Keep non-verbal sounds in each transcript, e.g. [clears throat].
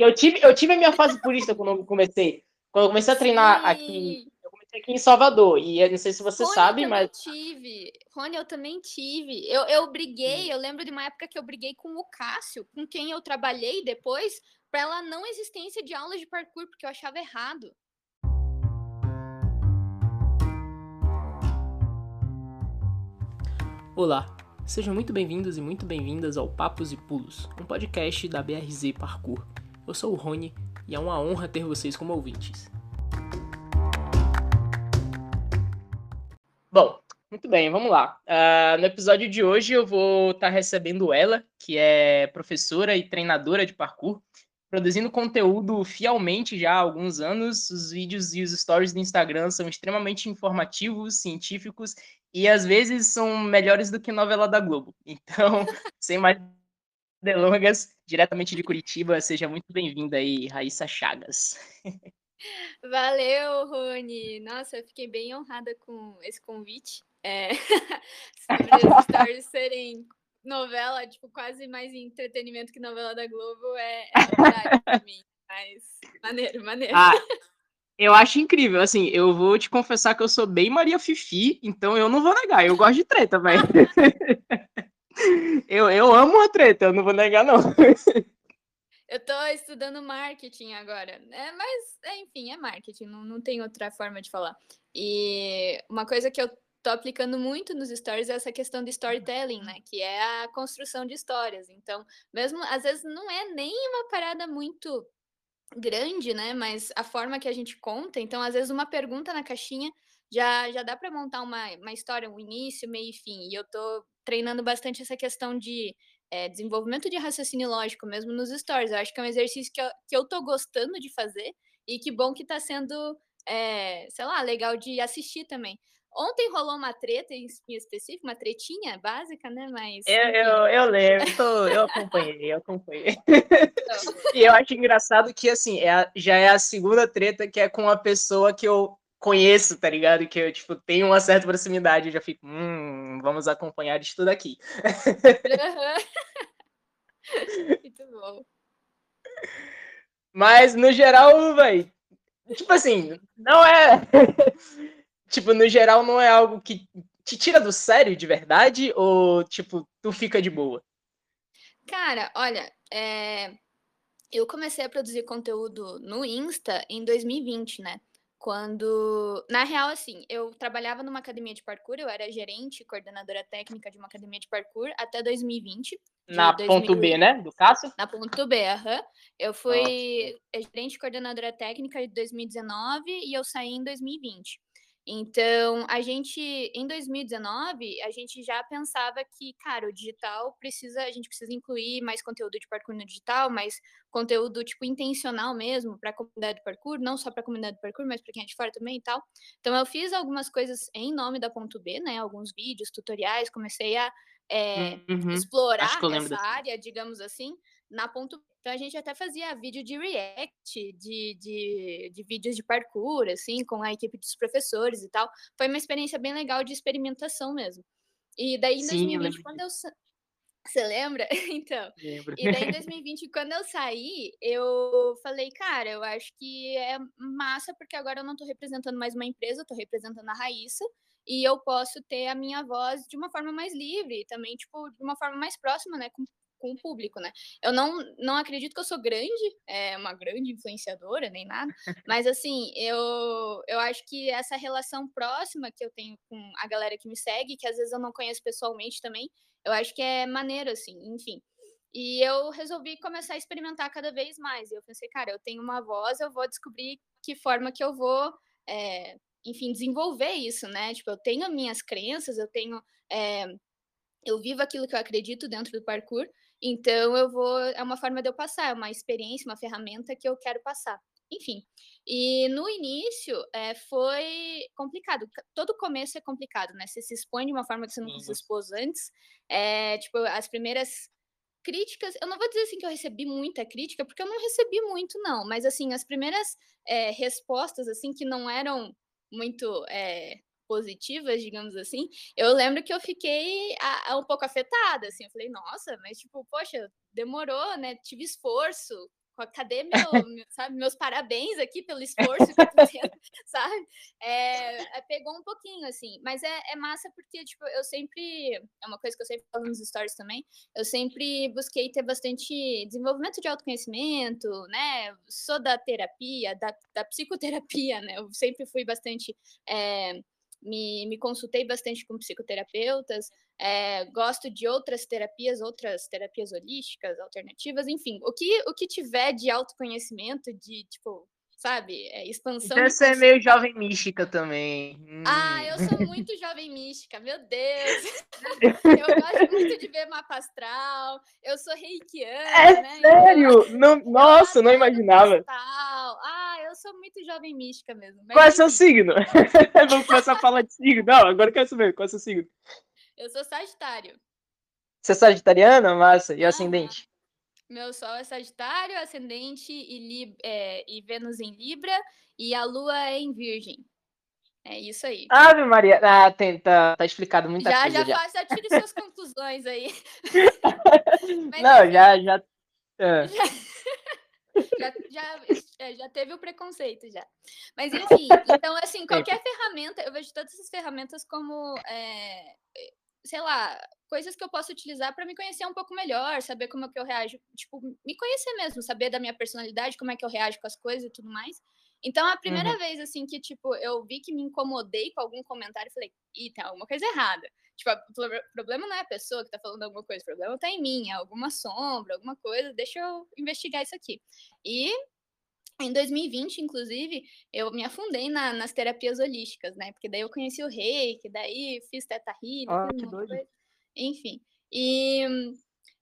Eu tive, eu tive a minha fase purista quando eu comecei. Quando eu comecei a treinar Sim. aqui, eu comecei aqui em Salvador. E eu não sei se você Rony, sabe, eu mas. tive. Rony, eu também tive. Eu, eu briguei, eu lembro de uma época que eu briguei com o Cássio, com quem eu trabalhei depois, pela não existência de aulas de parkour, porque eu achava errado. Olá, sejam muito bem-vindos e muito bem-vindas ao Papos e Pulos, um podcast da BRZ Parkour. Eu sou o Rony e é uma honra ter vocês como ouvintes. Bom, muito bem, vamos lá. Uh, no episódio de hoje eu vou estar tá recebendo ela, que é professora e treinadora de parkour, produzindo conteúdo fielmente já há alguns anos. Os vídeos e os stories do Instagram são extremamente informativos, científicos e às vezes são melhores do que novela da Globo. Então, [laughs] sem mais delongas, diretamente de Curitiba, seja muito bem-vinda aí, Raíssa Chagas. Valeu, Rony. Nossa, eu fiquei bem honrada com esse convite. É... Sobre os stories serem novela, tipo, quase mais entretenimento que novela da Globo, é, é verdade pra mim. Mas maneiro, maneiro. Ah, eu acho incrível, assim, eu vou te confessar que eu sou bem Maria Fifi, então eu não vou negar, eu gosto de treta, velho. [laughs] eu, eu amo a treta, eu não vou negar, não. Eu tô estudando marketing agora, é, mas, enfim, é marketing, não, não tem outra forma de falar. E uma coisa que eu tô aplicando muito nos stories é essa questão de storytelling, né? Que é a construção de histórias. Então, mesmo às vezes não é nem uma parada muito grande, né? Mas a forma que a gente conta, então, às vezes, uma pergunta na caixinha já, já dá para montar uma, uma história, um início, meio e fim. E eu tô treinando bastante essa questão de é, desenvolvimento de raciocínio lógico, mesmo nos stories. Eu acho que é um exercício que eu, que eu tô gostando de fazer e que bom que tá sendo, é, sei lá, legal de assistir também. Ontem rolou uma treta em específico, uma tretinha básica, né? Mas. Eu, eu, eu lembro, tô, [laughs] eu acompanhei, eu acompanhei. Então. e eu acho engraçado que, assim, é a, já é a segunda treta que é com uma pessoa que eu conheço, tá ligado? Que eu, tipo, tenho uma certa proximidade, eu já fico, hum, vamos acompanhar isso tudo aqui. [laughs] Muito bom. Mas, no geral, velho, tipo assim, não é [laughs] tipo, no geral, não é algo que te tira do sério de verdade? Ou, tipo, tu fica de boa? Cara, olha, é... eu comecei a produzir conteúdo no Insta em 2020, né? Quando, na real, assim, eu trabalhava numa academia de parkour, eu era gerente, coordenadora técnica de uma academia de parkour até 2020. Na 2000... ponto B, né? Do Cássio? Na ponto B, aham. Uhum. Eu fui Nossa. gerente coordenadora técnica de 2019 e eu saí em 2020. Então, a gente, em 2019, a gente já pensava que, cara, o digital precisa, a gente precisa incluir mais conteúdo de parkour no digital, mais conteúdo, tipo, intencional mesmo para a comunidade de parkour, não só para a comunidade de parkour, mas para quem é de fora também e tal. Então, eu fiz algumas coisas em nome da ponto B, né? Alguns vídeos, tutoriais, comecei a é, uhum. explorar essa área, digamos assim, na ponto. Então a gente até fazia vídeo de react, de, de, de vídeos de parkour, assim, com a equipe dos professores e tal. Foi uma experiência bem legal de experimentação mesmo. E daí em Sim, 2020, eu quando eu. [laughs] Você lembra? [laughs] Então. Lembro. E daí em [laughs] 2020, quando eu saí, eu falei, cara, eu acho que é massa, porque agora eu não tô representando mais uma empresa, eu tô representando a Raíssa e eu posso ter a minha voz de uma forma mais livre, também, tipo, de uma forma mais próxima, né, com com o público, né? Eu não, não acredito que eu sou grande, é uma grande influenciadora, nem nada, mas assim, eu, eu acho que essa relação próxima que eu tenho com a galera que me segue, que às vezes eu não conheço pessoalmente também, eu acho que é maneiro, assim, enfim. E eu resolvi começar a experimentar cada vez mais. E eu pensei, cara, eu tenho uma voz, eu vou descobrir que forma que eu vou, é, enfim, desenvolver isso, né? Tipo, eu tenho minhas crenças, eu tenho. É, eu vivo aquilo que eu acredito dentro do parkour, então eu vou, é uma forma de eu passar, é uma experiência, uma ferramenta que eu quero passar. Enfim, e no início é, foi complicado. Todo começo é complicado, né? Você se expõe de uma forma que você nunca uhum. se expôs antes. É, tipo, as primeiras críticas, eu não vou dizer assim que eu recebi muita crítica, porque eu não recebi muito, não. Mas assim, as primeiras é, respostas, assim, que não eram muito é, positivas, digamos assim, eu lembro que eu fiquei a, a um pouco afetada, assim, eu falei, nossa, mas tipo, poxa, demorou, né? Tive esforço, cadê [laughs] meu, sabe, meus parabéns aqui pelo esforço que eu tô tendo, [laughs] sabe? É, é, pegou um pouquinho, assim, mas é, é massa porque, tipo, eu sempre, é uma coisa que eu sempre falo nos stories também, eu sempre busquei ter bastante desenvolvimento de autoconhecimento, né? Sou da terapia, da, da psicoterapia, né? Eu sempre fui bastante. É, me, me consultei bastante com psicoterapeutas, é, gosto de outras terapias, outras terapias holísticas, alternativas, enfim, o que, o que tiver de autoconhecimento, de tipo, sabe, é, expansão. Então você é meio jovem mística também. Ah, eu sou hum. muito jovem mística, meu Deus. [laughs] eu gosto muito de ver mapa astral, eu sou reikiana, é né? Sério? Então, não, nossa, não imaginava. Ah, eu sou muito jovem mística mesmo. Qual é seu signo? Vamos [laughs] começar a falar de signo. Não, agora eu quero saber, qual é seu signo? Eu sou Sagitário. Você é sagitariana? Massa. E o ascendente? Meu Sol é Sagitário, ascendente e, é, e Vênus em Libra, e a Lua é em Virgem. É isso aí. Ave Maria. Ah, tem, tá, tá explicado muita já, coisa. Já, já, já tire suas conclusões aí. [laughs] Não, já, já. É. [laughs] Já, já, é, já, teve o preconceito já. Mas enfim, então assim, qualquer ferramenta, eu vejo todas essas ferramentas como é, sei lá, coisas que eu posso utilizar para me conhecer um pouco melhor, saber como é que eu reajo, tipo, me conhecer mesmo, saber da minha personalidade, como é que eu reajo com as coisas e tudo mais. Então, a primeira uhum. vez, assim, que, tipo, eu vi que me incomodei com algum comentário, falei, ih, tem alguma coisa errada. Tipo, o problema não é a pessoa que tá falando alguma coisa, o problema tá em mim, é alguma sombra, alguma coisa, deixa eu investigar isso aqui. E em 2020, inclusive, eu me afundei na, nas terapias holísticas, né? Porque daí eu conheci o reiki, daí fiz teta healing, ah, que doido. Enfim. E,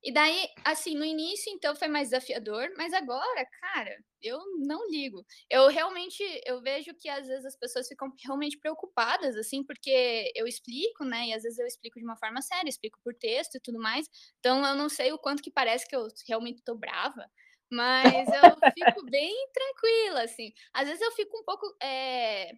e daí, assim, no início, então, foi mais desafiador, mas agora, cara, eu não ligo. Eu realmente, eu vejo que às vezes as pessoas ficam realmente preocupadas, assim, porque eu explico, né? E às vezes eu explico de uma forma séria, explico por texto e tudo mais. Então, eu não sei o quanto que parece que eu realmente tô brava, mas eu fico bem tranquila, assim. Às vezes eu fico um pouco. É...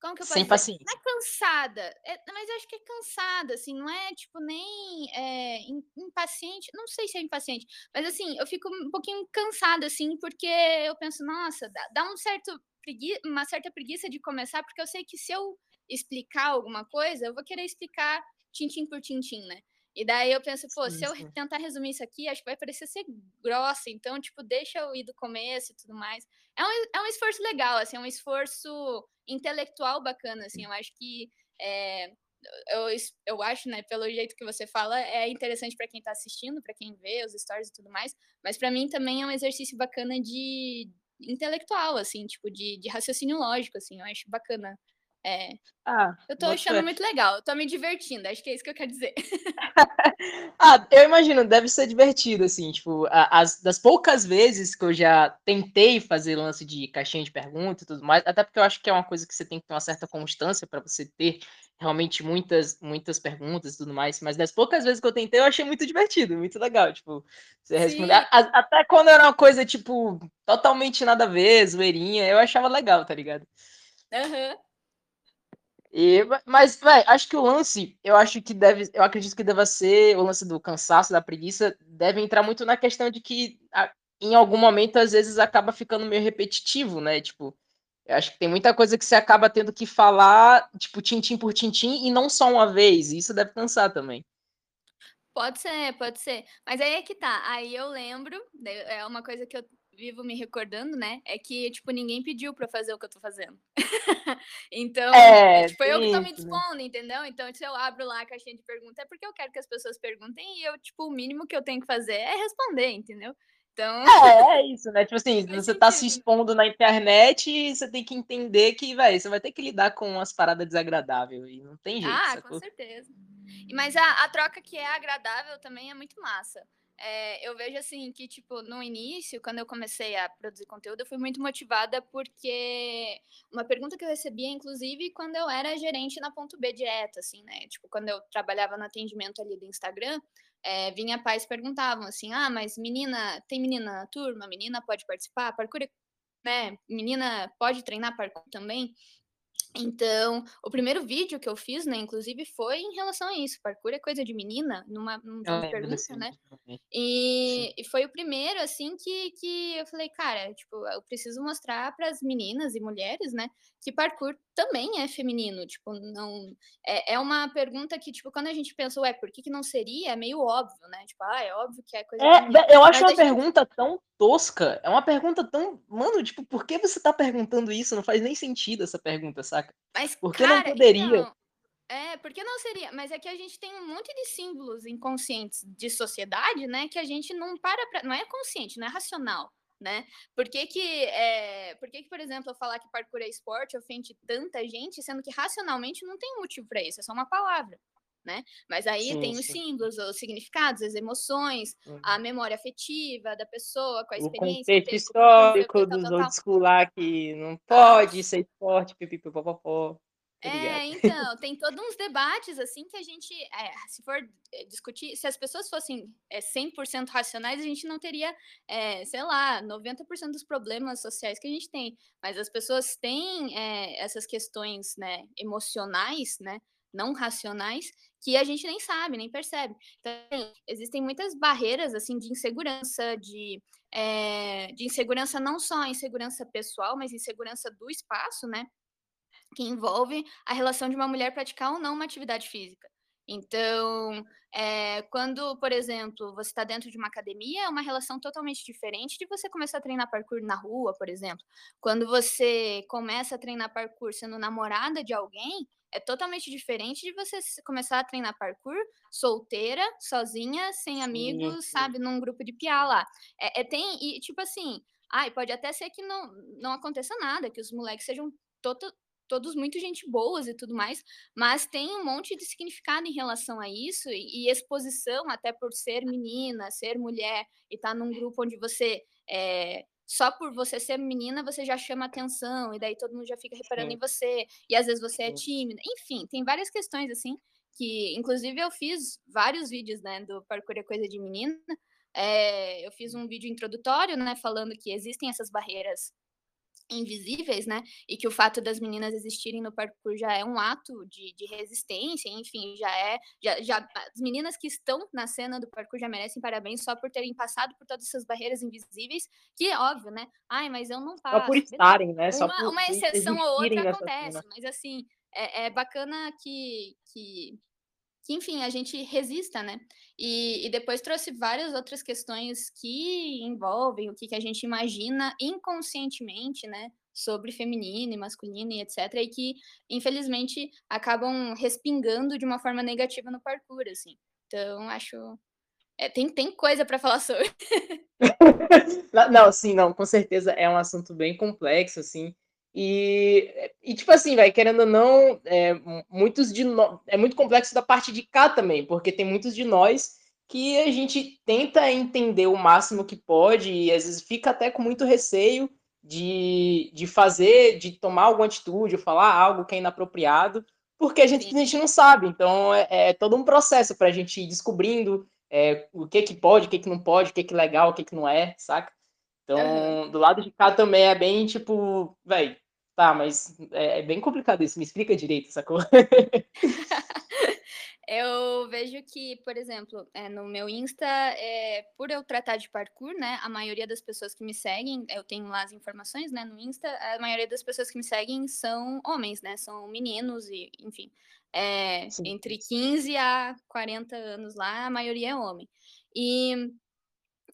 Como que eu posso Sem dizer? paciência. Não é cansada, é, mas eu acho que é cansada, assim, não é tipo nem é, impaciente, não sei se é impaciente, mas assim, eu fico um pouquinho cansada, assim, porque eu penso, nossa, dá, dá um certo pregui uma certa preguiça de começar, porque eu sei que se eu explicar alguma coisa, eu vou querer explicar tintim por tintim, né? E daí eu penso, pô, sim, se eu sim. tentar resumir isso aqui, acho que vai parecer ser grossa, então, tipo, deixa eu ir do começo e tudo mais. É um, é um esforço legal, assim, é um esforço intelectual bacana, assim, eu acho que é, eu, eu acho, né, pelo jeito que você fala, é interessante para quem está assistindo, para quem vê os stories e tudo mais, mas para mim também é um exercício bacana de intelectual, assim, tipo, de, de raciocínio lógico, assim, eu acho bacana é. Ah, eu tô achando muito legal, eu tô me divertindo, acho que é isso que eu quero dizer. [laughs] ah, eu imagino, deve ser divertido, assim, tipo, as, das poucas vezes que eu já tentei fazer lance de caixinha de perguntas e tudo mais, até porque eu acho que é uma coisa que você tem que ter uma certa constância para você ter realmente muitas, muitas perguntas e tudo mais, mas das poucas vezes que eu tentei, eu achei muito divertido, muito legal, tipo, você responder, até quando era uma coisa, tipo, totalmente nada a ver, zoeirinha, eu achava legal, tá ligado? Aham. Uhum. E, mas, véio, acho que o lance, eu acho que deve, eu acredito que deva ser o lance do cansaço, da preguiça, deve entrar muito na questão de que a, em algum momento às vezes acaba ficando meio repetitivo, né? Tipo, eu acho que tem muita coisa que você acaba tendo que falar, tipo, tintim por tintim e não só uma vez. E isso deve cansar também. Pode ser, pode ser. Mas aí é que tá. Aí eu lembro, é uma coisa que eu vivo me recordando, né? É que, tipo, ninguém pediu pra fazer o que eu tô fazendo. [laughs] então, é, tipo, eu que tô me dispondo, entendeu? Então, se eu abro lá a caixinha de perguntas, é porque eu quero que as pessoas perguntem e eu, tipo, o mínimo que eu tenho que fazer é responder, entendeu? Então... É, é isso, né? Tipo assim, [laughs] você sentido. tá se expondo na internet e você tem que entender que, vai, você vai ter que lidar com umas paradas desagradáveis e não tem jeito. Ah, sacou? com certeza. Mas a, a troca que é agradável também é muito massa. É, eu vejo assim que, tipo, no início, quando eu comecei a produzir conteúdo, eu fui muito motivada porque uma pergunta que eu recebia, inclusive, quando eu era gerente na ponto B direto, assim, né? Tipo, quando eu trabalhava no atendimento ali do Instagram, é, vinha pais perguntavam assim: ah, mas menina, tem menina na turma? Menina pode participar? Parkour, né? Menina pode treinar parkour também? Então, o primeiro vídeo que eu fiz, né, inclusive, foi em relação a isso. Parkour é coisa de menina, numa, num Eu de lembro pergunta, né? E, e foi o primeiro, assim, que, que eu falei, cara, tipo, eu preciso mostrar para as meninas e mulheres, né, que parkour também é feminino. Tipo, não. É, é uma pergunta que, tipo, quando a gente pensa, ué, por que, que não seria? É meio óbvio, né? Tipo, ah, é óbvio que é coisa de menina. É, eu acho uma gente pergunta tão tosca. É uma pergunta tão. Mano, tipo, por que você tá perguntando isso? Não faz nem sentido essa pergunta, saca? Mas, Por que não cara, poderia? então, é, porque não seria? Mas é que a gente tem um monte de símbolos inconscientes de sociedade, né? Que a gente não para pra, não é consciente, não é racional, né? Por que que, é, por que que, por exemplo, eu falar que parkour é esporte ofende tanta gente, sendo que racionalmente não tem motivo para isso, é só uma palavra, né? Mas aí Sim, tem os sim. símbolos, os significados, as emoções, a Uhum. memória afetiva da pessoa, com a O experiência contexto o viveu, histórico que tal, dos tal, tal. old school lá que não pode ser esporte, pipipipopopó. É, então, tem todos uns debates, assim, que a gente, é, se for eh, discutir, se as pessoas fossem é, 100% racionais, a gente não teria, é, sei lá, 90% dos problemas sociais que a gente tem. Mas as pessoas têm essas questões, né, emocionais, né, não racionais, que a gente nem sabe, nem percebe. Então, assim, existem muitas barreiras, assim, de insegurança, de, é, de insegurança não só insegurança pessoal, mas insegurança do espaço, né? que envolve a relação de uma mulher praticar ou não uma atividade física. Então, eh, quando, por exemplo, você está dentro de uma academia, é uma relação totalmente diferente de você começar a treinar parkour na rua, por exemplo. Quando você começa a treinar parkour sendo namorada de alguém, é totalmente diferente de você começar a treinar parkour solteira, sozinha, sem Sim, amigos, sim. sabe, num grupo de piá lá. É, é, tem, e tipo assim, ai, pode até ser que não, não aconteça nada, que os moleques sejam todos muito gente boas e tudo mais, mas tem um monte de significado em relação a isso e, e exposição, até por ser menina, ser mulher e estar num grupo onde você é, só por você ser menina você já chama atenção e daí todo mundo já fica reparando em Sim, você e às vezes você é tímida, enfim, tem várias questões assim que, inclusive, eu fiz vários vídeos, né, do parkour é coisa de menina. É, eu fiz um vídeo introdutório, né, falando que existem essas barreiras invisíveis, né? E que o fato das meninas existirem no parkour já é um ato de, de resistência, enfim, já é. Já, já, as meninas que estão na cena do parkour já merecem parabéns só por terem passado por todas essas barreiras invisíveis, que é óbvio, né? Ai, mas eu não Só por passo. Estarem, né? Só Uma, por, uma exceção ou outra acontece, mas assim, é, é bacana que, que que, enfim, a gente resista, né? E, e depois trouxe várias outras questões que envolvem o que, que a gente imagina inconscientemente, né? Sobre feminino e masculino e etc. E que, infelizmente, acabam respingando de uma forma negativa no parkour, assim. Então, acho. é, tem, tem coisa para falar sobre. [laughs] Não, sim, não, com certeza é um assunto bem complexo, assim. E, e tipo assim, vai, querendo ou não, é, muitos de nós. É muito complexo da parte de cá também, porque tem muitos de nós que a gente tenta entender o máximo que pode e às vezes fica até com muito receio de, de fazer, de tomar alguma atitude, ou falar algo que é inapropriado, porque a gente, a gente não sabe. Então é, é todo um processo para a gente ir descobrindo é, o que que pode, o que que não pode, o que que é legal, o que que não é, saca? Então, do lado de cá também é bem tipo, velho, tá, mas é, é bem complicado isso, me explica direito, sacou? [laughs] Eu vejo que, por exemplo, eh, no meu Insta, eh, por eu tratar de parkour, né, a maioria das pessoas que me seguem, eu tenho lá as informações, né, no Insta, a maioria das pessoas que me seguem são homens, né, são meninos e, enfim, Sim. entre 15 a 40 anos lá, a maioria é homem. E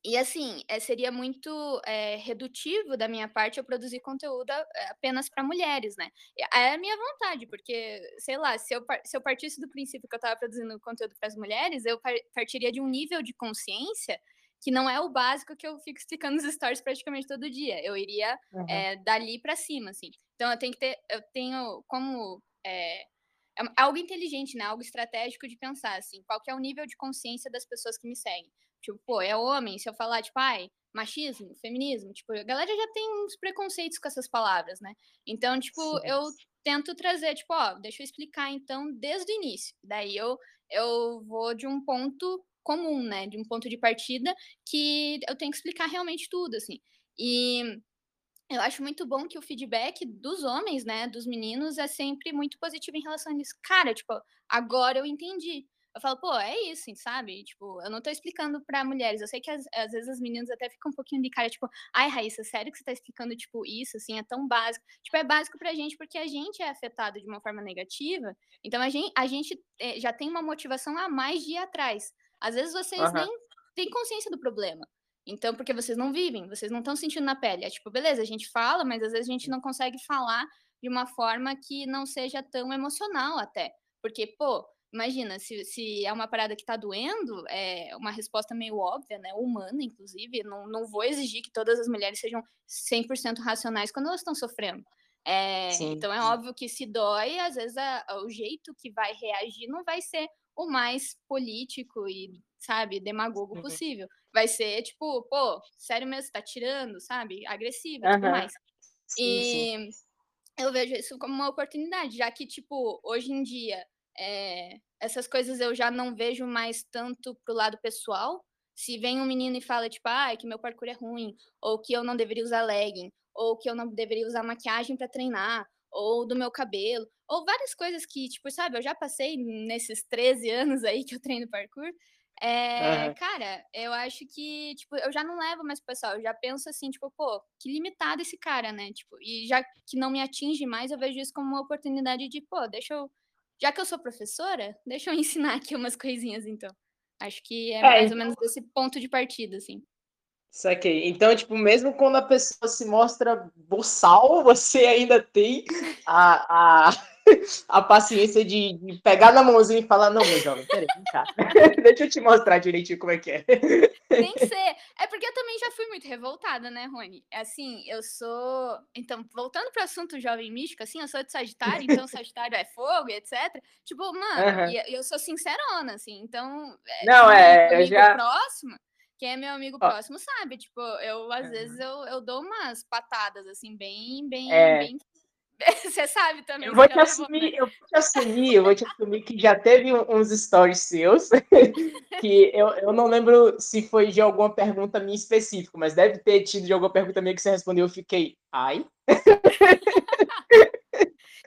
e assim, eh, seria muito, eh, redutivo da minha parte eu produzir conteúdo eh, apenas para mulheres, né. É a minha vontade, porque, sei lá, se eu se eu partisse do princípio que eu estava produzindo conteúdo para as mulheres, eu par partiria de um nível de consciência que não é o básico que eu fico explicando nos stories praticamente todo dia. Eu iria, Uhum. eh, dali para cima, assim. Então eu tenho que ter eu tenho como, é uma- algo inteligente, né, algo estratégico de pensar, assim, qual que é o nível de consciência das pessoas que me seguem. Tipo, pô, é homem, se eu falar, tipo, ai, machismo, feminismo, tipo, a galera já tem uns preconceitos com essas palavras, né? Então, tipo, Sim, eu tento trazer, tipo, ó, deixa eu explicar então desde o início. Daí eu, eu vou de um ponto comum, né? De um ponto de partida que eu tenho que explicar realmente tudo, assim. E eu acho muito bom que o feedback dos homens, né, dos meninos, é sempre muito positivo em relação a isso. Cara, tipo, agora eu entendi. Eu falo, pô, é isso, sabe? Tipo, eu não tô explicando pra mulheres. Eu sei que às, às vezes as meninas até ficam um pouquinho de cara, tipo, ai, Raíssa, sério que você tá explicando, tipo, isso, assim, é tão básico. Tipo, é básico pra gente porque a gente é afetado de uma forma negativa. Então a gente, a gente é, já tem uma motivação a mais de ir atrás. Às vezes vocês uhum. nem têm consciência do problema. Então, porque vocês não vivem, vocês não estão sentindo na pele. É tipo, beleza, a gente fala, mas às vezes a gente não consegue falar de uma forma que não seja tão emocional até. Porque, pô, imagina, se, se é uma parada que tá doendo, é uma resposta meio óbvia, né? Humana, inclusive. Não, não vou exigir que todas as mulheres sejam 100% racionais quando elas estão sofrendo. É, sim, então, é sim. óbvio que se dói, às vezes a, a, o jeito que vai reagir não vai ser o mais político e, sabe, demagogo uhum. possível. Vai ser tipo, pô, sério mesmo, você tá tirando, sabe? Agressivo e uhum. tudo mais. Sim, e eu vejo isso como uma oportunidade, já que, tipo, hoje em dia, é, essas coisas eu já não vejo mais tanto pro lado pessoal. Se vem um menino e fala, tipo, ah, que meu parkour é ruim, ou que eu não deveria usar legging, ou que eu não deveria usar maquiagem para treinar, ou do meu cabelo, ou várias coisas que, tipo, sabe, eu já passei nesses 13 anos aí que eu treino parkour. É, uhum. Cara, eu acho que, tipo, eu já não levo mais pro pessoal, eu já penso assim, tipo, pô, que limitado esse cara, né? Tipo, e já que não me atinge mais, eu vejo isso como uma oportunidade de, pô, deixa eu. Já que eu sou professora, deixa eu [laughs] ensinar aqui umas coisinhas, então. Acho que é, é mais ou menos esse ponto de partida, assim. Saquei. Então, tipo, mesmo quando a pessoa se mostra boçal, [laughs] você ainda tem a, a, [laughs] a paciência de, de, pegar na mãozinha e falar, não, meu jovem, peraí, vem cá. [laughs] Deixa eu te mostrar direitinho como é que é. Tem que ser. É porque eu também já fui muito revoltada, né, Rony? Assim, eu sou... Então, voltando pro assunto jovem místico, assim, eu sou de Sagitário, então [laughs] Sagitário é fogo etc. Tipo, mano, uhum. eu sou sincerona, assim, então... É, não, é, eu já... próximo quem é meu amigo próximo sabe, tipo, eu às vezes eu, eu dou umas patadas, assim, bem, bem, é. bem [laughs] você sabe também. Eu vou te assumir, eu vou te assumir, eu vou te assumir que já teve uns stories seus [laughs] que eu, eu não lembro se foi de alguma pergunta minha específica, mas deve ter tido de alguma pergunta minha que você respondeu, eu fiquei, ai. [laughs]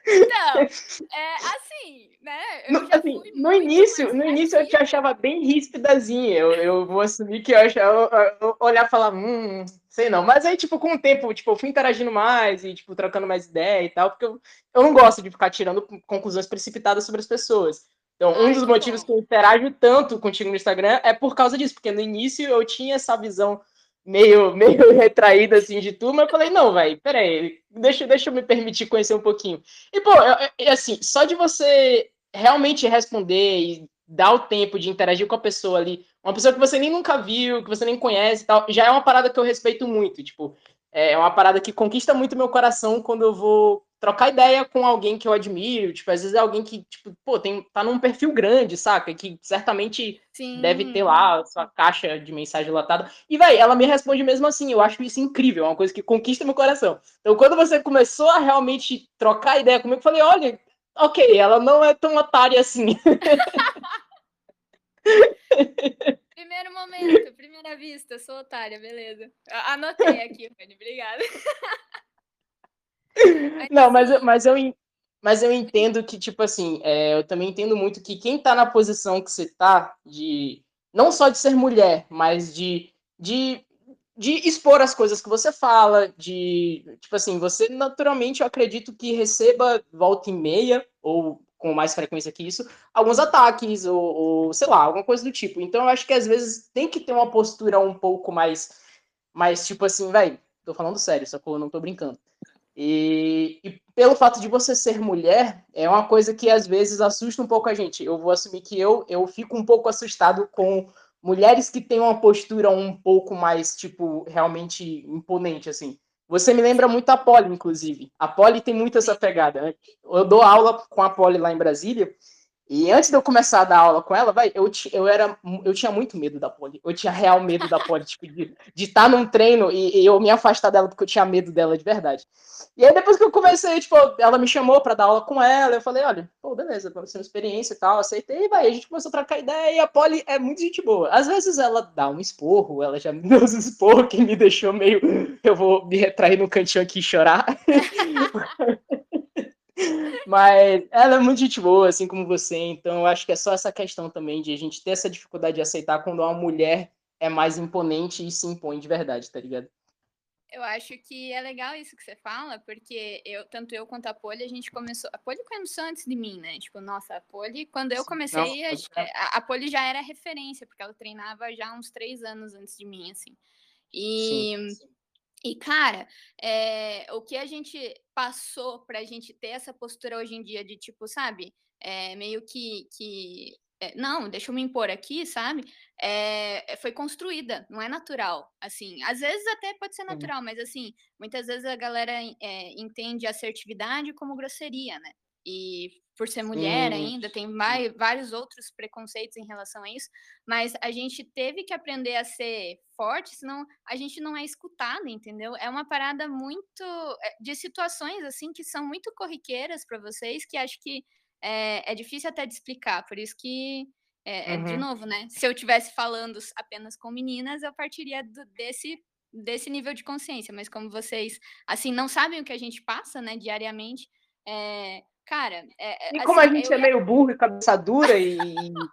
Então, [laughs] é assim, né? No, assim, no início, no início eu te achava bem ríspidazinha. Eu, eu vou assumir que eu, achava, eu, eu olhar e falar, hum, sei não. Mas aí, tipo, com o tempo, tipo, eu fui interagindo mais e, tipo, trocando mais ideia e tal, porque eu, eu não gosto de ficar tirando conclusões precipitadas sobre as pessoas. Então, um Ai, dos motivos bom. que eu interajo tanto contigo no Instagram é por causa disso, porque no início eu tinha essa visão meio, [laughs] meio retraída assim de tudo, mas eu falei, não, velho, peraí, deixa, deixa eu me permitir conhecer um pouquinho. E, pô, eu, assim, só de você realmente responder e dar o tempo de interagir com a pessoa ali, uma pessoa que você nem nunca viu, que você nem conhece e tal, já é uma parada que eu respeito muito, tipo, é uma parada que conquista muito meu coração quando eu vou trocar ideia com alguém que eu admiro, tipo, às vezes é alguém que, tipo, pô, tem, tá num perfil grande, saca? Que certamente Sim. deve ter lá a sua caixa de mensagem latada. E, vai, ela me responde mesmo assim, eu acho isso incrível, é uma coisa que conquista meu coração. Então, quando você começou a realmente trocar ideia comigo, eu falei, olha, ok, ela não é tão otária assim. [laughs] [laughs] Primeiro momento, primeira vista, sou otária, beleza. Anotei aqui, [laughs] Fanny, obrigada. [laughs] Não, mas, mas, eu, mas eu entendo que, tipo assim, é, eu também entendo muito que quem tá na posição que você tá, de não só de ser mulher, mas de, de, de expor as coisas que você fala, de, tipo assim, você naturalmente, eu acredito que receba volta e meia, ou com mais frequência que isso, alguns ataques, ou, ou sei lá, alguma coisa do tipo. Então eu acho que às vezes tem que ter uma postura um pouco mais, mais tipo assim, velho, tô falando sério, só que eu não tô brincando. E, e, pelo fato de você ser mulher, é uma coisa que às vezes assusta um pouco a gente. Eu vou assumir que eu, eu fico um pouco assustado com mulheres que têm uma postura um pouco mais, tipo, realmente imponente, assim. Você me lembra muito a Polly, inclusive. A Polly tem muito essa pegada. Né? Eu dou aula com a Polly lá em Brasília, E antes de eu começar a dar aula com ela, vai, eu, eu, era, eu tinha muito medo da Poli. Eu tinha real medo da Poli, [laughs] tipo, de estar tá num treino e, e, eu me afastar dela porque eu tinha medo dela de verdade. E aí depois que eu comecei, tipo, ela me chamou para dar aula com ela, eu falei, olha, pô, beleza, vai ser uma experiência e tal, aceitei, e vai, a gente começou a trocar ideia e a Poli é muito gente boa. Às vezes ela dá um esporro, ela já me deu uns esporros que me deixou meio, eu vou me retrair no cantinho aqui e chorar. [laughs] Mas ela é muito gente boa, assim como você, então eu acho que é só essa questão também de a gente ter essa dificuldade de aceitar quando uma mulher é mais imponente e se impõe de verdade, tá ligado? Eu acho que é legal isso que você fala, porque eu, tanto eu quanto a Poli, a gente começou. A Poli começou antes de mim, né? Tipo, nossa, a Poli, quando eu comecei, Não, a, a Poli já era referência, porque ela treinava já uns três anos antes de mim, assim. E. Sim, sim. E, cara, é, o que a gente passou para a gente ter essa postura hoje em dia de tipo, sabe, é, meio que, que é, não, deixa eu me impor aqui, sabe? É, foi construída, não é natural. Assim, às vezes até pode ser natural, mas assim, muitas vezes a galera é, entende assertividade como grosseria, né? E por ser mulher Sim. ainda, tem mais, vários outros preconceitos em relação a isso, mas a gente teve que aprender a ser forte, senão a gente não é escutada, entendeu? É uma parada muito é, de situações assim que são muito corriqueiras para vocês, que acho que é, é, difícil até de explicar, por isso que é, uhum. é de novo, né? Se eu estivesse falando apenas com meninas, eu partiria do, desse desse nível de consciência, mas como vocês assim não sabem o que a gente passa, né, diariamente, é, Cara, é, é, e como assim, a gente eu... é meio burro e cabeça dura e,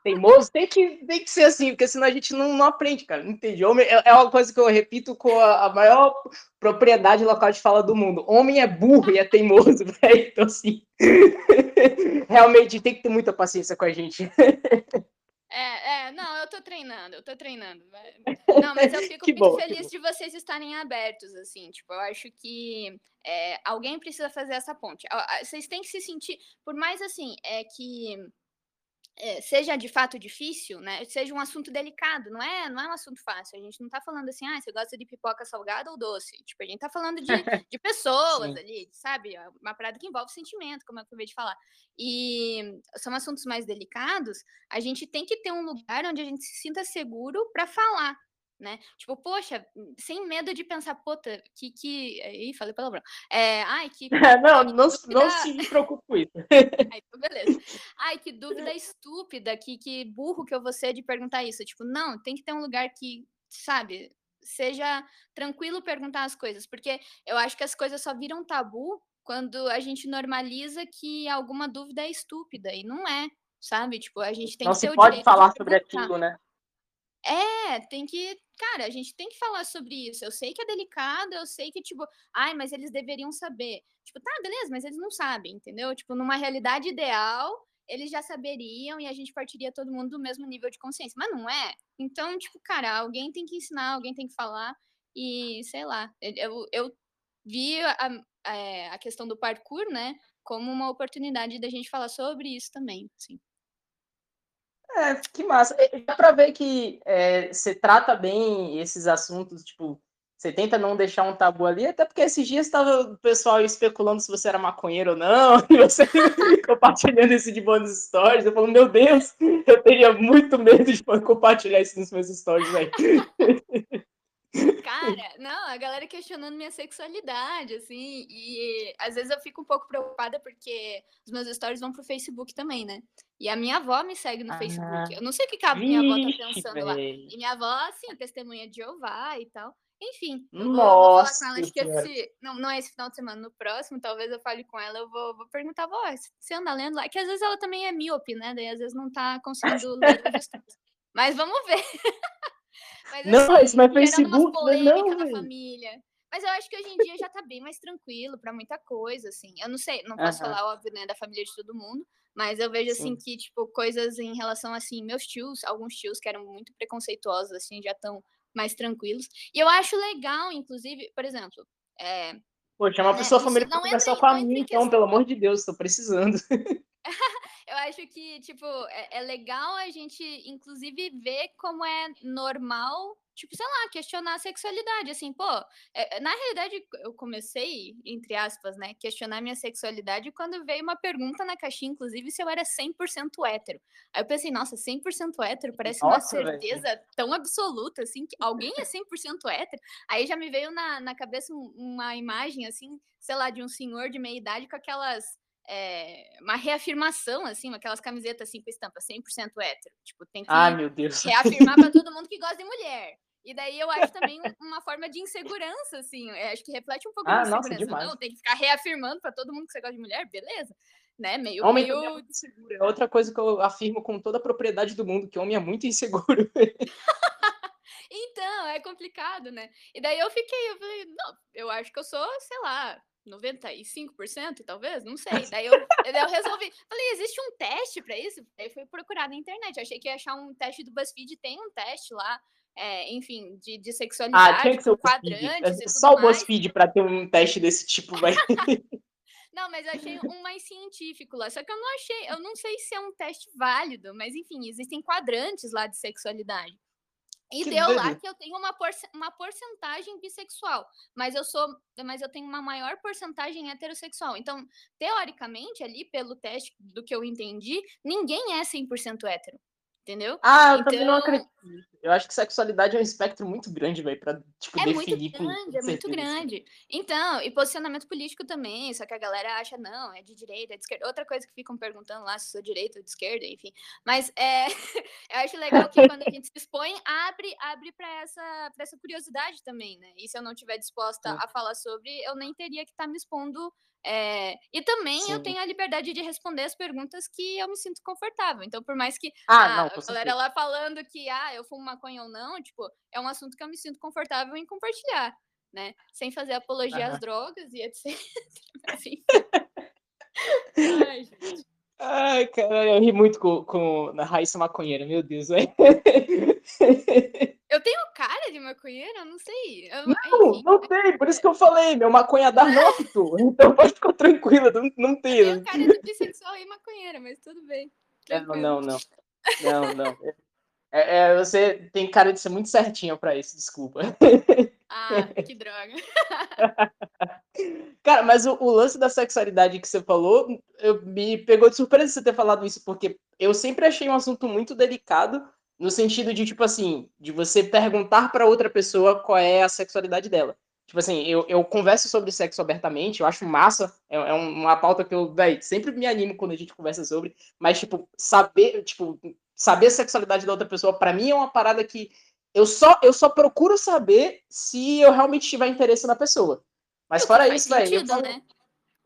teimoso, tem que, tem que ser assim, porque senão a gente não, não aprende, cara. Não entende? Homem é, é uma coisa que eu repito com a, a, maior propriedade local de fala do mundo. Homem é burro e é teimoso, [laughs] velho. Então, assim, [laughs] realmente tem que ter muita paciência com a gente. [laughs] É, é, não, eu tô treinando, eu tô treinando. [laughs] Não, mas eu fico muito bom, feliz de vocês estarem abertos, assim. Tipo, eu acho que é, alguém precisa fazer essa ponte. Vocês têm que se sentir, por mais assim, é que seja de fato difícil, né? Seja um assunto delicado, não é, não é um assunto fácil. A gente não tá falando assim, ah, você gosta de pipoca salgada ou doce. Tipo, a gente tá falando de, [laughs] de pessoas ali, sabe? É uma parada que envolve sentimento, como eu acabei de falar. E são assuntos mais delicados, a gente tem que ter um lugar onde a gente se sinta seguro para falar, né? Tipo, poxa, sem medo de pensar, puta, que que. Ih, falei palavrão. É, ai, que. não, [laughs] não, dúvida... não se [laughs] preocupe com isso. Ai, então beleza. Ai, que dúvida [laughs] estúpida, que, que burro que eu vou ser de perguntar isso. Tipo, não, tem que ter um lugar que, sabe, seja tranquilo perguntar as coisas, porque eu acho que as coisas só viram tabu quando a gente normaliza que alguma dúvida é estúpida, e não é, sabe? Tipo, a gente tem não que ter o pode falar sobre aquilo, né? É, tem que, cara, a gente tem que falar sobre isso. Eu sei que é delicado, eu sei que, tipo, ai, mas eles deveriam saber. Tipo, tá, beleza, mas eles não sabem, entendeu? Tipo, numa realidade ideal, eles já saberiam e a gente partiria todo mundo do mesmo nível de consciência. Mas não é. Então, tipo, cara, alguém tem que ensinar, alguém tem que falar. E, sei lá, eu, eu vi a, a, é, a questão do parkour, né, como uma oportunidade da gente falar sobre isso também, sim. É, que massa. Dá pra ver que é, você trata bem esses assuntos, tipo, você tenta não deixar um tabu ali, até porque esses dias estava o pessoal especulando se você era maconheiro ou não, [laughs] e você [laughs] compartilhando isso de bônus stories. Eu falo, meu Deus, eu teria muito medo de compartilhar isso nos meus stories, velho. [laughs] Cara, [laughs] não, a galera questionando minha sexualidade, assim, e às vezes eu fico um pouco preocupada porque os meus stories vão pro Facebook também, né? E a minha avó me segue no ah, Facebook. Eu não sei o que a minha avó tá pensando lá. E minha avó, assim, testemunha de Jeová e tal. Enfim, eu vou, vou falar com ela, acho que esse, não, não é esse final de semana, no próximo, talvez eu fale com ela, eu vou, vou perguntar, vó, você anda lendo lá? Que às vezes ela também é míope, né? Daí às vezes não tá conseguindo ler [laughs] Mas vamos ver. [laughs] Mas, não, assim, é Facebook, não, na família. Mas eu acho que hoje em dia já tá bem mais tranquilo para muita coisa, assim. Eu não sei, não posso falar, óbvio, né, da família de todo mundo, mas eu vejo, assim, Sim. assim, que, tipo, coisas em relação, assim, meus tios, alguns tios que eram muito preconceituosos, assim, já estão mais tranquilos. E eu acho legal, inclusive, por exemplo, é, Poxa, uma né, pessoa família pra conversar com a mim, então, pelo amor de Deus, estou precisando. [laughs] eu acho que, tipo, é, é legal a gente, inclusive, ver como é normal tipo, sei lá, questionar a sexualidade, assim, pô, é, na realidade eu comecei, entre aspas, né, questionar minha sexualidade quando veio uma pergunta na caixinha, inclusive, se eu era 100% hétero. Aí eu pensei, nossa, 100% hétero parece nossa, uma certeza tão absoluta, assim, que alguém é 100% hétero. Aí já me veio na, na cabeça uma imagem, assim, sei lá, de um senhor de meia idade com aquelas é, uma reafirmação, assim, aquelas camisetas assim com estampa 100% hétero. Tipo, tem que ah, reafirmar para todo mundo que gosta de mulher. E daí eu acho também uma forma de insegurança, assim. Acho que reflete um pouco ah, de insegurança. Nossa, não, tem que ficar reafirmando para todo mundo que você gosta de mulher, beleza. Né? Meio, homem meio... é muito inseguro. É outra coisa que eu afirmo com toda a propriedade do mundo, que homem é muito inseguro. [laughs] então, é complicado, né? E daí eu fiquei, eu falei, não, eu acho que eu sou, sei lá, 95%, talvez, não sei. [laughs] Daí eu, daí eu resolvi. Falei, existe um teste para isso? Aí fui procurar na internet. achei que ia achar um teste do BuzzFeed, tem um teste lá. É, enfim, de, de sexualidade, ah, tinha que ser o quadrantes. É só o BuzzFeed para ter um teste desse tipo, vai. [laughs] Não, mas eu achei um mais científico lá. Só que eu não achei, eu não sei se é um teste válido, mas enfim, existem quadrantes lá de sexualidade. E que deu lá que eu tenho uma, por, uma porcentagem bissexual, mas eu sou, mas eu tenho uma maior porcentagem heterossexual. Então, teoricamente, ali pelo teste do que eu entendi, ninguém é 100% hétero. Entendeu? Ah, eu então... também não então acredito. Eu acho que sexualidade é um espectro muito grande, velho, pra, tipo, é definir. Muito grande, é muito grande. Então, e posicionamento político também, só que a galera acha, não, é de direita, é de esquerda. Outra coisa que ficam perguntando lá se sou direita ou de esquerda, enfim. Mas é, [laughs] eu acho legal que quando a gente se expõe, abre, abre para essa, pra essa curiosidade também, né? E se eu não estiver disposta a falar sobre, eu nem teria que estar tá me expondo é, e também Sim. eu tenho a liberdade de responder as perguntas que eu me sinto confortável. Então, por mais que ah, a, não, a galera lá falando que ah, eu fumo maconha ou não, tipo, é um assunto que eu me sinto confortável em compartilhar, né? Sem fazer apologia às drogas e etc. [laughs] Assim. Ai, gente. Ai, cara, eu ri muito com, com a Raíssa Maconheira, meu Deus, velho. [laughs] Eu tenho cara de maconheira? Não sei. Eu, não, enfim. não tem, por isso que eu falei, meu maconha dá [laughs] nócito. então pode ficar tranquila, não, não tem. Eu tenho cara de bissexual e maconheira, mas tudo bem. É, não, não, não. Não, não. É, é, você tem cara de ser muito certinha pra isso, desculpa. Ah, [laughs] que droga. Cara, mas o, o, lance da sexualidade que você falou, eu, me pegou de surpresa você ter falado isso, porque eu sempre achei um assunto muito delicado, no sentido de, tipo assim, de você perguntar para outra pessoa qual é a sexualidade dela. Tipo assim, eu, eu converso sobre sexo abertamente, eu acho massa, é, é uma pauta que eu, véi, sempre me animo quando a gente conversa sobre, mas, tipo, saber, tipo, saber a sexualidade da outra pessoa, para mim é uma parada que eu só, eu só procuro saber se eu realmente tiver interesse na pessoa. Mas fora isso, velho. Falo... Né?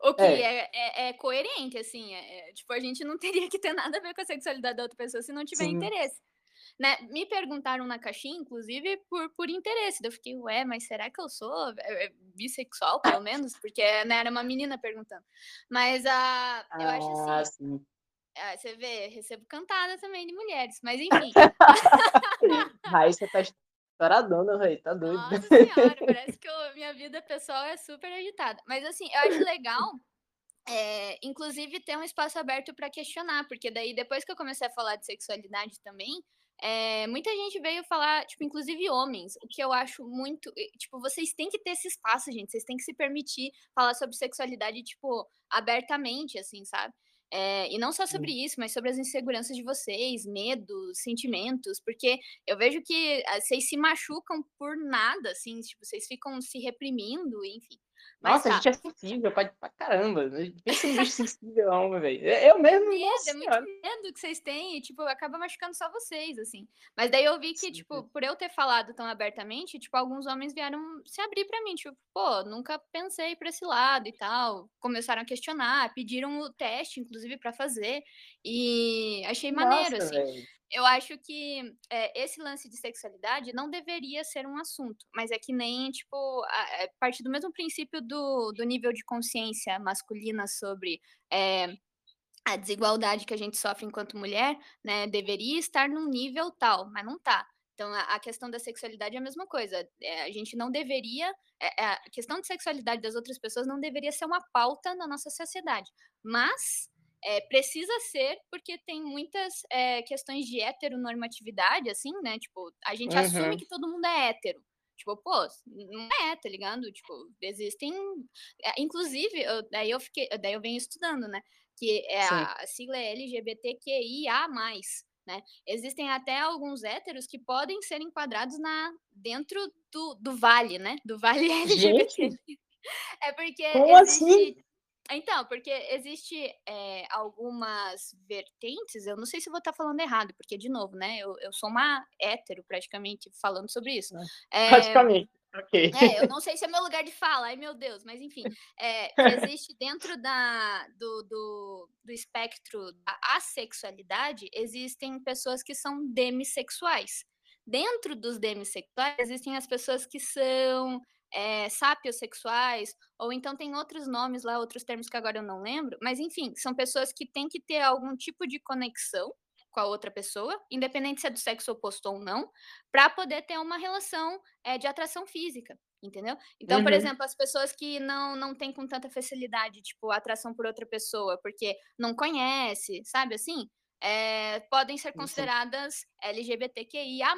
O que é. É, é, é coerente, assim. É, é, tipo, a gente não [laughs] teria que ter nada a ver com a sexualidade da outra pessoa se não tiver Sim. interesse. Né? Me perguntaram na caixinha, inclusive, por, por interesse. Eu fiquei, ué, mas será que eu sou é, é, bissexual, pelo [laughs] menos? Porque né, era uma menina perguntando. Mas a, eu acho ah, assim. Ah, você vê, recebo cantada também de mulheres, mas [laughs] enfim. Raíssa tá estouradona, velho, tá doido. Nossa senhora, parece que eu, minha vida pessoal é super agitada. Mas assim, eu acho legal é, inclusive ter um espaço aberto para questionar, porque daí depois que eu comecei a falar de sexualidade também, é, muita gente veio falar, tipo, inclusive homens, o que eu acho muito. Tipo, vocês têm que ter esse espaço, gente. Vocês têm que se permitir falar sobre sexualidade, tipo, abertamente, assim, sabe? É, e não só sobre isso, mas sobre as inseguranças de vocês, medos, sentimentos, porque eu vejo que ah, vocês se machucam por nada, assim, tipo, vocês ficam se reprimindo, enfim. Nossa, tá. a gente é sensível pra, pra caramba. Pensa no bicho sensível, não, velho. Eu mesmo. Medo, nossa, é muito medo que vocês têm e, tipo, acaba machucando só vocês, assim. Mas daí eu vi que, Sim. tipo, por eu ter falado tão abertamente, tipo, alguns homens vieram se abrir pra mim. Tipo, pô, nunca pensei pra esse lado e tal. Começaram a questionar, pediram o teste, inclusive, pra fazer. E achei maneiro, nossa, assim. Véio eu acho que é, esse lance de sexualidade não deveria ser um assunto, mas é que nem, tipo, a, a partir do mesmo princípio do, do nível de consciência masculina sobre é, a desigualdade que a gente sofre enquanto mulher, né, deveria estar num nível tal, mas não tá. Então, a, questão da sexualidade é a mesma coisa. É, a gente não deveria. A questão de sexualidade das outras pessoas não deveria ser uma pauta na nossa sociedade. Mas É, precisa ser, porque tem muitas é, questões de heteronormatividade, assim, né? Tipo, a gente uhum. assume que todo mundo é hétero. Tipo, pô, não é, tá ligado? Tipo, existem. É, inclusive, eu, daí eu fiquei, daí eu venho estudando, né? Que é a, a sigla é LGBTQIA. Né? Existem até alguns héteros que podem ser enquadrados na dentro do, do vale, né? Do vale LGBT. [laughs] Gente, é porque como assim? existe, assim? Então, porque existe é, algumas vertentes, eu não sei se vou estar falando errado, porque, de novo, né, eu, eu sou uma hétero, praticamente, falando sobre isso. É, praticamente, ok. É, eu não sei se é meu lugar de fala, ai meu Deus, mas enfim, é, existe dentro da, do, do, do espectro da assexualidade, existem pessoas que são demissexuais. Dentro dos demissexuais, existem as pessoas que são é, sapiosexuais, ou então tem outros nomes lá, outros termos que agora eu não lembro, mas enfim, são pessoas que têm que ter algum tipo de conexão com a outra pessoa, independente se é do sexo oposto ou não, para poder ter uma relação é, de atração física, entendeu? Então, uhum. por exemplo, as pessoas que não, não têm com tanta facilidade, tipo, atração por outra pessoa, porque não conhece, sabe assim? É, podem ser consideradas LGBTQIA+,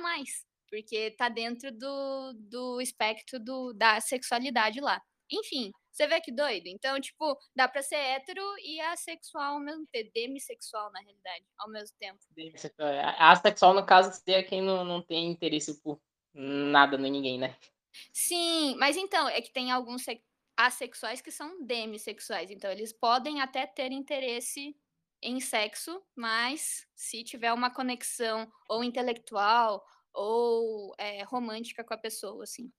porque tá dentro do, do espectro do, da sexualidade lá. Enfim, você vê que doido? Então, tipo, dá pra ser hétero e assexual ao mesmo tempo, demissexual, na realidade, ao mesmo tempo. Demissexual. É, assexual, no caso, seria quem não, não tem interesse por nada nem ninguém, né? Sim, mas então, é que tem alguns assexuais que são demissexuais, então eles podem até ter interesse em sexo, mas se tiver uma conexão ou intelectual ou é, romântica com a pessoa, assim.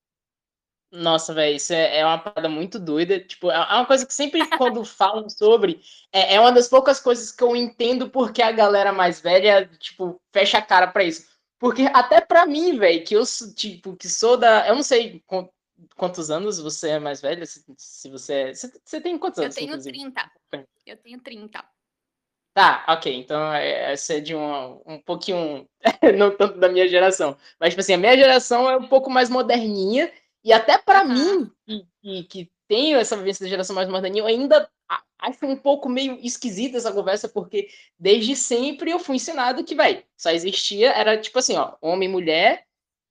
Nossa, velho, isso é, é, uma parada muito doida. Tipo, é, é uma coisa que sempre quando falam sobre, é, é, uma das poucas coisas que eu entendo porque a galera mais velha, tipo, fecha a cara pra isso. Porque até pra mim, velho, que eu, tipo, que sou da. Eu não sei quantos anos você é mais velha, se, se você é. Você, você tem quantos anos? Eu tenho inclusive? 30. Eu tenho 30. Tá, ok. Então essa é de um, um pouquinho, [laughs] não tanto da minha geração. Mas, tipo assim, a minha geração é um pouco mais moderninha. E até para mim, que, que, tenho essa vivência da geração mais moderninha, eu ainda acho um pouco meio esquisita essa conversa, porque desde sempre eu fui ensinado que, velho, só existia, era tipo assim, ó, homem, mulher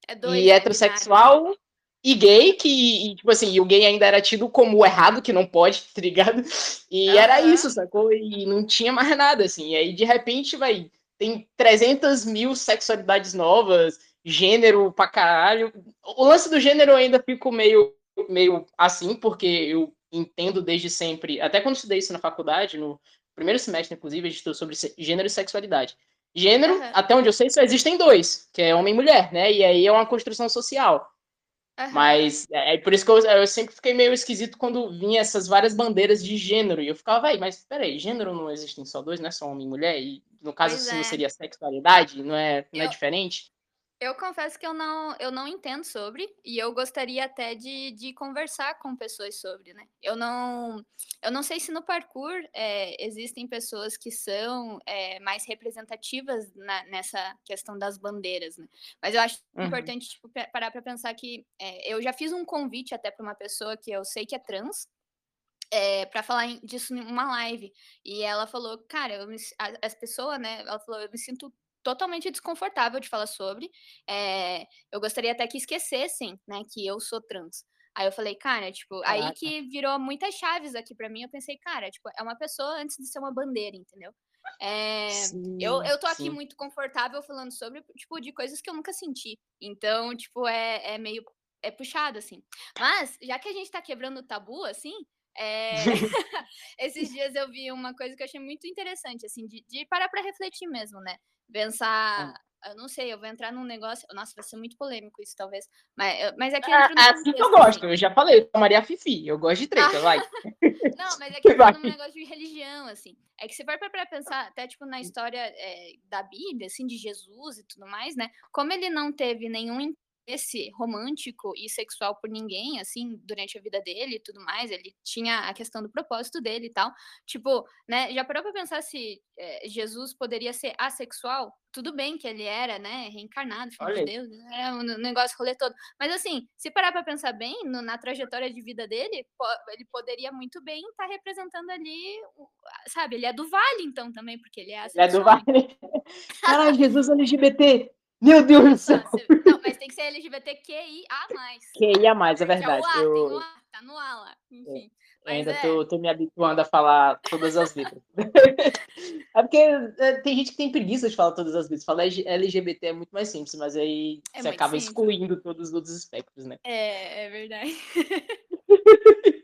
é dois, e heterossexual e gay, que, e, tipo assim, o gay ainda era tido como errado, que não pode, [laughs] tá ligado? E uhum. era isso, sacou? E não tinha mais nada, assim. E aí, de repente, vai, tem 300 mil sexualidades novas, gênero pra caralho. O lance do gênero eu ainda fico meio, meio assim, porque eu entendo desde sempre, até quando estudei isso na faculdade, no primeiro semestre, inclusive, a gente estudou sobre gênero e sexualidade. Gênero, uhum. até onde eu sei, só existem dois, que é homem e mulher, né? E aí é uma construção social. Uhum. Mas é, é por isso que eu, eu, sempre fiquei meio esquisito quando vinha essas várias bandeiras de gênero. E eu ficava, vai, mas peraí, gênero não existem só dois, não é só homem e mulher? E no caso, pois isso é. não seria sexualidade? Não é, não é eu, é diferente? Eu confesso que eu não, eu não entendo sobre, e eu gostaria até de, de conversar com pessoas sobre, né? Eu não, eu não sei se no parkour é, existem pessoas que são é, mais representativas na, nessa questão das bandeiras, né? Mas eu acho uhum. importante tipo, parar para pensar que é, eu já fiz um convite até para uma pessoa que eu sei que é trans, é, para falar disso em uma live. E ela falou, cara, me, as pessoas, né? Ela falou, eu me sinto totalmente desconfortável de falar sobre. É, eu gostaria até que esquecessem, né, que eu sou trans. Aí eu falei, cara, tipo, Caraca. aí que virou muitas chaves aqui para mim. Eu pensei, cara, tipo, é uma pessoa antes de ser uma bandeira, entendeu? É, sim, eu, eu tô aqui sim. muito confortável falando sobre, tipo, de coisas que eu nunca senti. Então, tipo, é, é meio é puxado, assim. Mas, já que a gente tá quebrando o tabu, assim, é... [laughs] [laughs] esses dias eu vi uma coisa que eu achei muito interessante, assim, de, de parar pra refletir mesmo, né? Pensar. Eu não sei, eu vou entrar num negócio. Nossa, vai ser muito polêmico isso, talvez. Mas, mas é que. Ah, assim que eu gosto, assim. eu já falei, eu tomaria Fifi, eu gosto de [laughs] treta, vai. [laughs] Não, mas é [laughs] que entra num negócio de religião, assim. É que se for para pensar, até tipo na história é, da Bíblia, assim, de Jesus e tudo mais, né? Como ele não teve nenhum esse romântico e sexual por ninguém, assim, durante a vida dele e tudo mais. Ele tinha a questão do propósito dele e tal. Tipo, né? Já parou pra pensar se é, Jesus poderia ser assexual? Tudo bem que ele era, né? Reencarnado, filho Olha. de Deus, era um negócio rolê todo. Mas assim, se parar pra pensar bem, no, na trajetória de vida dele, po ele poderia muito bem estar tá representando ali, sabe? Ele é do Vale, então, também, porque ele é assexual. Ele é do Vale. [laughs] Caralho, Jesus LGBT. Meu Deus do céu. Não, mas tem que ser LGBTQIA+. QIA+, é verdade. É o A, eu... tem o A, tá no A lá, enfim. Eu ainda é. tô, tô, me habituando a falar todas as letras. [laughs] é porque é, tem gente que tem preguiça de falar todas as letras. Falar LGBT é muito mais simples, mas aí é você acaba simples. excluindo todos os outros espectros, né? É, é verdade. [laughs]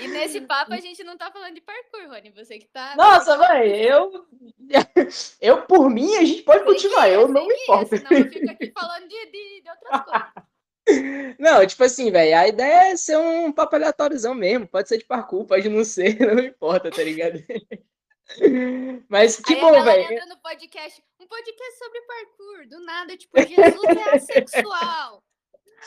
e nesse papo a gente não tá falando de parkour, Rony. Você que tá. Nossa, velho, eu. [laughs] Eu, por mim, a gente pode continuar. Eu não me importo. Senão eu fico aqui falando de, de, de outras [laughs] coisas. Não, tipo assim, velho, a ideia é ser um papo aleatóriozão mesmo. Pode ser de parkour, pode não ser, [laughs] não importa, tá ligado? Mas que Aí bom, galera velho. um podcast sobre parkour, do nada, tipo, Jesus é assexual.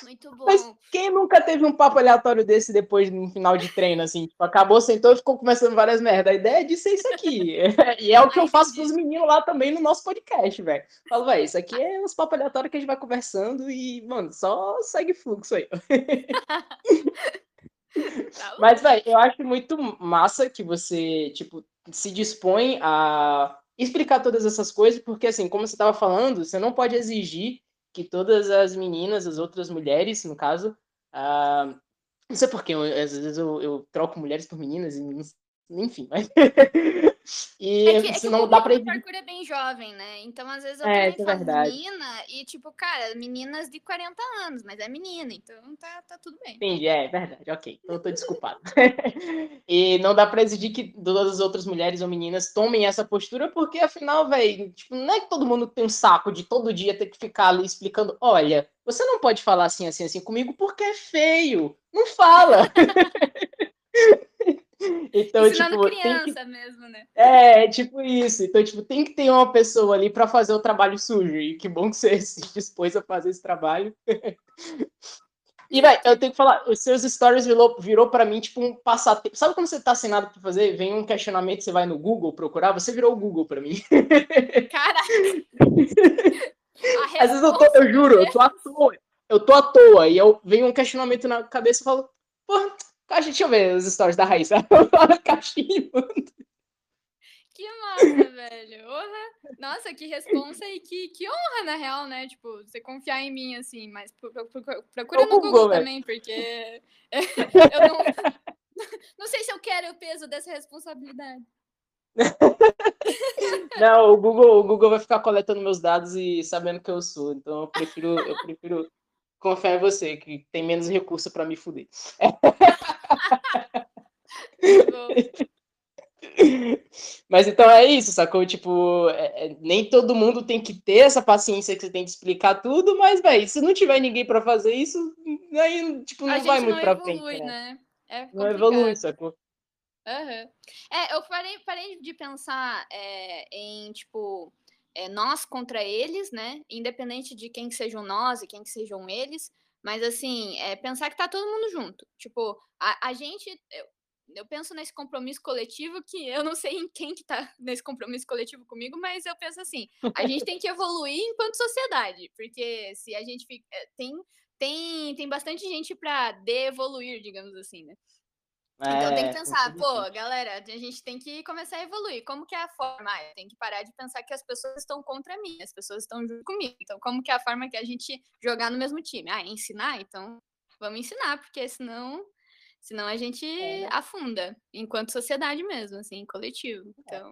Muito bom. Mas quem nunca teve um papo aleatório desse depois no final de treino, assim? Tipo, acabou, sentou e ficou conversando várias merdas. A ideia é disso é isso aqui. [laughs] e é o que eu faço com os meninos lá também no nosso podcast, velho. Falo, velho, isso aqui é uns papos aleatórios que a gente vai conversando e, mano, só segue fluxo aí. [laughs] Tá. Mas, velho, eu acho muito massa que você, tipo, se dispõe a explicar todas essas coisas, porque, assim, como você estava falando, você não pode exigir que todas as meninas, as outras mulheres, no caso, ah, não sei porquê, às vezes eu, eu troco mulheres por meninas, e enfim, mas... [laughs] e É que, é que não o dá pra exigir... parkour é bem jovem, né? Então, às vezes, eu É, também é falo verdade. menina e, tipo, cara, meninas de 40 anos, mas é menina, então tá, tá tudo bem. Entendi, é verdade, ok. Então eu tô desculpado. [laughs] e não dá pra exigir que todas as outras mulheres ou meninas tomem essa postura, porque afinal, velho, tipo, não é que todo mundo tem um saco de todo dia ter que ficar ali explicando: olha, você não pode falar assim, assim, assim comigo porque é feio. Não fala. [laughs] então, Ensinando tipo, tem que criança mesmo, né? é, tipo isso. Então, tipo, tem que ter uma pessoa ali para fazer o trabalho sujo. E que bom que você [laughs] se dispôs a fazer esse trabalho. E, velho, eu tenho que falar, os seus stories virou, virou para mim, tipo, um passatempo. Sabe quando você tá sem nada pra fazer, vem um questionamento, você vai no Google procurar? Você virou o Google para mim. Caraca! A Às vezes eu tô, eu juro, eu tô à toa. Eu tô à toa. E eu venho um questionamento na cabeça e falo, pô, caixa, deixa eu ver os stories da Raíssa. [laughs] Mano. Que massa, velho. Honra. Nossa, que responsa e que, que honra, na real, né? Tipo, você confiar em mim, assim, mas pro- pro- pro- procura É no Google, Google velho. também, porque [laughs] eu não, [laughs] não sei se eu quero o peso dessa responsabilidade. Não, o Google, o Google vai ficar coletando meus dados e sabendo que eu sou. Então eu prefiro, eu prefiro confiar em você, que tem menos recurso para me fuder. Mas então é isso, sacou? Tipo, é- é- nem todo mundo tem que ter essa paciência que você tem de explicar tudo, mas, velho, se não tiver ninguém para fazer isso, aí, tipo, não vai muito evolui, frente, né? né? É Não evolui, sacou? Aham. É, eu parei, parei de pensar é, em, tipo, é, nós contra eles, né? Independente de quem que sejam nós e quem que sejam eles. Mas, assim, é, pensar que tá todo mundo junto. Tipo, a, a gente... Eu, eu penso nesse compromisso coletivo que eu não sei em quem que tá nesse compromisso coletivo comigo, mas eu penso assim, a gente tem que evoluir enquanto sociedade, porque se a gente fica... é, Tem, tem, tem bastante gente para de-evoluir, digamos assim, né? Então tem É, que com pensar, pô, galera, a gente tem que começar a evoluir. Como que é a forma? Ah, eu tenho que parar de pensar que as pessoas estão contra mim, as pessoas estão junto comigo. Então, como que é a forma que a gente jogar no mesmo time? Ah, ensinar? Então, vamos ensinar, porque senão, senão a gente É. afunda, enquanto sociedade mesmo, assim, coletivo. Então,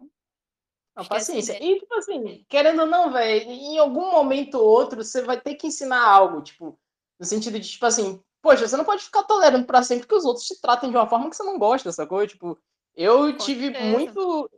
Não, é a paciência. E, tipo assim, querendo ou não, velho, em algum momento ou outro, você vai ter que ensinar algo, tipo, no sentido de, tipo assim, poxa, você não pode ficar tolerando pra sempre que os outros te tratem de uma forma que você não gosta, sacou? Tipo, eu Com tive certeza. muito.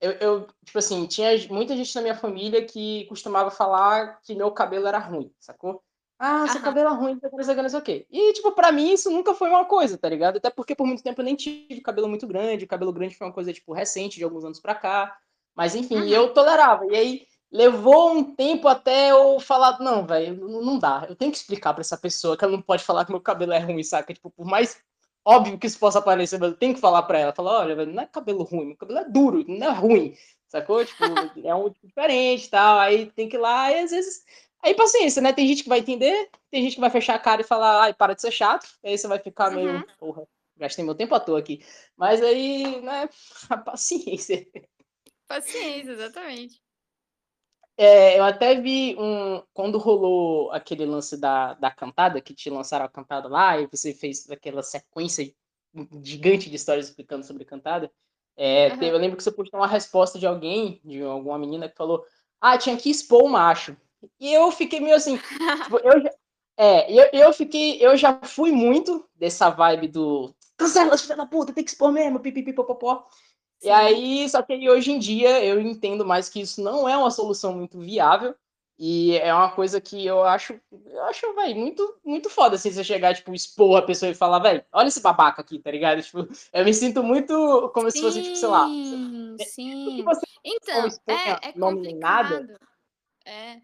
Eu, eu, tipo assim, tinha muita gente na minha família que costumava falar que meu cabelo era ruim, sacou? Ah, seu Aham. cabelo é ruim, não sei o que, não sei o quê. E, tipo, pra mim isso nunca foi uma coisa, tá ligado? Até porque por muito tempo eu nem tive cabelo muito grande, o cabelo grande foi uma coisa, tipo, recente, de alguns anos pra cá. Mas enfim, Uhum. eu tolerava. E aí, levou um tempo até eu falar, não, velho, não dá. Eu tenho que explicar para essa pessoa que ela não pode falar que meu cabelo é ruim, saca? Tipo, por mais óbvio que isso possa parecer, mas eu tenho que falar para ela, falar, olha, velho, não é cabelo ruim, meu cabelo é duro, não é ruim, sacou? Tipo, [laughs] é um tipo diferente, tal. Aí tem que ir lá e às vezes Aí paciência, né? Tem gente que vai entender, tem gente que vai fechar a cara e falar, ai, para de ser chato. Aí você vai ficar uhum. meio, porra, gastei meu tempo à toa aqui. Mas aí, né, [laughs] a paciência. Paciência, exatamente. É, eu até vi um. Quando rolou aquele lance da, da cantada, que te lançaram a cantada lá, e você fez aquela sequência gigante de histórias explicando sobre cantada. É, uhum. eu lembro que você postou uma resposta de alguém, de alguma menina, que falou: Ah, tinha que expor o macho. E eu fiquei meio assim. tipo, eu, já, é, eu, eu fiquei. Eu já fui muito dessa vibe do. Cancela, filha da puta, tem que expor mesmo, pipipipopopó. E aí, só que hoje em dia eu entendo mais que isso não é uma solução muito viável. E é uma coisa que eu acho, eu acho, velho, muito, muito foda, assim, você chegar, tipo, expor a pessoa e falar, velho, olha esse babaca aqui, tá ligado? Tipo, eu me sinto muito como sim, se fosse, tipo, sei lá. Sim, você Então, é, é complicado. Nada, é.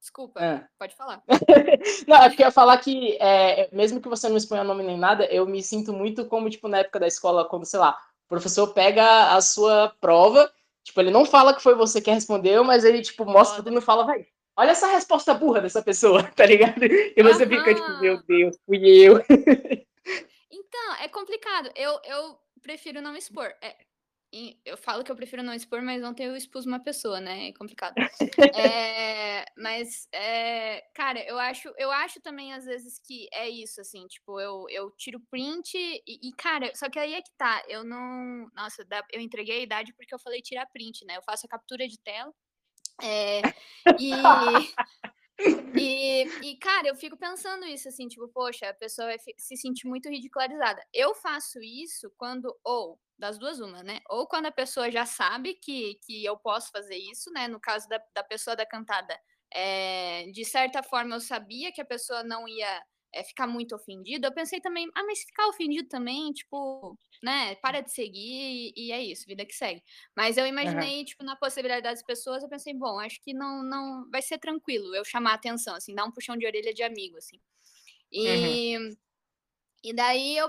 Desculpa, é. pode falar. [laughs] não, é porque eu ia falar que, é, mesmo que você não exponha nome nem nada, eu me sinto muito como, tipo, na época da escola, quando, sei lá, professor pega a sua prova, tipo, ele não fala que foi você que respondeu, mas ele, tipo, mostra Foda. tudo e fala, vai, olha essa resposta burra dessa pessoa, [laughs] tá ligado? E você Aham. fica, tipo, meu Deus, fui eu. [laughs] então, é complicado. Eu, eu prefiro não expor. É, eu falo que eu prefiro não expor, mas ontem eu expus uma pessoa, né? É complicado. [laughs] é, mas, é, cara, eu acho, eu acho também às vezes que é isso, assim, tipo, eu, eu tiro print e, e, cara, só que aí é que tá, eu não. Nossa, eu entreguei a idade porque eu falei tirar print, né? Eu faço a captura de tela. É, e. [laughs] E, [laughs] e, cara, eu fico pensando isso, assim, tipo, poxa, a pessoa vai se sentir muito ridicularizada. Eu faço isso quando, ou, das duas uma, né? Ou quando a pessoa já sabe que, que eu posso fazer isso, né? No caso da, da pessoa da cantada, é, de certa forma eu sabia que a pessoa não ia é, ficar muito ofendida. Eu pensei também, ah, mas ficar ofendido também, tipo, né? Para de seguir e, é isso, vida que segue. Mas eu imaginei, uhum. tipo, na possibilidade das pessoas, eu pensei, bom, acho que não, não vai ser tranquilo eu chamar a atenção, assim, dar um puxão de orelha de amigo, assim. E. Uhum. E daí eu,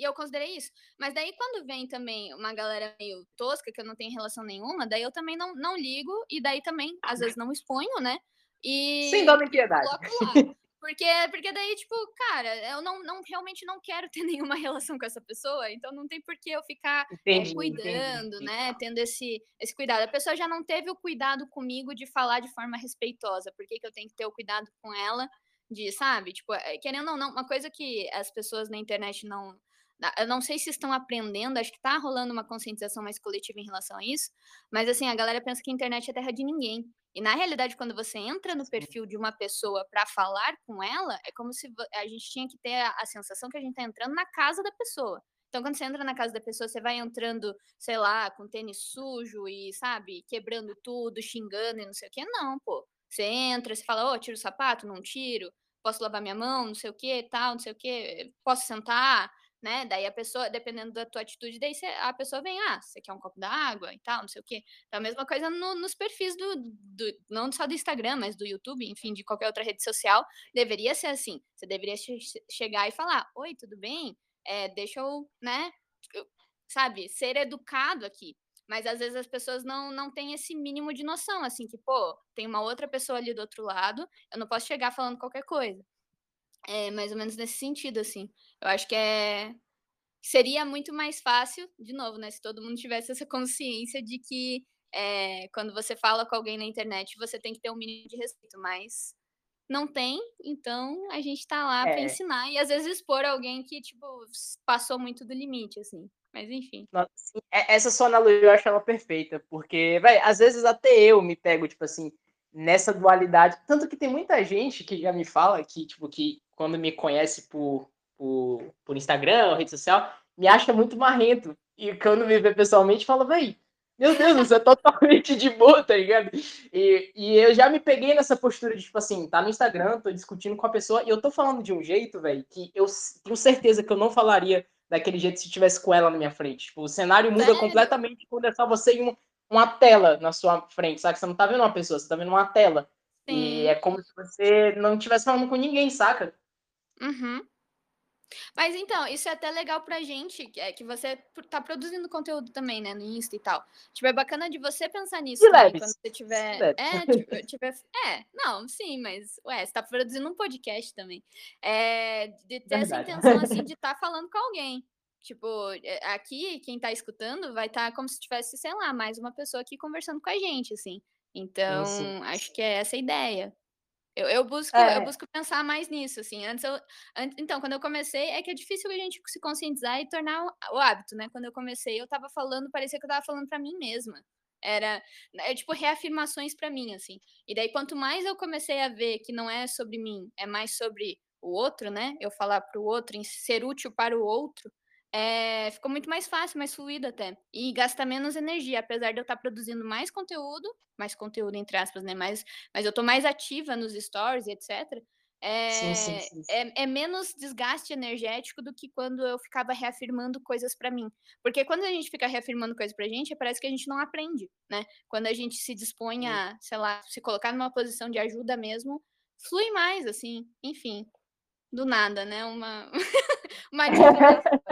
eu considerei isso. Mas daí quando vem também uma galera meio tosca, que eu não tenho relação nenhuma, daí eu também não, não ligo, e daí também, às vezes, não exponho, né? E. Sem dó nem piedade. Porque, porque daí, tipo, cara, eu não, não realmente não quero ter [laughs] nenhuma relação com essa pessoa, então não tem por que eu ficar entendi, é, cuidando, entendi. né? Tendo esse, esse cuidado. A pessoa já não teve o cuidado comigo de falar de forma respeitosa. Por que, que eu tenho que ter o cuidado com ela? De, sabe? Tipo, é, querendo ou não, uma coisa que as pessoas na internet não. Eu não sei se estão aprendendo, acho que tá rolando uma conscientização mais coletiva em relação a isso, mas assim, a galera pensa que a internet é terra de ninguém. E na realidade, quando você entra no perfil de uma pessoa para falar com ela, é como se a gente tinha que ter a, a sensação que a gente está entrando na casa da pessoa. Então, quando você entra na casa da pessoa, você vai entrando, sei lá, com tênis sujo e, sabe, quebrando tudo, xingando e não sei o quê. Não, pô. Você entra, você fala, ô, oh, tiro o sapato? Não tiro. Posso lavar minha mão? Não sei o quê, tal, não sei o quê. Posso sentar? Né? Daí a pessoa, dependendo da tua atitude, daí cê, a pessoa vem, ah, você quer um copo d'água e tal, não sei o quê. Então, a mesma coisa no, nos perfis do, do, não só do Instagram, mas do YouTube, enfim, de qualquer outra rede social, deveria ser assim. Você deveria che chegar e falar, oi, tudo bem? É, deixa eu, né, sabe, ser educado aqui. Mas às vezes as pessoas não, não têm esse mínimo de noção, assim, que, pô, tem uma outra pessoa ali do outro lado, eu não posso chegar falando qualquer coisa. É mais ou menos nesse sentido, assim. Eu acho que é. Seria muito mais fácil, de novo, né? Se todo mundo tivesse essa consciência de que é, quando você fala com alguém na internet, você tem que ter um mínimo de respeito, mas não tem, então a gente tá lá é. para ensinar e às vezes expor alguém que, tipo, passou muito do limite, assim. Mas enfim. Nossa, é, essa sua analogia eu acho ela perfeita, porque, vai, às vezes até eu me pego, tipo assim, nessa dualidade. Tanto que tem muita gente que já me fala que, tipo, que quando me conhece por, por, por Instagram, rede social, me acha muito marrento. E quando me vê pessoalmente, fala, véi, meu Deus, você é totalmente de boa, tá ligado? E, e eu já me peguei nessa postura de, tipo assim, tá no Instagram, tô discutindo com a pessoa, e eu tô falando de um jeito, velho, que eu tenho certeza que eu não falaria daquele jeito se tivesse com ela na minha frente. Tipo, o cenário muda Sério? completamente quando é só você e um, uma tela na sua frente, sabe? Você não tá vendo uma pessoa, você tá vendo uma tela. Sim. E é como se você não estivesse falando com ninguém, saca? Uhum. Mas então, isso é até legal pra gente, que é que você tá produzindo conteúdo também, né, no Insta e tal. Tipo, é bacana de você pensar nisso também, quando você tiver. É, [laughs] tipo, tiver. É, não, sim, mas, ué, você tá produzindo um podcast também. É, de ter Verdade. essa intenção, assim, [laughs] de estar tá falando com alguém. Tipo, é, aqui, quem tá escutando vai estar tá como se tivesse, sei lá, mais uma pessoa aqui conversando com a gente, assim. Então, acho que é essa a ideia. Eu, eu busco, é. eu busco pensar mais nisso, assim. Antes eu, antes, então, quando eu comecei, é que é difícil a gente se conscientizar e tornar o, o hábito, né? Quando eu comecei, eu tava falando, parecia que eu tava falando para mim mesma. Era, é, tipo reafirmações para mim, assim. E daí, quanto mais eu comecei a ver que não é sobre mim, é mais sobre o outro, né? Eu falar para o outro, em ser útil para o outro, é, ficou muito mais fácil, mais fluido até. E gasta menos energia, apesar de eu estar tá produzindo mais conteúdo, mais conteúdo entre aspas, né? Mas, mas eu estou mais ativa nos stories e etc. É, sim, sim, sim, é, é, menos desgaste energético do que quando eu ficava reafirmando coisas para mim. Porque quando a gente fica reafirmando coisas pra gente, parece que a gente não aprende, né? Quando a gente se dispõe a, sei lá, se colocar numa posição de ajuda mesmo, flui mais, assim, enfim. Do nada, né? Uma, [laughs] uma dica. [laughs]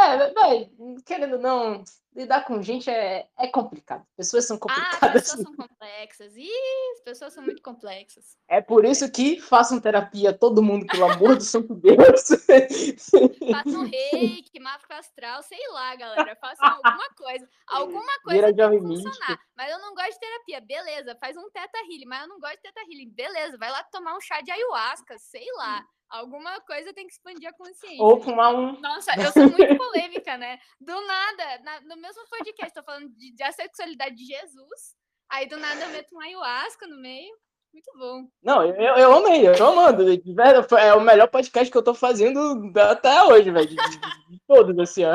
É, velho, querendo ou não, lidar com gente é, é complicado. Pessoas são complicadas. Ah, pessoas são [laughs] complexas. Ih, as pessoas são muito complexas. É por isso que façam terapia todo mundo, pelo amor do santo Deus. [laughs] Façam reiki, mapa astral, sei lá, galera. Façam alguma coisa. Alguma coisa Vira tem que funcionar. Mas eu não gosto de terapia. Beleza, faz um teta healing, mas eu não gosto de teta healing. Beleza, vai lá tomar um chá de ayahuasca, sei lá. Alguma coisa tem que expandir a consciência. Ou fumar um. Nossa, eu sou muito [laughs] polêmica, né? Do nada, na, no mesmo podcast, tô falando de, de sexualidade de Jesus. Aí do nada eu meto um ayahuasca no meio. Muito bom. Não, eu, eu amei, eu tô amando. É o melhor podcast que eu tô fazendo até hoje, velho. De, de, de, todos, assim, ó.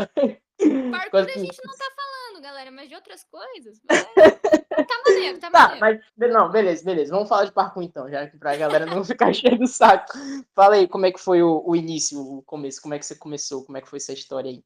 Parkour a gente não tá falando, galera, mas de outras coisas. [laughs] Tá maneiro, tá, tá maneiro. Mas, não, beleza, beleza. Vamos falar de parkour então, já que pra galera não [laughs] ficar cheio do saco. Fala aí, como é que foi o, o início, o começo, como é que você começou, como é que foi essa história aí?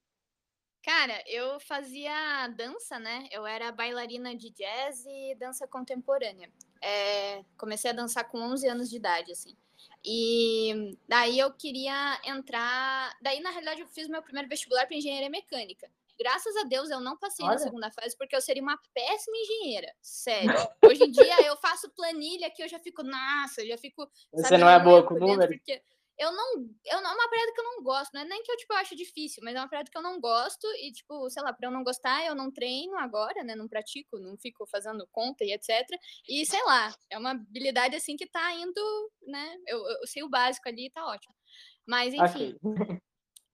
Cara, eu fazia dança, né? Eu era bailarina de jazz e dança contemporânea. É, comecei a dançar com 11 anos de idade, assim. E daí eu queria entrar. Daí, na realidade, eu fiz meu primeiro vestibular para engenharia mecânica. Graças a Deus eu não passei Olha. na segunda fase porque eu seria uma péssima engenheira. Sério. Hoje em dia eu faço planilha que eu já fico, nossa, eu já fico. Você sabe, não é boa com números? Porque eu não. Eu não é uma parada que eu não gosto. Não é nem que eu, tipo, eu acho difícil, mas é uma parada que eu não gosto. E, tipo, sei lá, pra eu não gostar, eu não treino agora, né? Não pratico, não fico fazendo conta e etc. E, sei lá, é uma habilidade assim que tá indo, né? Eu, eu sei o básico ali e tá ótimo. Mas, enfim. Okay.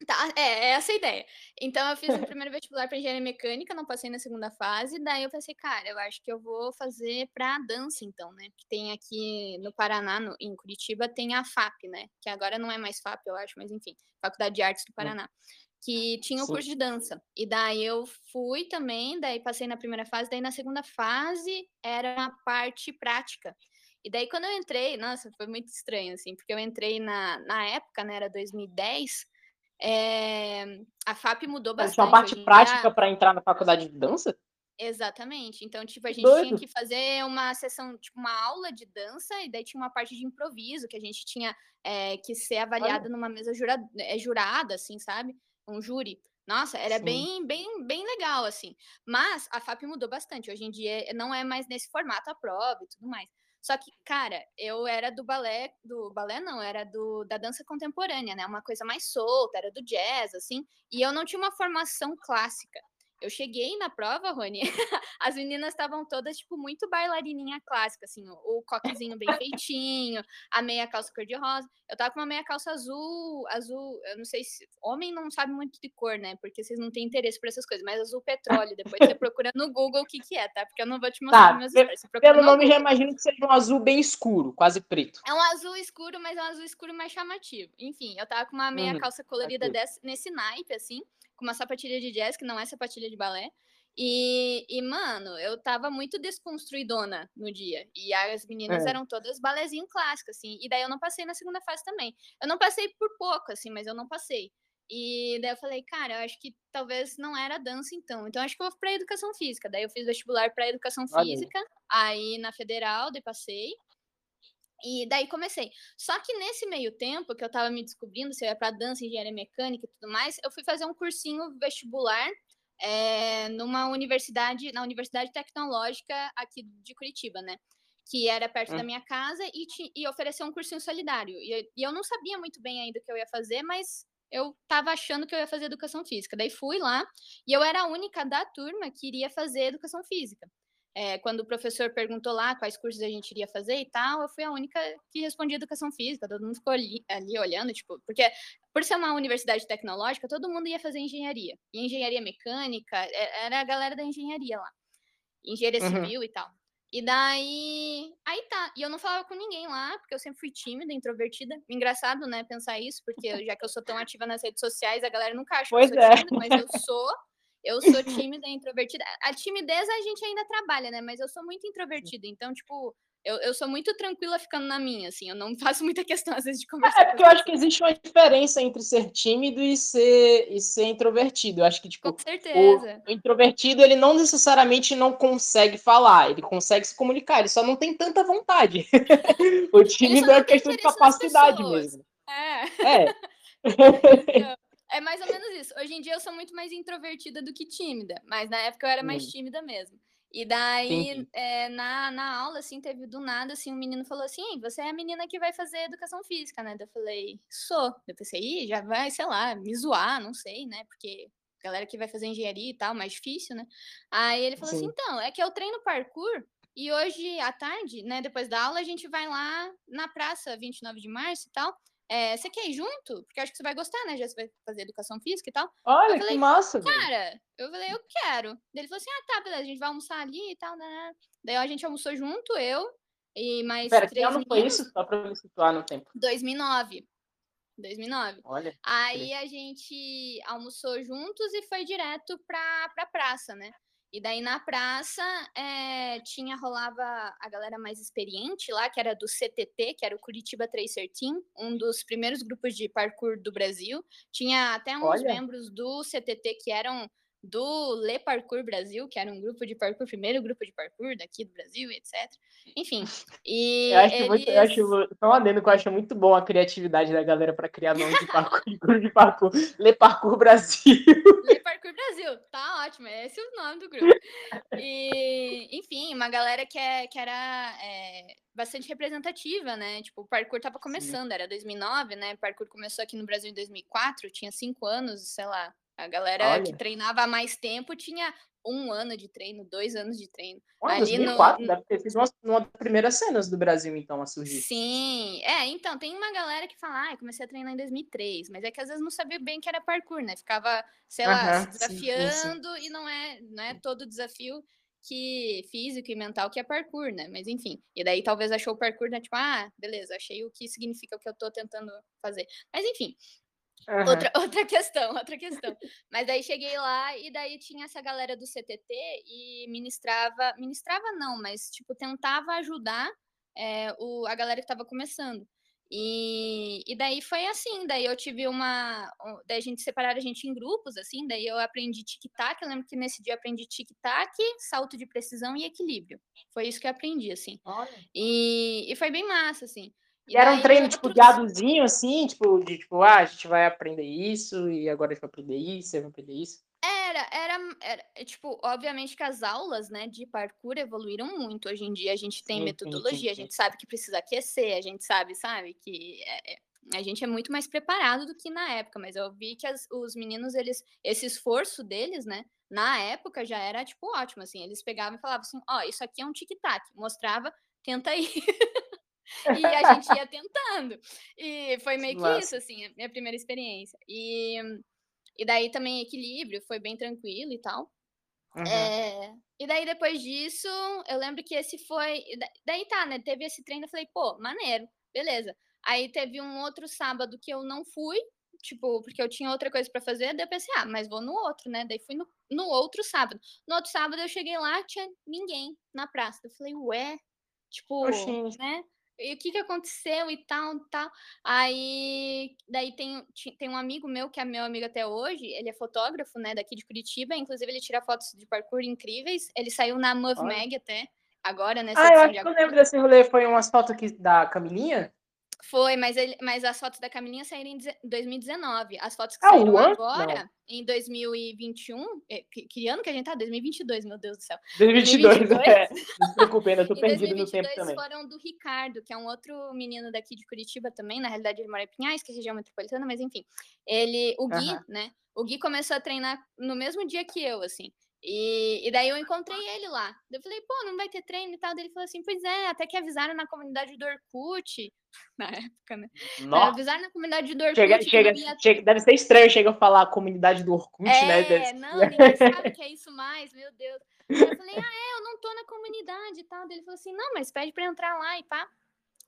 Tá, é, é essa a ideia. Então, eu fiz o [laughs] primeiro vestibular para engenharia mecânica, não passei na segunda fase. Daí eu pensei, cara, eu acho que eu vou fazer para dança, então, né? Que tem aqui no Paraná, no, em Curitiba, tem a FAP, né? Que agora não é mais FAP, eu acho, mas enfim, Faculdade de Artes do hum. Paraná. Que tinha o curso de dança. E daí eu fui também, daí passei na primeira fase, daí na segunda fase era a parte prática. E daí, quando eu entrei, nossa, foi muito estranho, assim, porque eu entrei na, na época, né, era 2010, é, a FAP mudou bastante. Tinha uma parte prática para entrar na faculdade de dança? Exatamente. Então, tipo, a gente Doido. tinha que fazer uma sessão, tipo, uma aula de dança, e daí tinha uma parte de improviso que a gente tinha é, que ser avaliada Olha. numa mesa jura, é, jurada, assim, sabe? Um júri. Nossa, era Sim. bem, bem, bem legal, assim. Mas a FAP mudou bastante. Hoje em dia não é mais nesse formato a prova e tudo mais. Só que, cara, eu era do balé, do balé não, era do da dança contemporânea, né? Uma coisa mais solta, era do jazz, assim, e eu não tinha uma formação clássica. Eu cheguei na prova, Rony, [laughs] as meninas estavam todas, tipo, muito bailarininha clássica, assim, o, coquezinho bem feitinho, a meia calça cor-de-rosa. Eu tava com uma meia calça azul, azul, eu não sei se. Homem não sabe muito de cor, né? Porque vocês não têm interesse por essas coisas, mas azul petróleo. Depois você procura no Google o que, que é, tá? Porque eu não vou te mostrar tá, meus stories. Pelo nome Google. já imagino que seja um azul bem escuro, quase preto. É um azul escuro, mas é um azul escuro mais chamativo. Enfim, eu tava com uma meia hum, calça colorida desse, nesse naipe, assim com uma sapatilha de jazz, que não é sapatilha de balé. E, e, mano, eu tava muito desconstruidona no dia. E as meninas é. eram todas balezinho clássico, assim. E daí eu não passei na segunda fase também. Eu não passei por pouco, assim, mas eu não passei. E daí eu falei, cara, eu acho que talvez não era dança então. Então acho que eu vou para educação física. Daí eu fiz vestibular para educação física, aí na federal, daí passei. E daí comecei. Só que nesse meio tempo que eu tava me descobrindo se eu ia para dança, engenharia mecânica e tudo mais, eu fui fazer um cursinho vestibular é, numa universidade, na Universidade Tecnológica aqui de Curitiba, né? Que era perto hum. da minha casa e, te, e ofereceu um cursinho solidário. E, e eu não sabia muito bem ainda o que eu ia fazer, mas eu tava achando que eu ia fazer educação física. Daí fui lá e eu era a única da turma que iria fazer educação física. É, quando o professor perguntou lá quais cursos a gente iria fazer e tal, eu fui a única que respondia educação física. Todo mundo ficou ali, ali olhando, tipo, porque por ser uma universidade tecnológica, todo mundo ia fazer engenharia. E engenharia mecânica, é, era a galera da engenharia lá. Engenharia uhum. civil e tal. E daí. Aí tá. E eu não falava com ninguém lá, porque eu sempre fui tímida, introvertida. Engraçado, né, pensar isso, porque [laughs] já que eu sou tão ativa nas redes sociais, a galera nunca acha pois que eu sou é. tímida, mas eu sou. Eu sou tímida e introvertida. A timidez a gente ainda trabalha, né? Mas eu sou muito introvertida. Então, tipo, eu, eu sou muito tranquila ficando na minha, assim. Eu não [laughs] faço muita questão, às vezes, de conversar. É, porque eu acho que existe uma diferença entre ser tímido e ser, e ser introvertido. Eu acho que, tipo, Com certeza. O, o introvertido, ele não necessariamente não consegue falar. Ele consegue se comunicar. Ele só não tem tanta vontade. [laughs] o tímido é questão de capacidade mesmo. É. É. [laughs] É mais ou menos isso. Hoje em dia eu sou muito mais introvertida do que tímida, mas na época eu era mais hum. tímida mesmo. E daí, é, na, na aula, assim, teve do nada, assim, um menino falou assim, você é a menina que vai fazer educação física, né? eu falei, sou. Eu pensei, Ih, já vai, sei lá, me zoar, não sei, né? Porque galera que vai fazer engenharia e tal, mais difícil, né? Aí ele falou assim, Sim. assim, então, é que eu treino parkour e hoje à tarde, né, depois da aula, a gente vai lá na praça 29 de março e tal, é, você quer ir junto? Porque acho que você vai gostar, né? Já você vai fazer educação física e tal. Olha, falei, que massa, Cara, eu falei, eu quero. Daí ele falou assim: ah, tá, beleza, a gente vai almoçar ali e tal, né? Daí a gente almoçou junto, eu e mais Pera, três que ano foi isso? Só pra me situar no tempo. 2009. 2009. Olha. Aí a gente almoçou juntos e foi direto pra, pra praça, né? E daí na praça é, tinha, rolava a galera mais experiente lá, que era do CTT, que era o Curitiba Tracer Team, um dos primeiros grupos de parkour do Brasil. Tinha até uns Olha. membros do CTT que eram do Le Parkour Brasil, que era um grupo de parkour, primeiro grupo de parkour daqui do Brasil, etc. Enfim. E eu acho, eles... muito, eu acho só um adendo que eu acho muito bom a criatividade da galera para criar nome de parkour, [laughs] de grupo de parkour. Le Parkour Brasil. Le Brasil, tá ótimo, é esse o nome do grupo. [laughs] E, enfim, uma galera que, é, que era é, bastante representativa, né? Tipo, o parkour tava começando, Sim. era 2009, né? O parkour começou aqui no Brasil em 2004, tinha cinco anos, sei lá, a galera Olha. que treinava há mais tempo tinha um ano de treino, dois anos de treino. Olha, Ali 2004 no... deve ter sido uma, uma das primeiras cenas do Brasil, então, a surgir. Sim, é, então, tem uma galera que fala, ah, comecei a treinar em 2003, mas é que às vezes não sabia bem que era parkour, né? Ficava, sei lá, se desafiando sim, sim. e não é, não é todo desafio que físico e mental que é parkour, né? Mas enfim, e daí talvez achou o parkour, né? Tipo, ah, beleza, achei o que significa o que eu tô tentando fazer. Mas enfim, Uhum. Outra, [laughs] outra questão, outra questão. Mas daí cheguei lá e daí tinha essa galera do CTT e ministrava, ministrava não, mas tipo tentava ajudar é, o, a galera que estava começando. E, e daí foi assim, daí eu tive uma. Daí a gente separaram a gente em grupos, assim, daí eu aprendi tic-tac. Eu lembro que nesse dia eu aprendi tic-tac, salto de precisão e equilíbrio. Foi isso que eu aprendi, assim. E, e foi bem massa, assim. E, era um treino, tipo, guiadozinho, assim, tipo, de tipo, ah, a gente vai aprender isso, e agora a gente vai aprender isso, vai aprender isso. Era, era, era, é, tipo, obviamente que as aulas, né, de parkour evoluíram muito. Hoje em dia a gente tem sim, metodologia, sim, sim, a gente sabe que precisa aquecer, a gente sabe, sabe, que é, é, a gente é muito mais preparado do que na época, mas eu vi que as, os meninos, eles, esse esforço deles, né, na época já era, tipo, ótimo, assim, eles pegavam e falavam assim, ó, oh, isso aqui é um tic-tac, mostrava, tenta aí. [laughs] e a gente ia tentando. E foi meio que isso, assim, a minha primeira experiência. E, e daí também equilíbrio, foi bem tranquilo e tal. Uhum. É, e daí depois disso, eu lembro que esse foi. Daí tá, né? Teve esse treino, eu falei, pô, maneiro, beleza. Aí teve um outro sábado que eu não fui, tipo, porque eu tinha outra coisa para fazer, daí eu pensei, ah, mas vou no outro, né? Daí fui no, no outro sábado. No outro sábado eu cheguei lá, tinha ninguém na praça. Eu falei, ué, tipo, Oxente. né? E o que que aconteceu e tal, tal. Aí, daí tem, tem um amigo meu, que é meu amigo até hoje, ele é fotógrafo, né, daqui de Curitiba, inclusive ele tira fotos de parkour incríveis, ele saiu na Move Mag até, agora, nessa Ah, eu acho que eu lembro desse rolê, foi umas fotos aqui da Camilinha? Foi, mas, ele, mas as fotos da Camilinha saíram em 2019. As fotos que ah, saíram agora, não. em 2021, eh, que, que, ano que a gente tá? 2022, meu Deus do céu. 2022, 2022 é. Preocupe, [laughs] ainda tô perdido no tempo também. foram do Ricardo, que é um outro menino daqui de Curitiba também, na realidade ele mora em Pinhais, que é região metropolitana, mas enfim. Ele, o Gui, uh -huh. né? O Gui começou a treinar no mesmo dia que eu, assim. E, e, daí eu encontrei ele lá. Eu falei, pô, não vai ter treino e tal. Daí ele falou assim, pois é, até que avisaram na comunidade do Orkut, [laughs] na época, né? Nossa. Avisaram na comunidade do Orkut. Chega, chega, ia... chega, deve ser estranho chega a falar a comunidade do Orkut, é, né? É, não, [laughs] ninguém sabe que é isso mais, meu Deus. eu falei, ah, é, eu não tô na comunidade e tal. Daí ele falou assim, não, mas pede pra entrar lá e pá.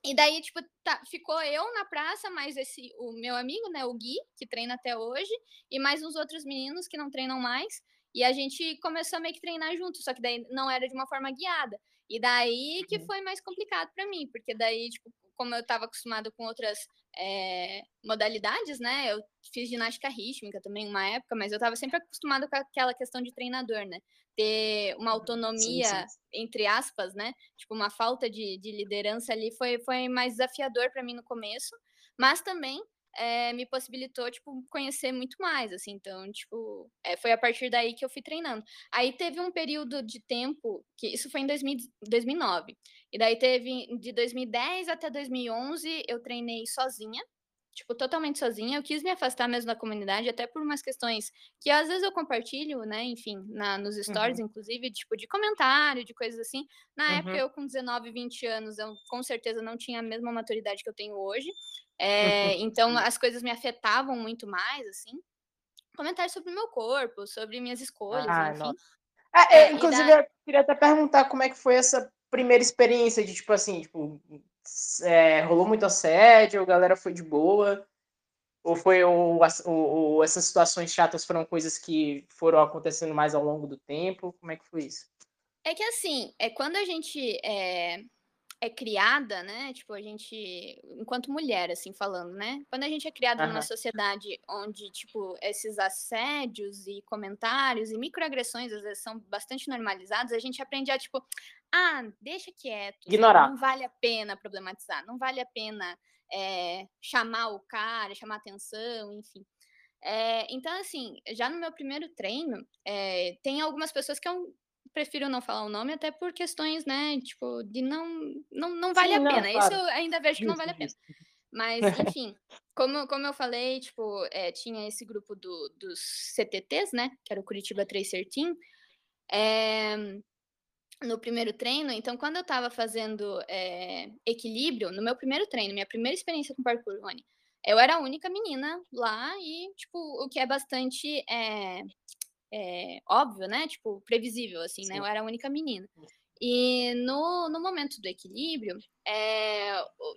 E daí, tipo, tá, ficou eu na praça, mais esse, o meu amigo, né, o Gui, que treina até hoje, e mais uns outros meninos que não treinam mais. E a gente começou a meio que treinar junto, só que daí não era de uma forma guiada. E daí que uhum. foi mais complicado para mim, porque daí, tipo, como eu estava acostumado com outras é, modalidades, né? Eu fiz ginástica rítmica também uma época, mas eu estava sempre acostumado com aquela questão de treinador, né? Ter uma autonomia, sim, sim. entre aspas, né? Tipo, uma falta de, de liderança ali foi, foi mais desafiador para mim no começo, mas também é, me possibilitou, tipo, conhecer muito mais, assim, então, tipo, é, foi a partir daí que eu fui treinando. Aí teve um período de tempo, que isso foi em 2000, 2009, e daí teve, de 2010 até 2011, eu treinei sozinha, tipo, totalmente sozinha. Eu quis me afastar mesmo da comunidade, até por umas questões que às vezes eu compartilho, né? Enfim, na, nos stories, uhum. inclusive, tipo, de comentário, de coisas assim. Na uhum. época, eu com 19, 20 anos, eu com certeza não tinha a mesma maturidade que eu tenho hoje. É, então, as coisas me afetavam muito mais, assim. Comentários sobre o meu corpo, sobre minhas escolhas, ah, enfim. É, é, inclusive, da... eu queria até perguntar como é que foi essa primeira experiência de, tipo assim, tipo, é, rolou muito assédio, a galera foi de boa? Ou foi o, essas situações chatas foram coisas que foram acontecendo mais ao longo do tempo? Como é que foi isso? É que assim, é quando a gente é, é criada, né? Tipo, a gente, enquanto mulher, assim, falando, né? Quando a gente é criada uhum. numa sociedade onde, tipo, esses assédios e comentários e microagressões às vezes são bastante normalizados, a gente aprende a, tipo, ah, deixa quieto. Ignorar. Não vale a pena problematizar, não vale a pena é, chamar o cara, chamar atenção, enfim. É, então, assim, já no meu primeiro treino, é, tem algumas pessoas que eu prefiro não falar o nome, até por questões, né, tipo, de não, não, não vale Sim, a não, pena. Claro. Isso eu ainda vejo que não vale a pena. Mas, enfim, como, como eu falei, tipo, é, tinha esse grupo do, dos CTTs, né, que era o Curitiba Tracer Team, é, no primeiro treino, então quando eu estava fazendo é, equilíbrio, no meu primeiro treino, minha primeira experiência com parkour, Rony, eu era a única menina lá e, tipo, o que é bastante é, é, óbvio, né? Tipo, previsível, assim, Sim. né? Eu era a única menina. E no, no momento do equilíbrio,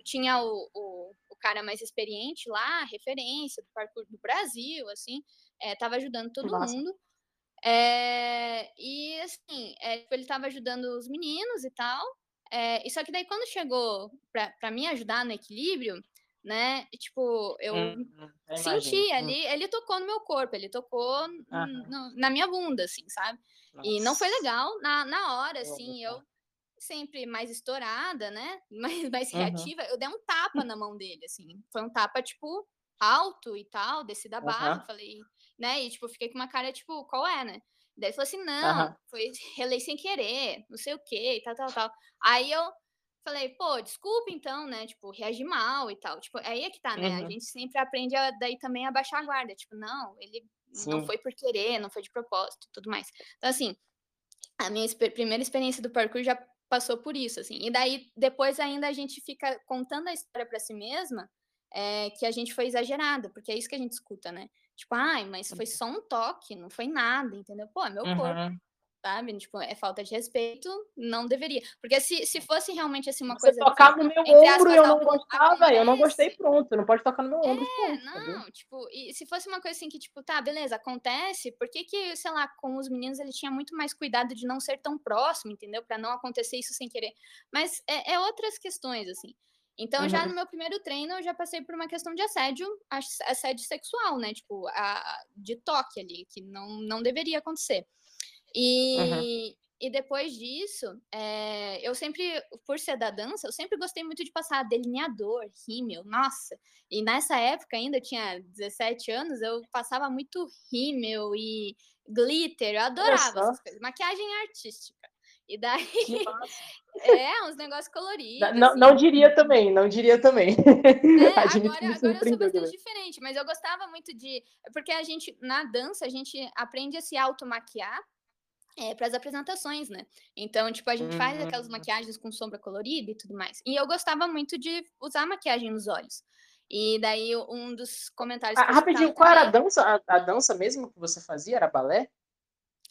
tinha o, o, o, cara mais experiente lá, referência do parkour do Brasil, assim, estava ajudando todo Nossa. mundo. É, e assim, é, ele estava ajudando os meninos e tal. É, e só que daí quando chegou para me ajudar no equilíbrio, né? Tipo, eu hum, senti hum. ali, ele tocou no meu corpo, ele tocou no, na minha bunda, assim, sabe? Nossa. E não foi legal na, na hora, assim, eu sempre mais estourada, né? [laughs] Mais, mais reativa, uhum. eu dei um tapa [laughs] na mão dele, assim. Foi um tapa, tipo, alto e tal, desci da barra, uhum. falei, né? E, tipo, fiquei com uma cara, tipo, qual é, né? Daí ele falou assim, não, uhum. foi relei sem querer, não sei o quê, e tal, tal, tal. Aí eu falei, pô, desculpa então, né? Tipo, reagi mal e tal. Tipo, aí é que tá, né? Uhum. A gente sempre aprende a, daí também a baixar a guarda. Tipo, não, ele Sim. não foi por querer, não foi de propósito tudo mais. Então, assim, a minha primeira experiência do parkour já passou por isso, assim. E daí, depois ainda a gente fica contando a história para si mesma é, que a gente foi exagerada, porque é isso que a gente escuta, né? Tipo, ai, mas foi uhum. só um toque, não foi nada, entendeu? Pô, é meu uhum. corpo sabe? Tipo, é falta de respeito, não deveria. Porque se, se fosse realmente assim uma Você coisa. tocar no meu ombro e eu não gostava, eu não gostei, pronto. Não pode tocar no meu ombro. É, pronto, não, tipo, e se fosse uma coisa assim que, tipo, tá, beleza, acontece, por que, que, sei lá, com os meninos ele tinha muito mais cuidado de não ser tão próximo, entendeu? para não acontecer isso sem querer. Mas é, é outras questões, assim. Então, uhum. já no meu primeiro treino, eu já passei por uma questão de assédio, assédio sexual, né? Tipo, a, de toque ali, que não, não deveria acontecer. E, uhum. e depois disso, é, eu sempre, por ser da dança, eu sempre gostei muito de passar delineador, rímel, nossa. E nessa época ainda, eu tinha 17 anos, eu passava muito rímel e glitter, eu adorava essas coisas. Maquiagem artística. E daí. [laughs] é, uns negócios coloridos. Não, assim. não diria também, não diria também. É, [laughs] agora, agora eu sou bastante também. diferente, mas eu gostava muito de. Porque a gente, na dança, a gente aprende a se automaquiar é, para as apresentações, né? Então, tipo, a gente uhum. faz aquelas maquiagens com sombra colorida e tudo mais. E eu gostava muito de usar maquiagem nos olhos. E daí, um dos comentários. Ah, rapidinho, qual era a dança? A, a dança mesmo que você fazia? Era balé?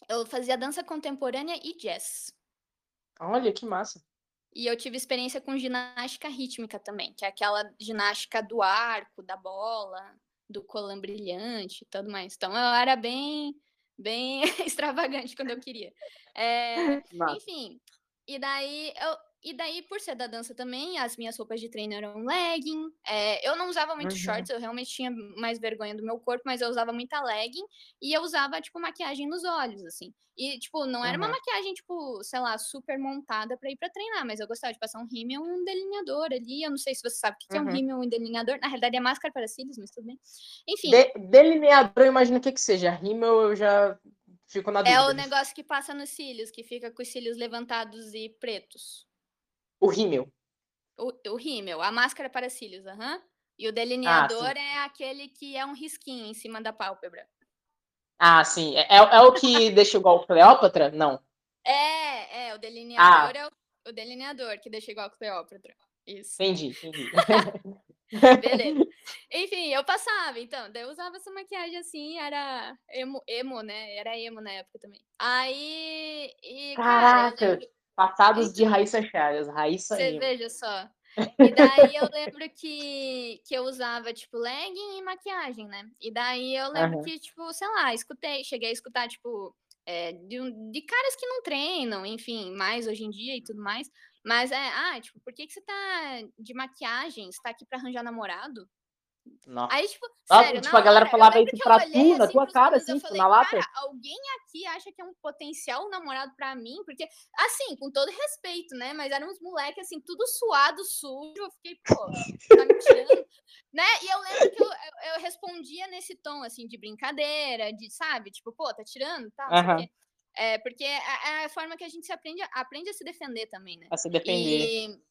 Eu fazia dança contemporânea e jazz. Olha, que massa. E eu tive experiência com ginástica rítmica também, que é aquela ginástica do arco, da bola, do colã brilhante e tudo mais. Então eu era bem, bem [laughs] extravagante quando eu queria. É, [laughs] enfim, e daí eu, e daí, por ser da dança também, as minhas roupas de treino eram legging. É, eu não usava muito uhum. shorts, eu realmente tinha mais vergonha do meu corpo, mas eu usava muita legging. E eu usava, tipo, maquiagem nos olhos, assim. E, tipo, não era uhum. uma maquiagem, tipo, sei lá, super montada pra ir pra treinar, mas eu gostava de passar um rímel e um delineador ali. Eu não sei se você sabe o que, uhum. é um uhum. rímel e um delineador. Na realidade, é máscara para cílios, mas tudo bem. Enfim. De delineador, eu imagino o que, que seja. Rímel, eu já fico na dúvida. É o negócio que passa nos cílios, que fica com os cílios levantados e pretos. O rímel. O, o rímel, a máscara para cílios, aham. Uhum. E o ah, delineador ah, é aquele que é um risquinho em cima da pálpebra. Ah, sim. É, é, é o que [laughs] deixa igual Cleópatra? Não. É, é, o delineador ah. é o, o, delineador que deixa igual Cleópatra. Isso. Entendi, entendi. [laughs] Beleza. [laughs] Enfim, eu passava, então, daí eu usava essa maquiagem assim, era emo, emo, né? Era emo na época também. Aí. E, Caraca! Cara, Passados de Raíssa Chagas. Raíssa Você veja só. E daí eu lembro que, que eu usava, tipo, legging e maquiagem, né? E daí eu lembro uhum. que, tipo, sei lá, escutei, cheguei a escutar, tipo, é, de, de caras que não treinam, enfim, mais hoje em dia e tudo mais. Mas é, ah, tipo, por que, que você tá de maquiagem? Você tá aqui pra arranjar namorado? Aí, tipo, Nossa, sério, tipo a galera hora, falava isso pra tu, na assim, tua cara, assim, tipo, falei, na lata. Alguém aqui acha que é um potencial namorado pra mim? Porque, assim, com todo respeito, né? Mas eram uns moleques, assim, tudo suado, sujo. Eu fiquei, pô, tá me tirando. [laughs] né? E eu lembro que eu, eu, eu, respondia nesse tom, assim, de brincadeira, de, sabe? Tipo, pô, tá tirando, tá? Uhum. É, porque é, é a forma que a gente se aprende, aprende a se defender também, né? A se defender. E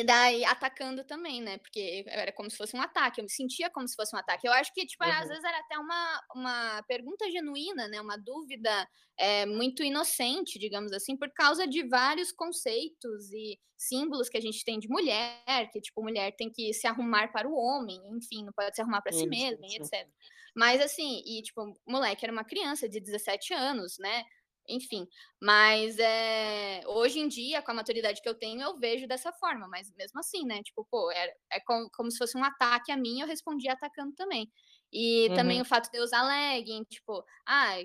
e daí atacando também, né? Porque era como se fosse um ataque, eu me sentia como se fosse um ataque. Eu acho que, tipo, uhum. às vezes era até uma, uma pergunta genuína, né? Uma dúvida é, muito inocente, digamos assim, por causa de vários conceitos e símbolos que a gente tem de mulher, que, tipo, mulher tem que se arrumar para o homem, enfim, não pode se arrumar para si mesma, etc. Mas, assim, e, tipo, moleque era uma criança de 17 anos, né? Enfim. Mas é, hoje em dia, com a maturidade que eu tenho, eu vejo dessa forma. Mas mesmo assim, né? Tipo, pô, é, é como, como se fosse um ataque a mim, eu respondi atacando também. E uhum. também o fato de eu usar legging, tipo, ah,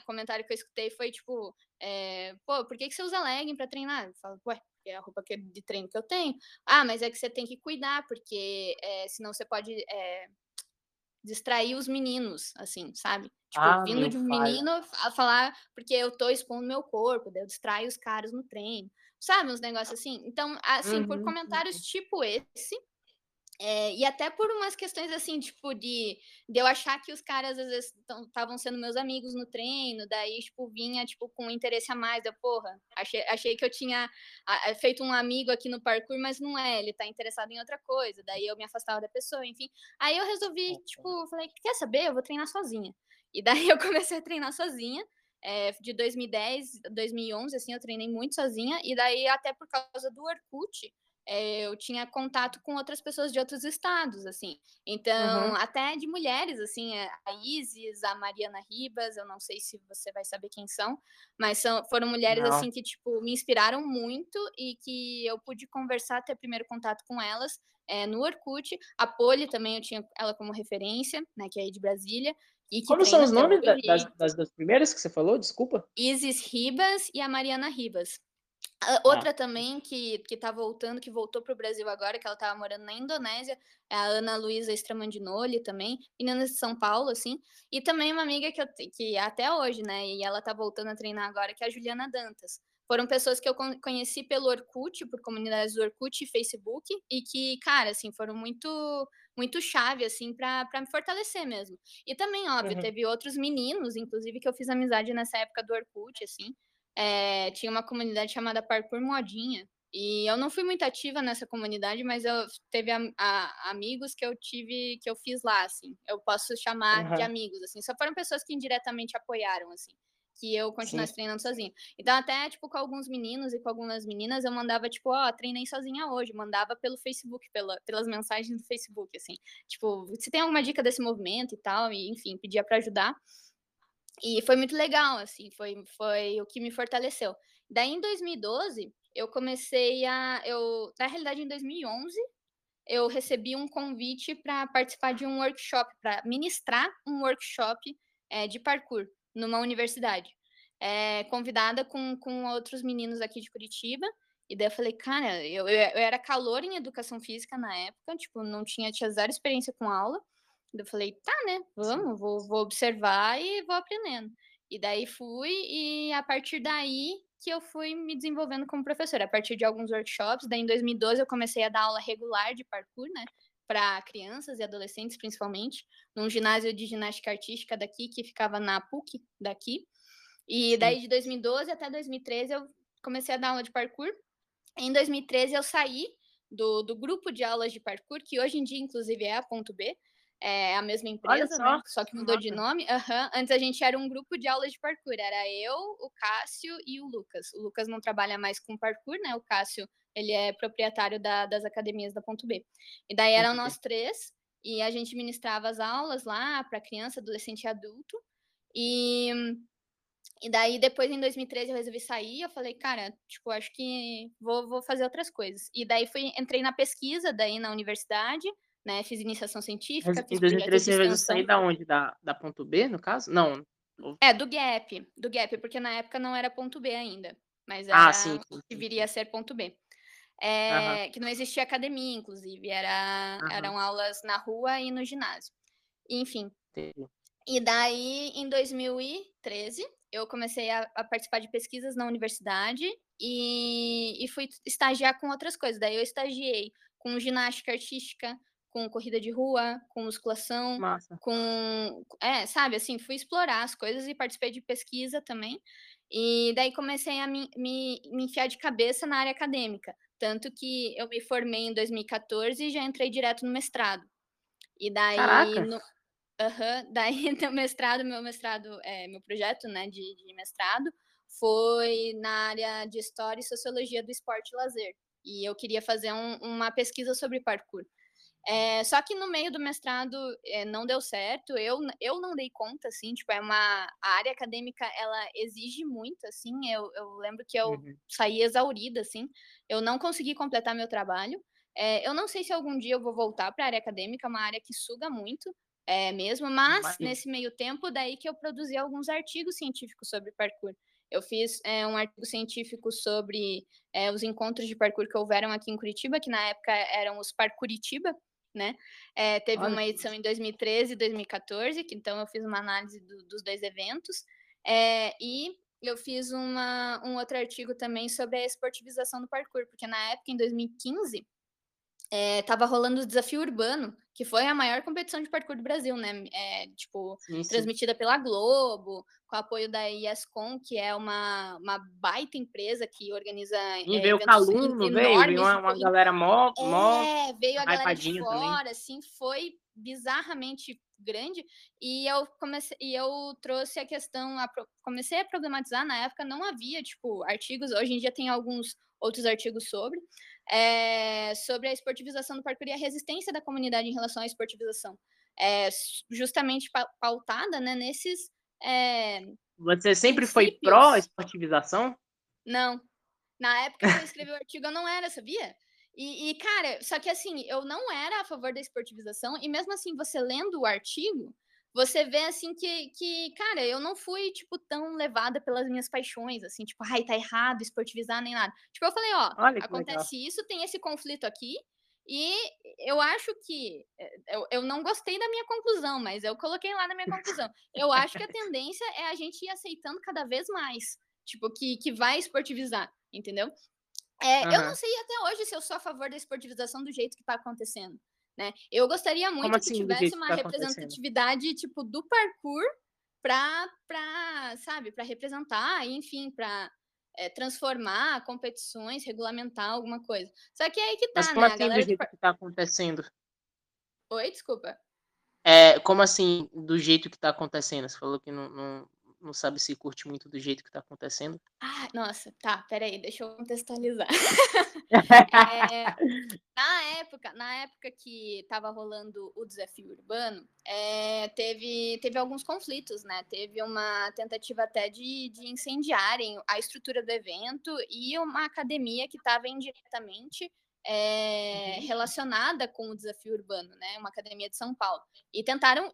o comentário que eu escutei foi tipo, é, pô, por que, que você usa legging para treinar? Eu falo, ué, porque é a roupa de treino que eu tenho. Ah, mas é que você tem que cuidar, porque é, senão você pode é, distrair os meninos, assim, sabe? Tipo, ah, vindo de um pai. menino a falar porque eu tô expondo meu corpo, daí eu distraio os caras no treino. Sabe, uns negócios assim? Então, assim, uhum, por comentários uhum. tipo esse, é, e até por umas questões assim, tipo, de, de eu achar que os caras às vezes estavam sendo meus amigos no treino, daí, tipo, vinha, tipo, com um interesse a mais, eu, porra, achei, achei que eu tinha a, feito um amigo aqui no parkour, mas não é, ele tá interessado em outra coisa, daí eu me afastava da pessoa, enfim. Aí eu resolvi, tipo, falei, quer saber? Eu vou treinar sozinha. E daí [laughs] eu comecei a treinar sozinha, é, de 2010, 2011, assim, eu treinei muito sozinha, e daí até por causa do Orkut, é, eu tinha contato com outras pessoas de outros estados, assim. Então, uhum. até de mulheres, assim, eh, a Isis, a Mariana Ribas, eu não sei se você vai saber quem são, mas são, foram mulheres, não. assim, que, tipo, me inspiraram muito e que eu pude conversar, ter primeiro contato com elas é, no Orkut. A Poli também, eu tinha ela como referência, né, que é aí de Brasília. E Como são os nomes das, das, das primeiras que você falou? Desculpa. Isis Ribas e a Mariana Ribas. Outra ah. também que, que tá voltando, que voltou pro Brasil agora, que ela tava morando na Indonésia, é a Ana Luísa Stramandinoli também, menina de São Paulo, assim. E também uma amiga que eu que até hoje, né? E ela tá voltando a treinar agora, que é a Juliana Dantas. Foram pessoas que eu conheci pelo Orkut, por comunidades do Orkut e Facebook, e que, cara, assim, foram muito muito chave, assim, para me fortalecer mesmo. E também, óbvio, uhum. teve outros meninos, inclusive, que eu fiz amizade nessa época do Orkut, assim, é, tinha uma comunidade chamada Parkour Modinha. E eu não fui muito ativa nessa comunidade, mas eu teve a, a, amigos que eu tive, que eu fiz lá, assim. Eu posso chamar uhum. de amigos, assim. Só foram pessoas que indiretamente apoiaram, assim. Que eu continuasse Sim. treinando sozinha. Então, até, tipo, com alguns meninos e com algumas meninas, eu mandava, tipo, ó, oh, treinei sozinha hoje. Mandava pelo Facebook, pela, pelas mensagens do Facebook, assim. Tipo, se tem alguma dica desse movimento e tal, e enfim, pedia para ajudar. E foi muito legal, assim, foi, foi o que me fortaleceu. Daí, em 2012, eu comecei a. Eu, na realidade, em 2011, eu recebi um convite para participar de um workshop, para ministrar um workshop é, de parkour numa universidade. É, convidada com, com outros meninos aqui de Curitiba. E daí eu falei, cara, eu, eu, era calor em educação física na época, tipo, não tinha, tinha zero experiência com aula. Eu falei, tá, né? Vamos, vou, vou observar e vou aprendendo. E daí fui, e a partir daí que eu fui me desenvolvendo como professora. A partir de alguns workshops, daí em 2012 eu comecei a dar aula regular de parkour, né? Para crianças e adolescentes, principalmente, num ginásio de ginástica artística daqui, que ficava na PUC daqui. E daí de 2012 até 2013 eu comecei a dar aula de parkour. Em 2013 eu saí do, do grupo de aulas de parkour, que hoje em dia, inclusive, é a ponto B, é a mesma empresa, só. Né? só que mudou Nossa. de nome. Uhum. Antes a gente era um grupo de aulas de parkour, era eu, o Cássio e o Lucas. O Lucas não trabalha mais com parkour, né? O Cássio, ele é proprietário da, das academias da Ponto B. E daí eram nós três, e a gente ministrava as aulas lá para criança, adolescente e adulto. E, e daí, depois, em 2013, eu resolvi sair. Eu falei, cara, tipo, acho que vou, vou fazer outras coisas. E daí, fui, entrei na pesquisa, daí na universidade né? Fiz iniciação científica. Mas, em 2013 você veio sair da onde? Da, da ponto B, no caso? Não. É, do Gap. Do Gap, porque na época não era ponto B ainda. Mas ah, era ah, sim, sim, que viria a ser ponto B. É, Que não existia academia, inclusive. Era, eram aulas na rua e no ginásio. Enfim. E daí, em 2013, eu comecei a, a, participar de pesquisas na universidade e, e fui estagiar com outras coisas. Daí eu estagiei com ginástica artística, com corrida de rua, com musculação, Massa. com. É, sabe, assim, fui explorar as coisas e participei de pesquisa também. E daí comecei a me, me, me enfiar de cabeça na área acadêmica. Tanto que eu me formei em 2014 e já entrei direto no mestrado. E daí. Caraca. No, uhum, [laughs] daí [laughs] no mestrado, meu mestrado, é, meu projeto né, de, de mestrado foi na área de História e Sociologia do Esporte e Lazer. E eu queria fazer um, uma pesquisa sobre parkour. É, só que no meio do mestrado é, não deu certo, eu, eu não dei conta, assim, tipo, é uma a área acadêmica, ela exige muito, assim, eu, eu lembro que eu uhum. saí exaurida, assim, eu não consegui completar meu trabalho, é, eu não sei se algum dia eu vou voltar para a área acadêmica, uma área que suga muito, é mesmo, mas nesse meio tempo, daí que eu produzi alguns artigos científicos sobre parkour. Eu fiz é, um artigo científico sobre é, os encontros de parkour que houveram aqui em Curitiba, que na época eram os Parkouritiba, né? É, teve Olha. uma edição em 2013 e 2014, que então eu fiz uma análise do, dos dois eventos. É, e eu fiz uma, um outro artigo também sobre a esportivização do parkour, porque na época, em 2015, estava rolando o desafio urbano, que foi a maior competição de parkour do Brasil, né? É, tipo, sim, sim. transmitida pela Globo, com apoio da IESCOM, que é uma, uma baita empresa que organiza. E é, veio o Caluno, veio, veio uma, uma galera mó. É, veio a galera de fora, também. assim, foi bizarramente grande e eu comecei e eu trouxe a questão a, comecei a problematizar na época não havia tipo artigos hoje em dia tem alguns outros artigos sobre é, sobre a esportivização do parkour e a resistência da comunidade em relação à esportivização é, justamente pautada né, nesses é, Você sempre foi pró-esportivização? Não. Na época que eu escrevi o artigo, eu não era, sabia? E, e, cara, só que assim, eu não era a favor da esportivização, e mesmo assim, você lendo o artigo, você vê assim que, que, cara, eu não fui, tipo, tão levada pelas minhas paixões, assim, tipo, ai, tá errado esportivizar nem nada. Tipo, eu falei, ó, acontece legal. isso, tem esse conflito aqui, e eu acho que. eh, Eu, eu não gostei da minha conclusão, mas eu coloquei lá na minha conclusão. Eu acho que a tendência é a gente ir aceitando cada vez mais. Tipo, que, que vai esportivizar, entendeu? É, eu não sei até hoje se eu sou a favor da esportivização do jeito que está acontecendo, né? Eu gostaria muito que assim, do tivesse que uma tá representatividade, tipo, do parkour para, para, sabe, para representar, enfim, para transformar competições, regulamentar alguma coisa. Só que é aí que Mas tá, como né? A assim galera do jeito par... que tá acontecendo? Oi, desculpa. É, como assim do jeito que tá acontecendo? Você falou que não, não, não sabe se curte muito do jeito que tá acontecendo. Ah, nossa, tá, peraí, deixa eu contextualizar. [laughs] É, na época, na época que estava rolando o desafio urbano, é, teve, teve alguns conflitos, né? Teve uma tentativa até de, de incendiarem a estrutura do evento e uma academia que estava indiretamente é, relacionada com o desafio urbano, né? Uma academia de São Paulo. E tentaram,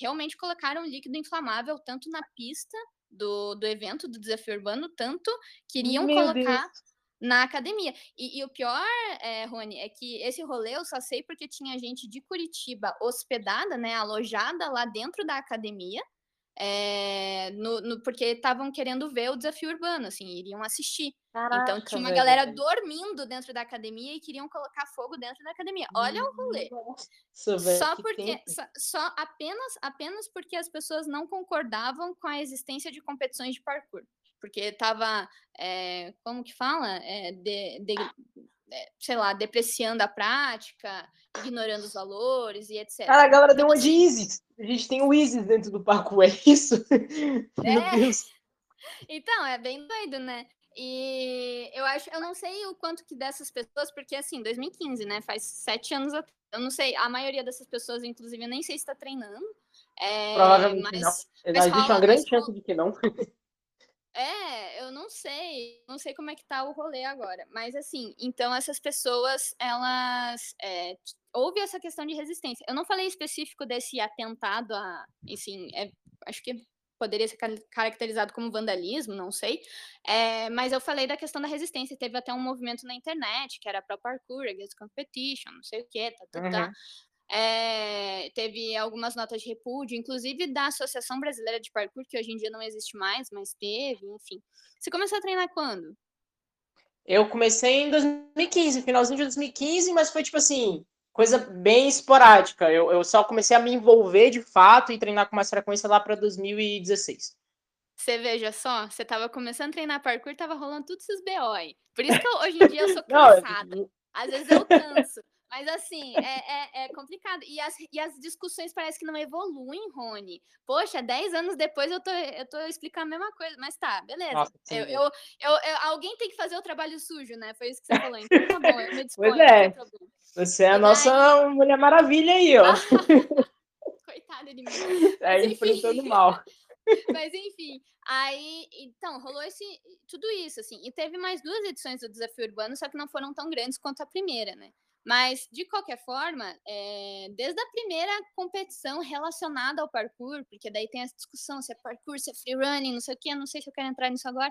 realmente colocaram líquido inflamável tanto na pista do, do evento do desafio urbano, tanto queriam Meu colocar Deus. na academia. E, e o pior, é, Rony, é que esse rolê eu só sei porque tinha gente de Curitiba hospedada, né, alojada lá dentro da academia, é, no, no, porque estavam querendo ver o desafio urbano, assim, iriam assistir. Caraca, então tinha uma velho. galera dormindo dentro da academia e queriam colocar fogo dentro da academia. Olha o rolê. Nossa, velho, Só que porque, só, só apenas, apenas porque as pessoas não concordavam com a existência de competições de parkour. Porque estava, é, como que fala? É, de, de, sei lá, depreciando a prática, ignorando os valores e etc. Cara, a galera deu uma de Isis. A gente tem o Isis dentro do parkour, [laughs] é isso? Meu É. Deus. Então, é bem doido, né? E eu acho, eu não sei o quanto que dessas pessoas, porque assim, 2015, né? Faz sete anos atrás. Eu não sei, a maioria dessas pessoas, inclusive, eu nem sei se está treinando. É, Provavelmente mas, não. mas Existe rola- uma grande chance de que não. [laughs] É, eu não sei, não sei como é que tá o rolê agora, mas assim, então essas pessoas, elas, é, houve essa questão de resistência. Eu não falei específico desse atentado a, assim, é, acho que poderia ser car- caracterizado como vandalismo, não sei, é, mas eu falei da questão da resistência, teve até um movimento na internet, que era pro parkour, against competition, não sei o que, tá, tá, tá. É, teve algumas notas de repúdio, inclusive da Associação Brasileira de Parkour, que hoje em dia não existe mais, mas teve, enfim. Você começou a treinar quando? Eu comecei em 2015, finalzinho de 2015, mas foi tipo assim, coisa bem esporádica. Eu, eu só comecei a me envolver de fato e treinar com mais frequência lá para 2016. Você veja só, você tava começando a treinar parkour tava rolando tudo esses BO aí. Por isso que eu- hoje em dia eu sou [laughs] cansada. Às vezes eu canso. Mas assim, é, é, é complicado. E as, e as discussões parece que não evoluem, Rony. Poxa, 10 anos depois eu tô, eu tô explicando a mesma coisa. Mas tá, beleza. Nossa, eu, eu, eu, eu- alguém tem que fazer o trabalho sujo, né? Foi isso que você falou. Então tá bom, eu me disponho, Pois é. você é a E nossa Mulher Maravilha aí, ó. [laughs] Coitada de mim. Tá enfrentando mal. [laughs] Mas enfim, aí, então, rolou esse, tudo isso, assim. E teve mais duas edições do Desafio Urbano, só que não foram tão grandes quanto a primeira, né? Mas, de qualquer forma, é, desde a primeira competição relacionada ao parkour, porque daí tem essa discussão se é parkour, se é free running, não sei o quê, eu não sei se eu quero entrar nisso agora,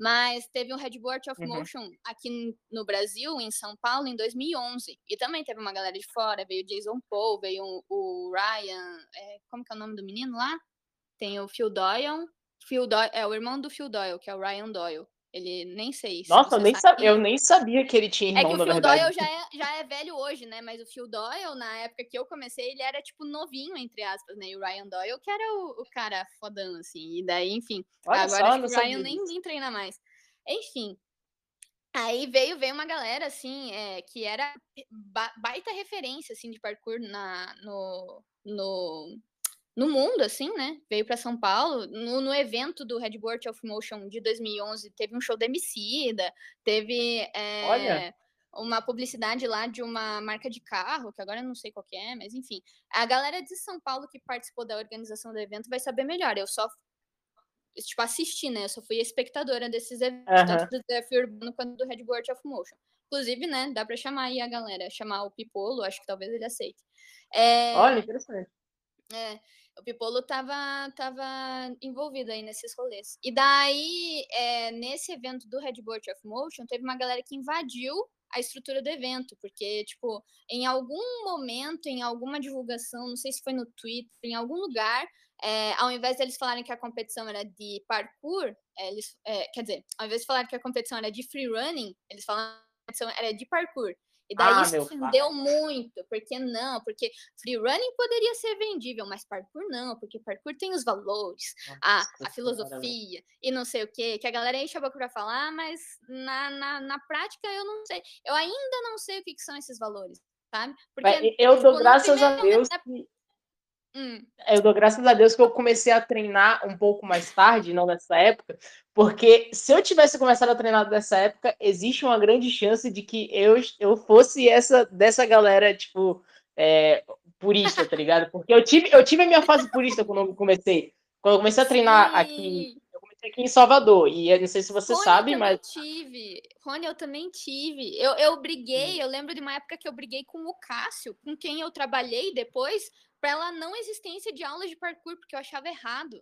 mas teve um Headboard of Uhum. Motion aqui no Brasil, em São Paulo, em 2011. E também teve uma galera de fora, veio o Jason Paul, veio o- o Ryan, é, como que é o nome do menino lá? Tem o Phil Doyle, Phil Doyle, é o irmão do Phil Doyle, que é o Ryan Doyle. Ele nem sei. se Nossa, nem, sabia, eu nem sabia que ele tinha É que irmão, o Phil. Doyle já [laughs] é, já é velho hoje, né? Mas o Phil Doyle, na época que eu comecei, ele era tipo novinho, entre aspas, né? E o Ryan Doyle, que era o, o cara fodão, assim. E daí, enfim. Olha agora só, o Ryan nem, nem treina mais. Enfim. Aí veio, veio uma galera, assim, é, que era ba- baita referência, assim, de parkour na, no, no, no mundo, assim, né? Veio para São Paulo. No, no evento do Headboard of Motion de 2011, teve um show da Emicida, teve é, uma publicidade lá de uma marca de carro, que agora eu não sei qual que é, mas enfim. A galera de São Paulo que participou da organização do evento vai saber melhor. Eu só tipo, assisti, né? Eu só fui espectadora desses eventos, Aham. tanto do Desafio Urbano quanto do Headboard of Motion. Inclusive, né, dá para chamar aí a galera, chamar o Pipolo, acho que talvez ele aceite. É, Olha, interessante. é, O Pipolo tava, tava envolvido aí nesses rolês. E daí, é, nesse evento do Red Bull of Motion, teve uma galera que invadiu a estrutura do evento, porque, tipo, em algum momento, em alguma divulgação, não sei se foi no Twitter, em algum lugar, é, ao invés de eles falarem que a competição era de parkour, é, eles, é, quer dizer, ao invés de falar que a competição era de free running, eles falaram que a competição era de parkour. E daí ah, isso ofendeu muito, porque não, porque free running poderia ser vendível, mas parkour não, porque parkour tem os valores, Nossa, a, a filosofia e não sei o que, que a galera enche a boca pra falar, mas na, na, na prática eu não sei. Eu ainda não sei o que, que são esses valores, sabe? Porque, eu tipo, dou graças a Deus que Hum. Eu dou graças a Deus que eu comecei a treinar um pouco mais tarde, não nessa época, porque se eu tivesse começado a treinar nessa época, existe uma grande chance de que eu, eu fosse essa dessa galera, tipo, é, purista, tá ligado? Porque eu tive, eu tive a minha fase purista quando eu comecei. Quando eu comecei a treinar Sim. aqui, eu comecei aqui em Salvador, e eu não sei se você Rony, sabe, eu mas. tive. Rony, eu também tive. Eu, eu briguei, hum. eu lembro de uma época que eu briguei com o Cássio, com quem eu trabalhei depois, pela não existência de aulas de parkour, porque eu achava errado.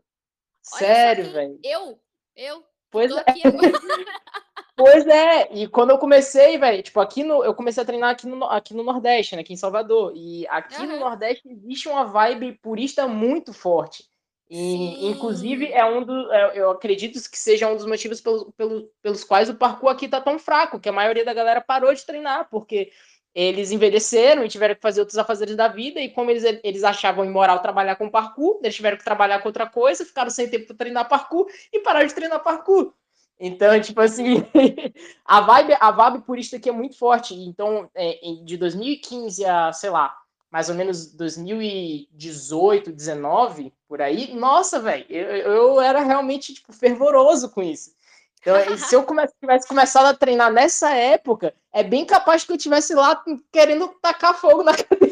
Sério, velho? Eu, eu. Pois é. [laughs] pois é, e quando eu comecei, velho, tipo, aqui no. Eu comecei a treinar aqui no, aqui no Nordeste, né? Aqui em Salvador. E aqui uhum. no Nordeste existe uma vibe purista muito forte. E, inclusive, é um do, é, eu acredito que seja um dos motivos pelo, pelo, pelos quais o parkour aqui tá tão fraco, que a maioria da galera parou de treinar, porque eles envelheceram e tiveram que fazer outros afazeres da vida, e como eles, eles achavam imoral trabalhar com parkour, eles tiveram que trabalhar com outra coisa, ficaram sem tempo para treinar parkour e pararam de treinar parkour. Então, tipo assim, [laughs] a vibe, a vibe purista aqui é muito forte. Então, é, de 2015 a, sei lá, mais ou menos 2018, 19, por aí, nossa, velho, eu, eu era realmente, tipo, fervoroso com isso. Então, se eu tivesse começado a treinar nessa época, é bem capaz que eu tivesse lá querendo tacar fogo na [laughs] academia.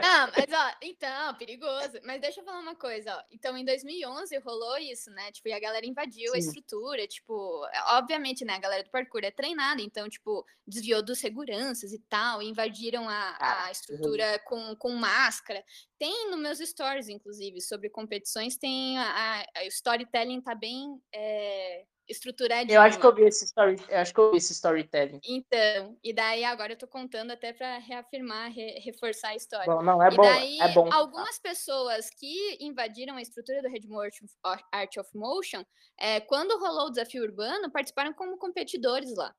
Não, mas ó, então, perigoso. Mas deixa eu falar uma coisa, ó. Então, em 2011 rolou isso, né? Tipo, e a galera invadiu Sim. a estrutura, tipo, obviamente, né? A galera do parkour é treinada, então, tipo, desviou dos seguranças e tal, e invadiram a, a ah, estrutura com, com máscara. Tem nos meus stories, inclusive, sobre competições, tem a, a, a storytelling tá bem. É estruturadinho. Eu acho que eu vi esse story, eu acho que eu vi esse storytelling. Então, e daí agora eu tô contando até para reafirmar, re, reforçar a história. Bom, não é e bom, daí, é bom. Algumas pessoas que invadiram a estrutura do Red Motion, Art of Motion, é, quando rolou o desafio urbano, participaram como competidores lá.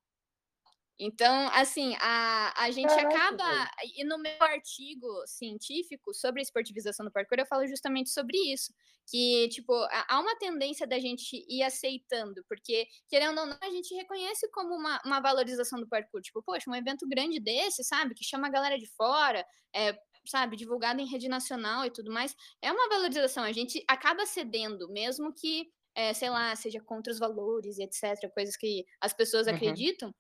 Então, assim, a, a gente Caraca, acaba. E no meu artigo científico sobre a esportivização do parkour, eu falo justamente sobre isso. Que, tipo, há uma tendência da gente ir aceitando, porque, querendo ou não, a gente reconhece como uma, uma valorização do parkour. Tipo, poxa, um evento grande desse, sabe? Que chama a galera de fora, é, sabe, divulgado em rede nacional e tudo mais, é uma valorização. A gente acaba cedendo, mesmo que, é, sei lá, seja contra os valores e etc., coisas que as pessoas uhum. acreditam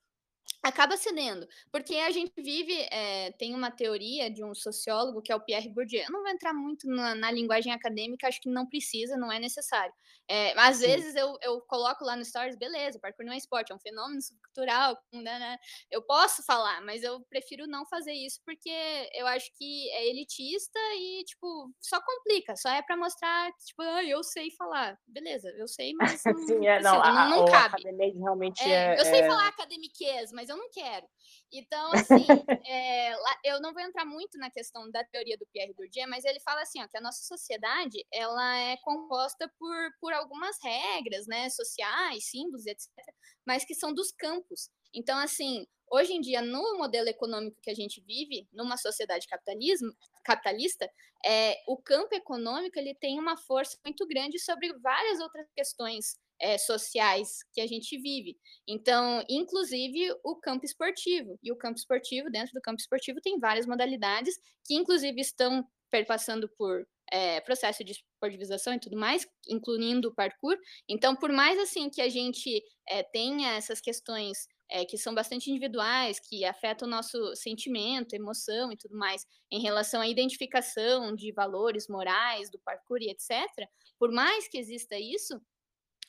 acaba cedendo, porque a gente vive, é, tem uma teoria de um sociólogo que é o Pierre Bourdieu. Eu não vou entrar muito na, na linguagem acadêmica, acho que não precisa, não é necessário. É, às Sim. vezes eu, eu coloco lá no Stories, beleza, parkour não é esporte, é um fenômeno subcultural, né, né, eu posso falar, mas eu prefiro não fazer isso porque eu acho que é elitista e, tipo, só complica, só é para mostrar, tipo, ah, eu sei falar. Beleza, eu sei, mas [laughs] não, Sim, é, não, a, não, não cabe. realmente é, é, eu sei é falar academiquez, mas eu não quero. Então, assim, [laughs] é, eu não vou entrar muito na questão da teoria do Pierre Bourdieu, mas ele fala assim, ó, que a nossa sociedade, ela é composta por, por algumas regras, né, sociais, símbolos, etc., mas que são dos campos. Então, assim, hoje em dia, no modelo econômico que a gente vive, numa sociedade capitalismo, capitalista, é, o campo econômico ele tem uma força muito grande sobre várias outras questões é, sociais que a gente vive. Então, inclusive o campo esportivo. E o campo esportivo, dentro do campo esportivo, tem várias modalidades que, inclusive, estão perpassando por é, processo de esportivização e tudo mais, incluindo o parkour. Então, por mais assim que a gente é, tenha essas questões é, que são bastante individuais, que afetam o nosso sentimento, emoção e tudo mais, em relação à identificação de valores morais do parkour e etc., por mais que exista isso,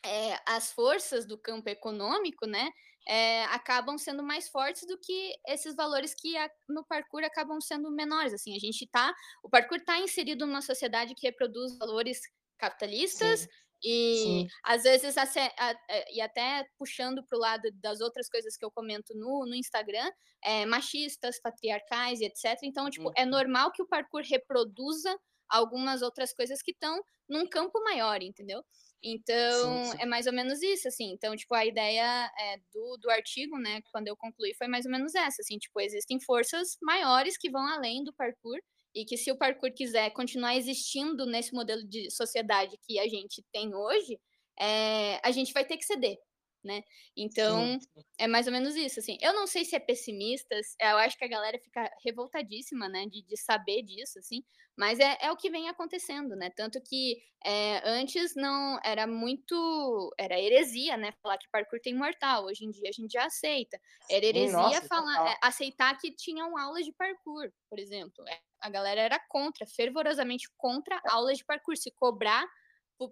é, as forças do campo econômico, né, é, acabam sendo mais fortes do que esses valores que a, no parkour acabam sendo menores. Assim, a gente tá, o parkour está inserido numa sociedade que reproduz valores capitalistas Sim. e Sim. às vezes a, a, e até puxando para o lado das outras coisas que eu comento no, no Instagram, é, machistas, patriarcais e etc. Então, tipo, é uhum. normal que o parkour reproduza algumas outras coisas que estão num campo maior, entendeu? Então, sim, sim. é mais ou menos isso, assim. Então, tipo, a ideia é, do, do artigo, né, quando eu concluí, foi mais ou menos essa, assim, tipo, existem forças maiores que vão além do parkour e que se o parkour quiser continuar existindo nesse modelo de sociedade que a gente tem hoje, é, a gente vai ter que ceder, né? Então, sim, é mais ou menos isso, assim. Eu não sei se é pessimista, eu acho que a galera fica revoltadíssima, né, de, de saber disso, assim, mas é, é o que vem acontecendo, né? Tanto que é, antes não era muito. Era heresia, né? Falar que parkour tem mortal. Hoje em dia a gente já aceita. Era heresia Nossa, falar, é, aceitar que tinham aulas de parkour, por exemplo. É, a galera era contra, fervorosamente contra aulas de parkour. Se cobrar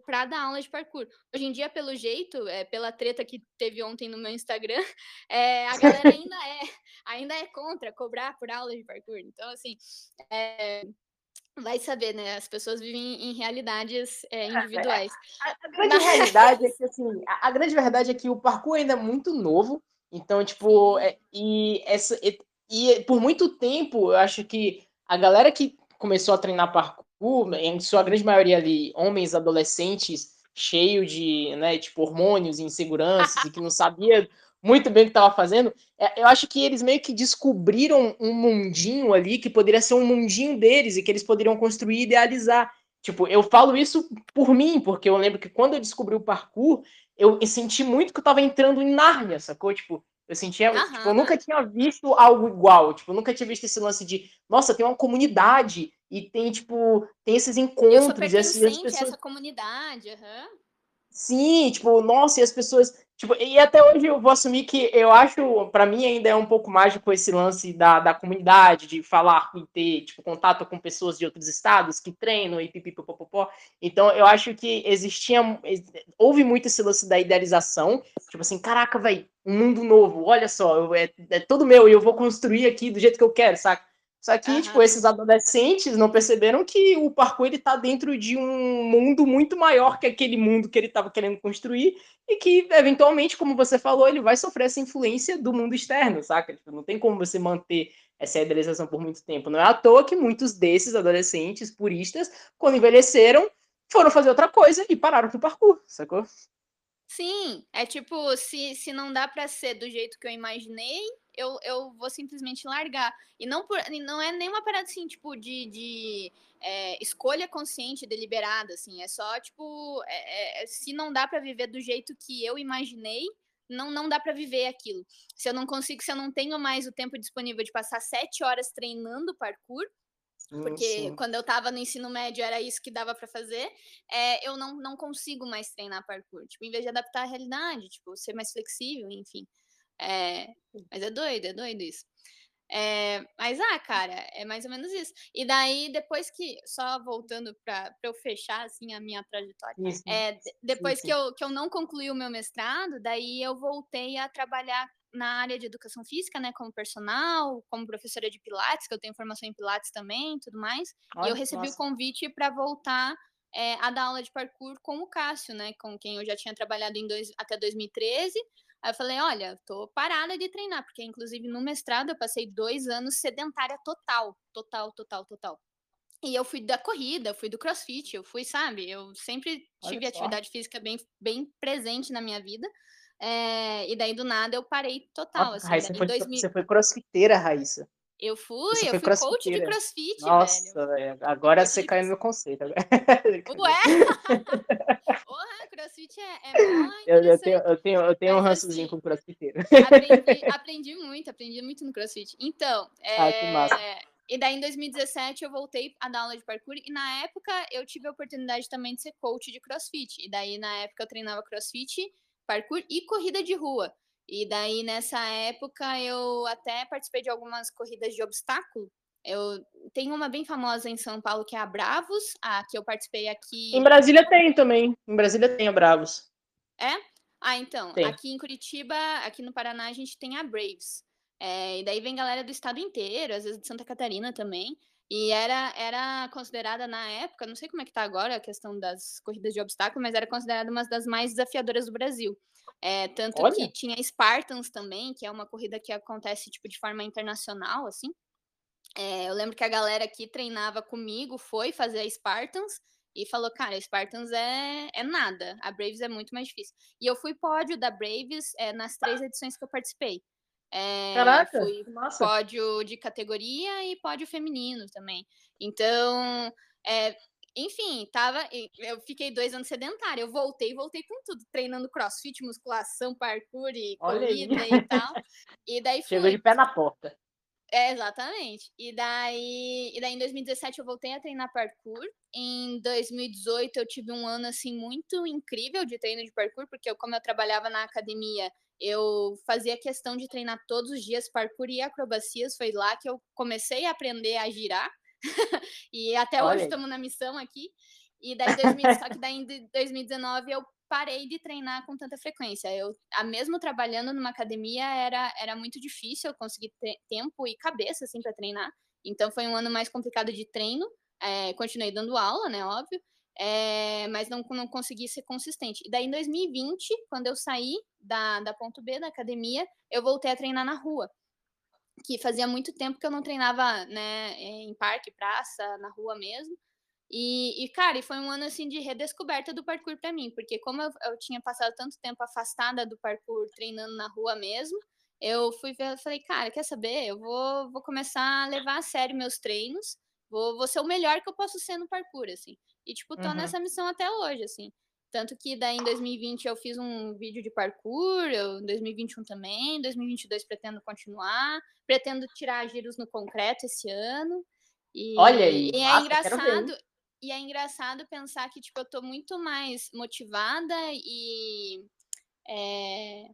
para dar aula de parkour. Hoje em dia, pelo jeito, é, pela treta que teve ontem no meu Instagram, [laughs] é, a galera ainda é, ainda é contra cobrar por aula de parkour. Então, assim, é, vai saber, né? As pessoas vivem em realidades é, individuais. A, a, a grande Mas... realidade é que, assim, a, a, grande verdade é que o parkour ainda é muito novo. Então, tipo, é, e, essa, e, e por muito tempo, eu acho que a galera que começou a treinar parkour em sua grande maioria ali, homens adolescentes cheio de, né, tipo, hormônios e inseguranças e que não sabia muito bem o que estava fazendo, é, eu acho que eles meio que descobriram um mundinho ali que poderia ser um mundinho deles e que eles poderiam construir e idealizar. Tipo, eu falo isso por mim, porque eu lembro que quando eu descobri o parkour, eu, eu senti muito que eu estava entrando em Nárnia, sacou? Tipo, eu sentia, uhum. tipo, eu nunca tinha visto algo igual, tipo, eu nunca tinha visto esse lance de, nossa, tem uma comunidade e tem, tipo, tem esses encontros. E assim, as pessoas... essa comunidade, uhum. Sim, tipo, nossa, e as pessoas. Tipo, e até hoje eu vou assumir que eu acho, para mim, ainda é um pouco mágico esse lance da, da comunidade, de falar e ter tipo, contato com pessoas de outros estados que treinam e pipipopopó. Então, eu acho que existia. Houve muito esse lance da idealização. Tipo assim, caraca, velho, um mundo novo, olha só, eu, é, é todo meu e eu vou construir aqui do jeito que eu quero, saca? Só que, uhum. tipo, esses adolescentes não perceberam que o parkour ele tá dentro de um mundo muito maior que aquele mundo que ele estava querendo construir e que, eventualmente, como você falou, ele vai sofrer essa influência do mundo externo, saca? Tipo, não tem como você manter essa idealização por muito tempo. Não é à toa que muitos desses adolescentes puristas, quando envelheceram, foram fazer outra coisa e pararam com o parkour, sacou? Sim, é tipo, se, se não dá para ser do jeito que eu imaginei, eu, eu vou simplesmente largar. E não, por, não é nenhuma parada assim, tipo, de, de é, escolha consciente, deliberada, assim. É só, tipo, é, é, se não dá para viver do jeito que eu imaginei, não, não dá para viver aquilo. Se eu não consigo, se eu não tenho mais o tempo disponível de passar sete horas treinando parkour, porque sim. quando eu estava no ensino médio era isso que dava para fazer, é, eu não, não consigo mais treinar parkour. Tipo, em vez de adaptar a realidade, tipo, ser mais flexível, enfim. É, mas é doido, é doido isso. É, mas, ah, cara, é mais ou menos isso. E daí, depois que, só voltando para eu fechar, assim, a minha trajetória, isso, é, depois sim, sim. Que, eu, que eu não concluí o meu mestrado, daí eu voltei a trabalhar na área de educação física, né, como personal, como professora de pilates, que eu tenho formação em pilates também, tudo mais. Olha, e eu recebi nossa. o convite para voltar é, a dar aula de parkour com o Cássio, né, com quem eu já tinha trabalhado em dois, até 2013. Aí eu falei, olha, tô parada de treinar, porque inclusive no mestrado eu passei dois anos sedentária total, total, total, total. E eu fui da corrida, fui do crossfit, eu fui, sabe? Eu sempre tive atividade física bem, bem presente na minha vida. É, e daí do nada eu parei total. Ah, assim, Raíssa, foi, 2000... você foi crossfiteira, Raíssa. Eu fui, você eu fui coach de crossfit, Nossa, velho. Agora você caiu no meu conceito. Ué? [laughs] [laughs] Porra, crossfit é, é eu, eu, tenho, eu, tenho, eu tenho um rançozinho assim, com crossfiteiro. Aprendi, [laughs] aprendi, muito, aprendi muito no crossfit. Então, é, ah, que massa. E daí, em 2017, eu voltei a dar aula de parkour. E na época, eu tive a oportunidade também de ser coach de crossfit. E daí, na época, eu treinava crossfit, parkour e corrida de rua. E daí, nessa época, eu até participei de algumas corridas de obstáculo. Eu tenho uma bem famosa em São Paulo, que é a Bravos, a que eu participei aqui. Em Brasília tem também. Em Brasília tem a Bravos. É? Ah, então, Sim. aqui em Curitiba, aqui no Paraná, a gente tem a Braves. É, e daí vem galera do estado inteiro, às vezes de Santa Catarina também. E era, era considerada na época, não sei como é que tá agora a questão das corridas de obstáculo, mas era considerada uma das mais desafiadoras do Brasil. É, tanto Olha. que tinha Spartans também, que é uma corrida que acontece tipo de forma internacional, assim. É, eu lembro que a galera que treinava comigo foi fazer a Spartans e falou, cara, a Spartans é, é nada, a Braves é muito mais difícil. E eu fui pódio da Braves é, nas três edições que eu participei. É, Caraca, fui pódio de categoria e pódio feminino também. Então, é, enfim, tava, eu fiquei dois anos sedentária. Eu voltei, voltei com tudo, treinando crossfit, musculação, parkour e Olha corrida aí. e tal. E daí [laughs] fui. Chegou de pé na porta. É, exatamente. E daí, e daí em 2017 eu voltei a treinar parkour. Em 2018 eu tive um ano assim muito incrível de treino de parkour, porque eu, como eu trabalhava na academia, eu fazia questão de treinar todos os dias parkour e acrobacias. Foi lá que eu comecei a aprender a girar. [laughs] e até Olha. hoje estamos na missão aqui. E daí, 2000, só que [laughs] daí em 2019 eu parei de treinar com tanta frequência. Eu, a mesmo trabalhando numa academia, era, era muito difícil eu conseguir tempo e cabeça assim para treinar. Então foi um ano mais complicado de treino. É, continuei dando aula, né, óbvio, é, mas não, não consegui ser consistente. E daí em 2020, quando eu saí da, da ponto B da academia, eu voltei a treinar na rua. Que fazia muito tempo que eu não treinava né, em parque, praça, na rua mesmo. E, e, cara, e foi um ano assim de redescoberta do parkour para mim, porque como eu, eu, tinha passado tanto tempo afastada do parkour, treinando na rua mesmo, eu fui ver, falei, cara, quer saber? Eu vou, vou começar a levar a sério meus treinos, vou, vou ser o melhor que eu posso ser no parkour, assim. E, tipo, tô uhum. nessa missão até hoje, assim. Tanto que daí em 2020 eu fiz um vídeo de parkour, eu, em 2021 também, em 2022 pretendo continuar, pretendo tirar giros no concreto esse ano. E, Olha aí, e é engraçado, e é engraçado pensar que, tipo, eu tô muito mais motivada e é,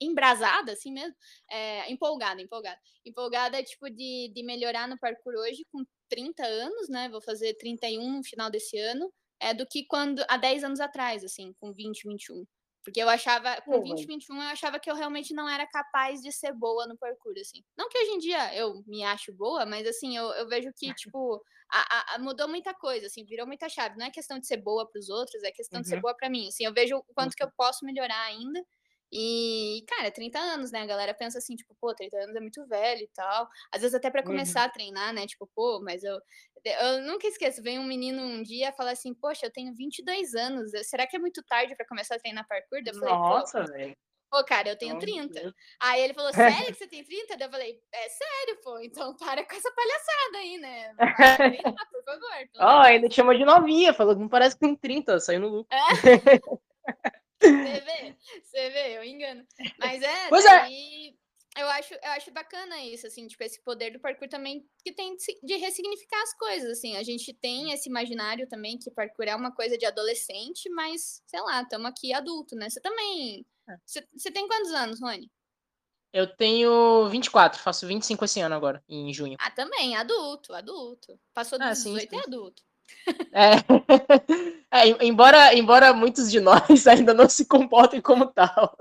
embrasada, assim mesmo, é, empolgada, empolgada. Empolgada, tipo, de, de melhorar no parkour hoje com 30 anos, né? Vou fazer 31 no final desse ano, é do que quando há 10 anos atrás, assim, com 20, 21. Porque eu achava, com 20, 21, eu achava que eu realmente não era capaz de ser boa no parkour, assim. Não que hoje em dia eu me acho boa, mas assim, eu, eu vejo que, tipo, a, a, mudou muita coisa, assim, virou muita chave. Não é questão de ser boa para os outros, é questão uhum. de ser uhum. boa para mim. Assim, eu vejo o quanto que eu posso melhorar ainda. E, cara, 30 anos, né? A galera pensa assim, tipo, pô, 30 anos é muito velho e tal. Às vezes até para uhum. começar uhum. a treinar, né? Tipo, pô, mas eu eu nunca esqueço, vem um menino um dia falar assim: "Poxa, eu tenho 22 anos. Será que é muito tarde para começar a treinar parkour?" Eu falei: Nossa, velho. Pô, cara, eu tenho 30. Aí ele falou, sério que você tem 30? Daí eu falei, é sério, pô, então [laughs] para com essa palhaçada aí, né? Treinar, por favor. Ó, oh, ainda te chamou de novinha, falou que não parece que tem 30, saiu no lucro. É. [laughs] Você vê, você vê, eu engano. Mas é, pois é. daí, é eu acho, eu acho bacana isso, assim, tipo, esse poder do parkour também que tem de ressignificar as coisas, assim. A gente tem esse imaginário também que parkour é uma coisa de adolescente, mas, sei lá, estamos aqui adulto, né? Você também. É. Você, você tem quantos anos, Rony? Eu tenho 24, faço 25 esse ano agora, em junho. Ah, também, adulto, adulto. Passou dos ah, 18 sim, sim. é adulto. É. [laughs] é, embora, embora muitos de nós [laughs] ainda não se comportem como tal.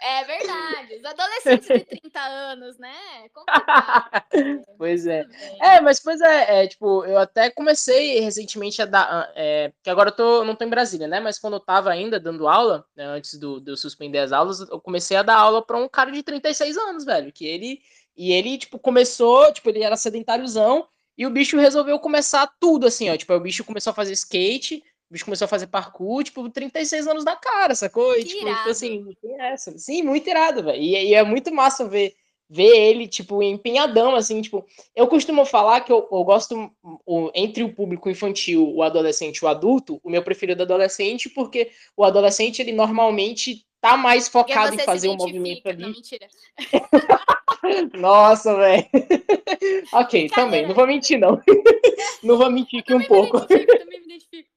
É verdade. Os adolescentes de 30 anos, né? É [laughs] pois é. É, mas pois é, é, tipo, eu até comecei recentemente a dar. É, que agora eu tô, não tô em Brasília, né? Mas quando eu tava ainda dando aula, né, antes do, de eu suspender as aulas, eu comecei a dar aula para um cara de 36 anos, velho. Que ele. E ele, tipo, começou, tipo, ele era sedentáriozão, e o bicho resolveu começar tudo, assim, ó. Tipo, o bicho começou a fazer skate, o bicho começou a fazer parkour, tipo, 36 anos da cara, sacou? E, tipo, tipo, assim, tem essa. Sim, muito irado, velho. E, e, é muito massa ver, ver ele, tipo, empenhadão, assim, tipo. Eu costumo falar que eu, eu gosto, o, entre o público infantil, o adolescente e o adulto, o meu preferido é adolescente, porque o adolescente, ele normalmente tá mais focado em fazer um movimento ali. Não, mentira. [laughs] Nossa, velho. ok, também, não vou mentir, não. não vou mentir aqui um pouco. também me identifico.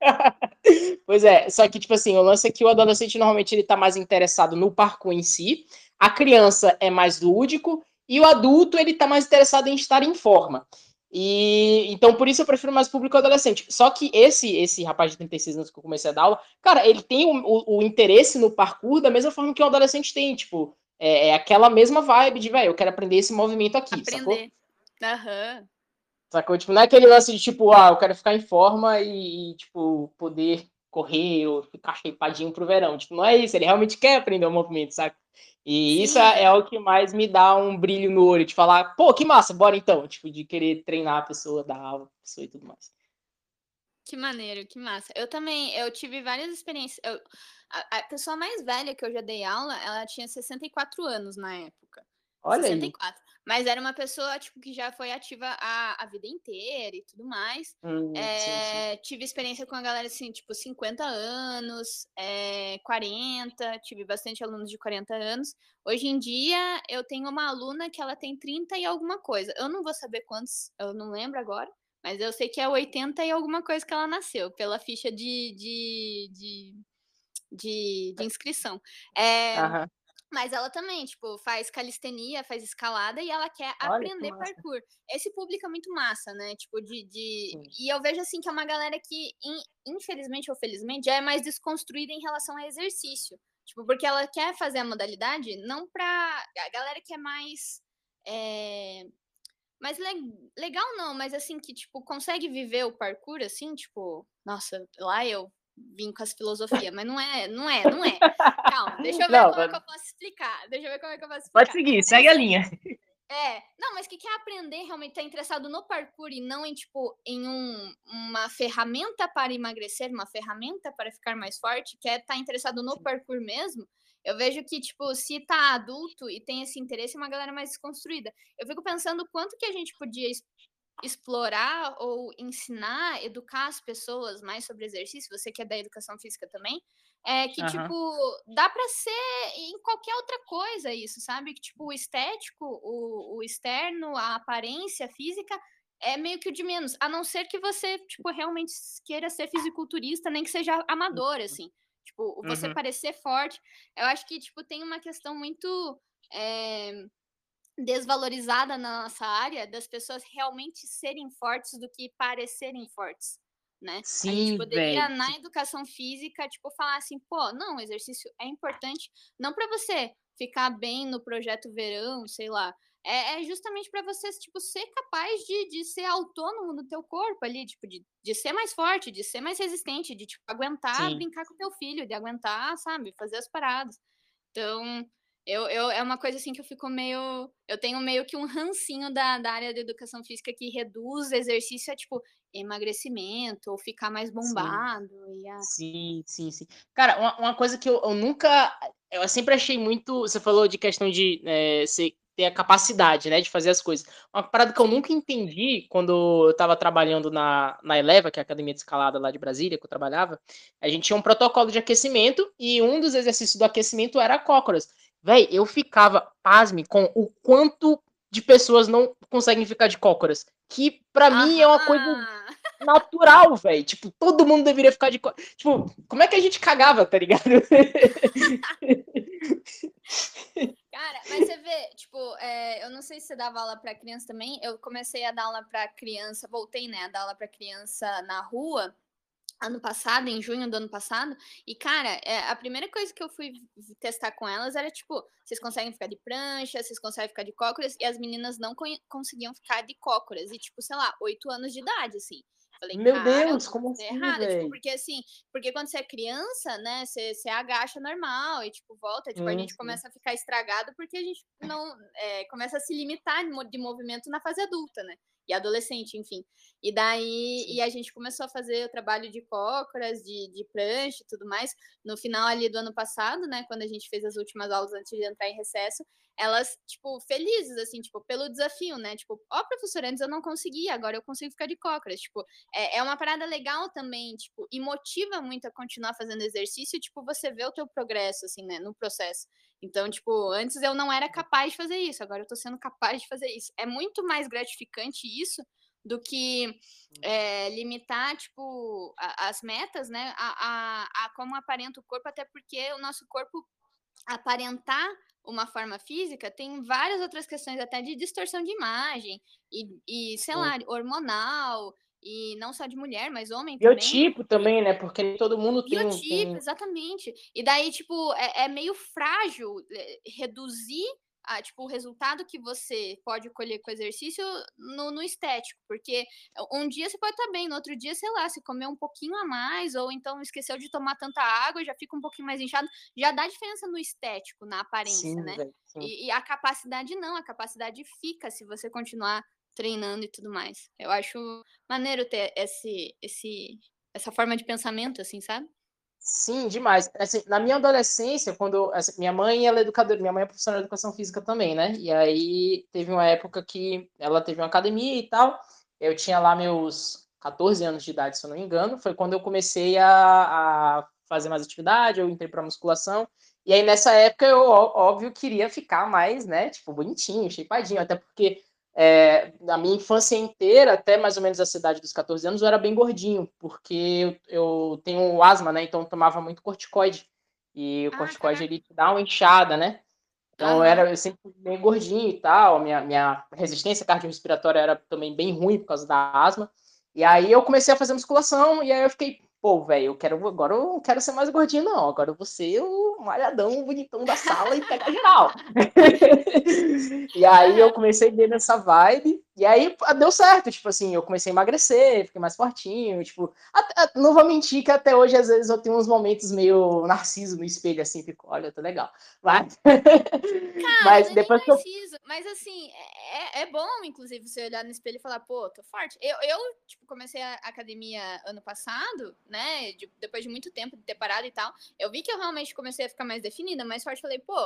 [laughs] pois é, só que, tipo assim, o lance é que o adolescente normalmente ele tá mais interessado no parkour em si, a criança é mais lúdico e o adulto ele tá mais interessado em estar em forma. E então por isso eu prefiro mais público adolescente. Só que esse esse rapaz de 36 anos que eu comecei a dar aula, cara, ele tem o, o, o interesse no parkour da mesma forma que o adolescente tem, tipo, é, é aquela mesma vibe de, velho, eu quero aprender esse movimento aqui, aprender. Aham. Uhum. Sacou? Tipo, não é aquele lance de tipo, ah, eu quero ficar em forma e, e tipo, poder correr ou ficar shapeadinho pro verão. Tipo, não é isso, ele realmente quer aprender o movimento, saca? E Sim. isso é, é, o que mais me dá um brilho no olho, de falar, pô, que massa, bora então. Tipo, de querer treinar a pessoa, dar aula a pessoa e tudo mais. Que maneiro, que massa. Eu também, eu tive várias experiências. Eu, a, a, pessoa mais velha que eu já dei aula, ela tinha 64 anos na época. Olha 64. Aí. Mas era uma pessoa, tipo, que já foi ativa a, a vida inteira e tudo mais. Hum, é, sim, sim. Eh, tive experiência com a galera, assim, tipo, 50 anos, é, 40, tive bastante alunos de 40 anos. Hoje em dia, eu tenho uma aluna que ela tem 30 e alguma coisa. Eu não vou saber quantos, eu não lembro agora, mas eu sei que é 80 e alguma coisa que ela nasceu, pela ficha de, de, de, de, de inscrição. É, Aham. Mas ela também, tipo, faz calistenia, faz escalada e ela quer Olha, aprender que parkour. Esse público é muito massa, né? Tipo, de. de... E eu vejo assim que é uma galera que, infelizmente ou felizmente, já é mais desconstruída em relação ao exercício. Tipo, porque ela quer fazer a modalidade não pra. A galera que é mais. É... Mas le... legal não, mas assim, que, tipo, consegue viver o parkour assim, tipo, nossa, lá eu vim com as filosofias, mas não é, não é, não é. Calma, deixa eu [laughs] ver não, como mas... é que eu posso explicar. Deixa eu ver como é que eu posso explicar. Pode seguir, segue a linha. É, não, mas que quer aprender realmente tá interessado no parkour e não em tipo em um, uma ferramenta para emagrecer, uma ferramenta para ficar mais forte, quer estar tá interessado no parkour mesmo. Eu vejo que tipo, se tá adulto e tem esse interesse, é uma galera mais desconstruída. Eu fico pensando quanto que a gente podia explorar ou ensinar, educar as pessoas mais sobre exercício, você que é da educação física também, é que, uhum. tipo, dá para ser em qualquer outra coisa isso, sabe? Que, tipo, o estético, o, o externo, a aparência física é meio que o de menos, a não ser que você, tipo, realmente queira ser fisiculturista, nem que seja amador, uhum. assim. Tipo, você uhum. parecer forte. Eu acho que, tipo, tem uma questão muito... É desvalorizada na nossa área das pessoas realmente serem fortes do que parecerem fortes, né? Sim, a gente poderia véio. na educação física, tipo, falar assim, pô, não, o exercício é importante, não para você ficar bem no projeto verão, sei lá, é, é justamente para você, tipo, ser capaz de, de ser autônomo no teu corpo ali, tipo, de, de ser mais forte, de ser mais resistente, de, tipo, aguentar Sim. brincar com teu filho, de aguentar, sabe, fazer as paradas. Então, eu, eu, é uma coisa assim que eu fico meio. Eu tenho meio que um rancinho da, da área da educação física que reduz exercício a tipo emagrecimento ou ficar mais bombado. Sim, e a... sim, sim, sim. Cara, uma, uma coisa que eu, eu, nunca. Eu sempre achei muito. Você falou de questão de é, ser, ter a capacidade, né, de fazer as coisas. Uma parada que eu nunca entendi quando eu estava trabalhando na, na Eleva, que é a academia de escalada lá de Brasília, que eu trabalhava, a gente tinha um protocolo de aquecimento e um dos exercícios do aquecimento era cócoras. Véi, eu ficava, pasme, com o quanto de pessoas não conseguem ficar de cócoras. Que para mim é uma coisa natural, velho. Tipo, todo mundo deveria ficar de cócoras. Tipo, como é que a gente cagava, tá ligado? [laughs] Cara, mas você vê, tipo, é, eu não sei se você dava aula para criança também. Eu comecei a dar aula para criança, voltei, né, a dar aula para criança na rua ano passado, em junho do ano passado, e cara, é, a primeira coisa que eu fui testar com elas era tipo, vocês conseguem ficar de prancha, vocês conseguem ficar de cócoras, e as meninas não conseguiam ficar de cócoras, e tipo, sei lá, oito anos de idade, assim. Falei, Meu Deus, como assim, errado, tipo, porque assim, porque quando você é criança, né, você, você agacha normal e tipo volta, tipo, hum, a gente sim. começa a ficar estragado porque a gente não é, começa a se limitar de movimento na fase adulta, né? E adolescente, enfim. E daí, Sim. e a gente começou a fazer o trabalho de cócoras, de, de prancha e tudo mais, no final ali do ano passado, né, quando a gente fez as últimas aulas antes de entrar em recesso, elas, tipo, felizes, assim, tipo, pelo desafio, né, tipo, ó, oh, professor, antes eu não conseguia, agora eu consigo ficar de cócoras, tipo, é, é uma parada legal também, tipo, e motiva muito a continuar fazendo exercício, tipo, você vê o teu progresso, assim, né, no processo. Então, tipo, antes eu não era capaz de fazer isso, agora eu tô sendo capaz de fazer isso. É muito mais gratificante isso do que é, limitar, tipo, a, as metas, né, a, a, a, como aparenta o corpo, até porque o nosso corpo aparentar uma forma física, tem várias outras questões até de distorção de imagem e, e sei lá, hormonal, e não só de mulher, mas homem também. Biotipo também, né? Porque todo mundo tem. Biotipo, tem... exatamente. E daí, tipo, é, é meio frágil é, reduzir a, tipo, o resultado que você pode colher com o exercício no, no, estético, porque um dia você pode estar bem, no outro dia, sei lá, se comer um pouquinho a mais, ou então esqueceu de tomar tanta água, já fica um pouquinho mais inchado, já dá diferença no estético, na aparência, sim, né? E, e, a capacidade não, a capacidade fica se você continuar treinando e tudo mais. Eu acho maneiro ter esse, esse, essa forma de pensamento, assim, sabe? Sim, demais. Assim, na minha adolescência, quando assim, minha mãe ela é educadora, minha mãe é professora de educação física também, né? E aí teve uma época que ela teve uma academia e tal. Eu tinha lá meus 14 anos de idade, se eu não me engano. Foi quando eu comecei a, a fazer mais atividade, eu entrei para musculação. E aí nessa época eu, óbvio, queria ficar mais, né? Tipo, bonitinho, shapeadinho, até porque é, a minha infância inteira, até mais ou menos a cidade dos 14 anos, eu era bem gordinho, porque eu, tenho asma, né? Então eu tomava muito corticoide. E o ah, corticoide ele te dá uma inchada, né? Então eu era eu sempre bem gordinho e tal. Minha, minha resistência cardiorrespiratória era também bem ruim por causa da asma. E aí eu comecei a fazer musculação e aí eu fiquei, pô, velho, eu quero agora eu não quero ser mais gordinho, não. Agora eu vou ser o malhadão bonitão da sala e pegar geral. [laughs] e aí eu comecei a ir nessa vibe, e aí ah, deu certo, tipo assim, eu comecei a emagrecer, fiquei mais fortinho, tipo, até, não vou mentir que até hoje, às vezes, eu tenho uns momentos meio narciso no espelho, assim, fico, olha, eu tô legal. [laughs] Mas, Cara, mas é depois que eu... Mas assim, é, é bom, inclusive, você olhar no espelho e falar, pô, tô forte. Eu, eu tipo, comecei a academia ano passado, né? De, depois de muito tempo de ter parado e tal. Eu vi que eu realmente comecei a ficar mais definida, mais forte. Falei, pô,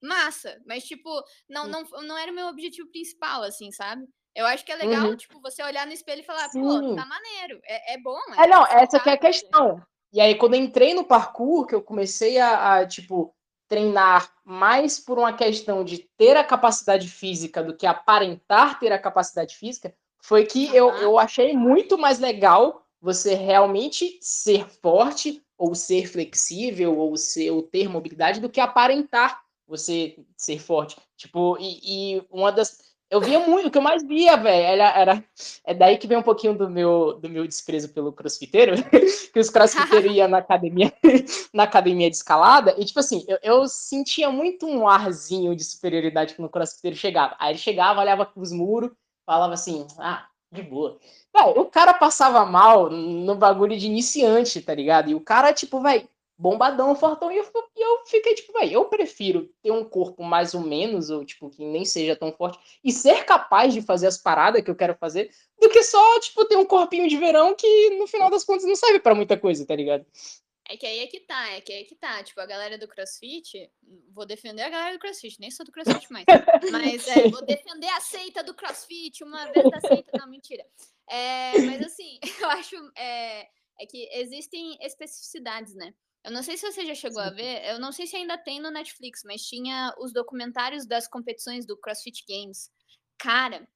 massa. Mas, tipo, não, não, não era o meu objetivo principal, assim, sabe? Eu acho que é legal, uhum. tipo, você olhar no espelho e falar, Sim. pô, tá maneiro. É, é bom. É, é não, essa que é a questão. E aí, quando eu entrei no parkour, que eu comecei a, a tipo, treinar mais por uma questão de ter a capacidade física do que aparentar ter a capacidade física, foi que eu, eu achei muito mais legal você realmente ser forte ou ser flexível ou ser ou ter mobilidade do que aparentar você ser forte. Tipo, e, e uma das eu via muito, o que eu mais via, velho, era, era. É daí que vem um pouquinho do meu, do meu desprezo pelo crossfiteiro, [laughs] que os crossfiteiros iam na academia, [laughs] na academia de escalada, e tipo assim, eu, eu sentia muito um arzinho de superioridade quando o crossfiteiro chegava. Aí ele chegava, olhava os muros, falava assim, ah, de boa. Véio, o cara passava mal no bagulho de iniciante, tá ligado? E o cara, tipo, vai bombadão, fortão, e eu, e eu fiquei tipo, velho, eu prefiro ter um corpo mais ou menos, ou tipo, que nem seja tão forte, e ser capaz de fazer as paradas que eu quero fazer, do que só, tipo, ter um corpinho de verão que no final das contas não serve para muita coisa, tá ligado? É que aí é que tá, é que aí é que tá. Tipo, a galera do CrossFit, vou defender a galera do CrossFit, nem sou do CrossFit mais. [laughs] mas é, vou defender a seita do CrossFit, uma vez da seita. Não, mentira. É, mas assim, [laughs] eu acho é, é que existem especificidades, né? Eu não sei se você já chegou Sim. a ver, eu não sei se ainda tem no Netflix, mas tinha os documentários das competições do CrossFit Games. Cara,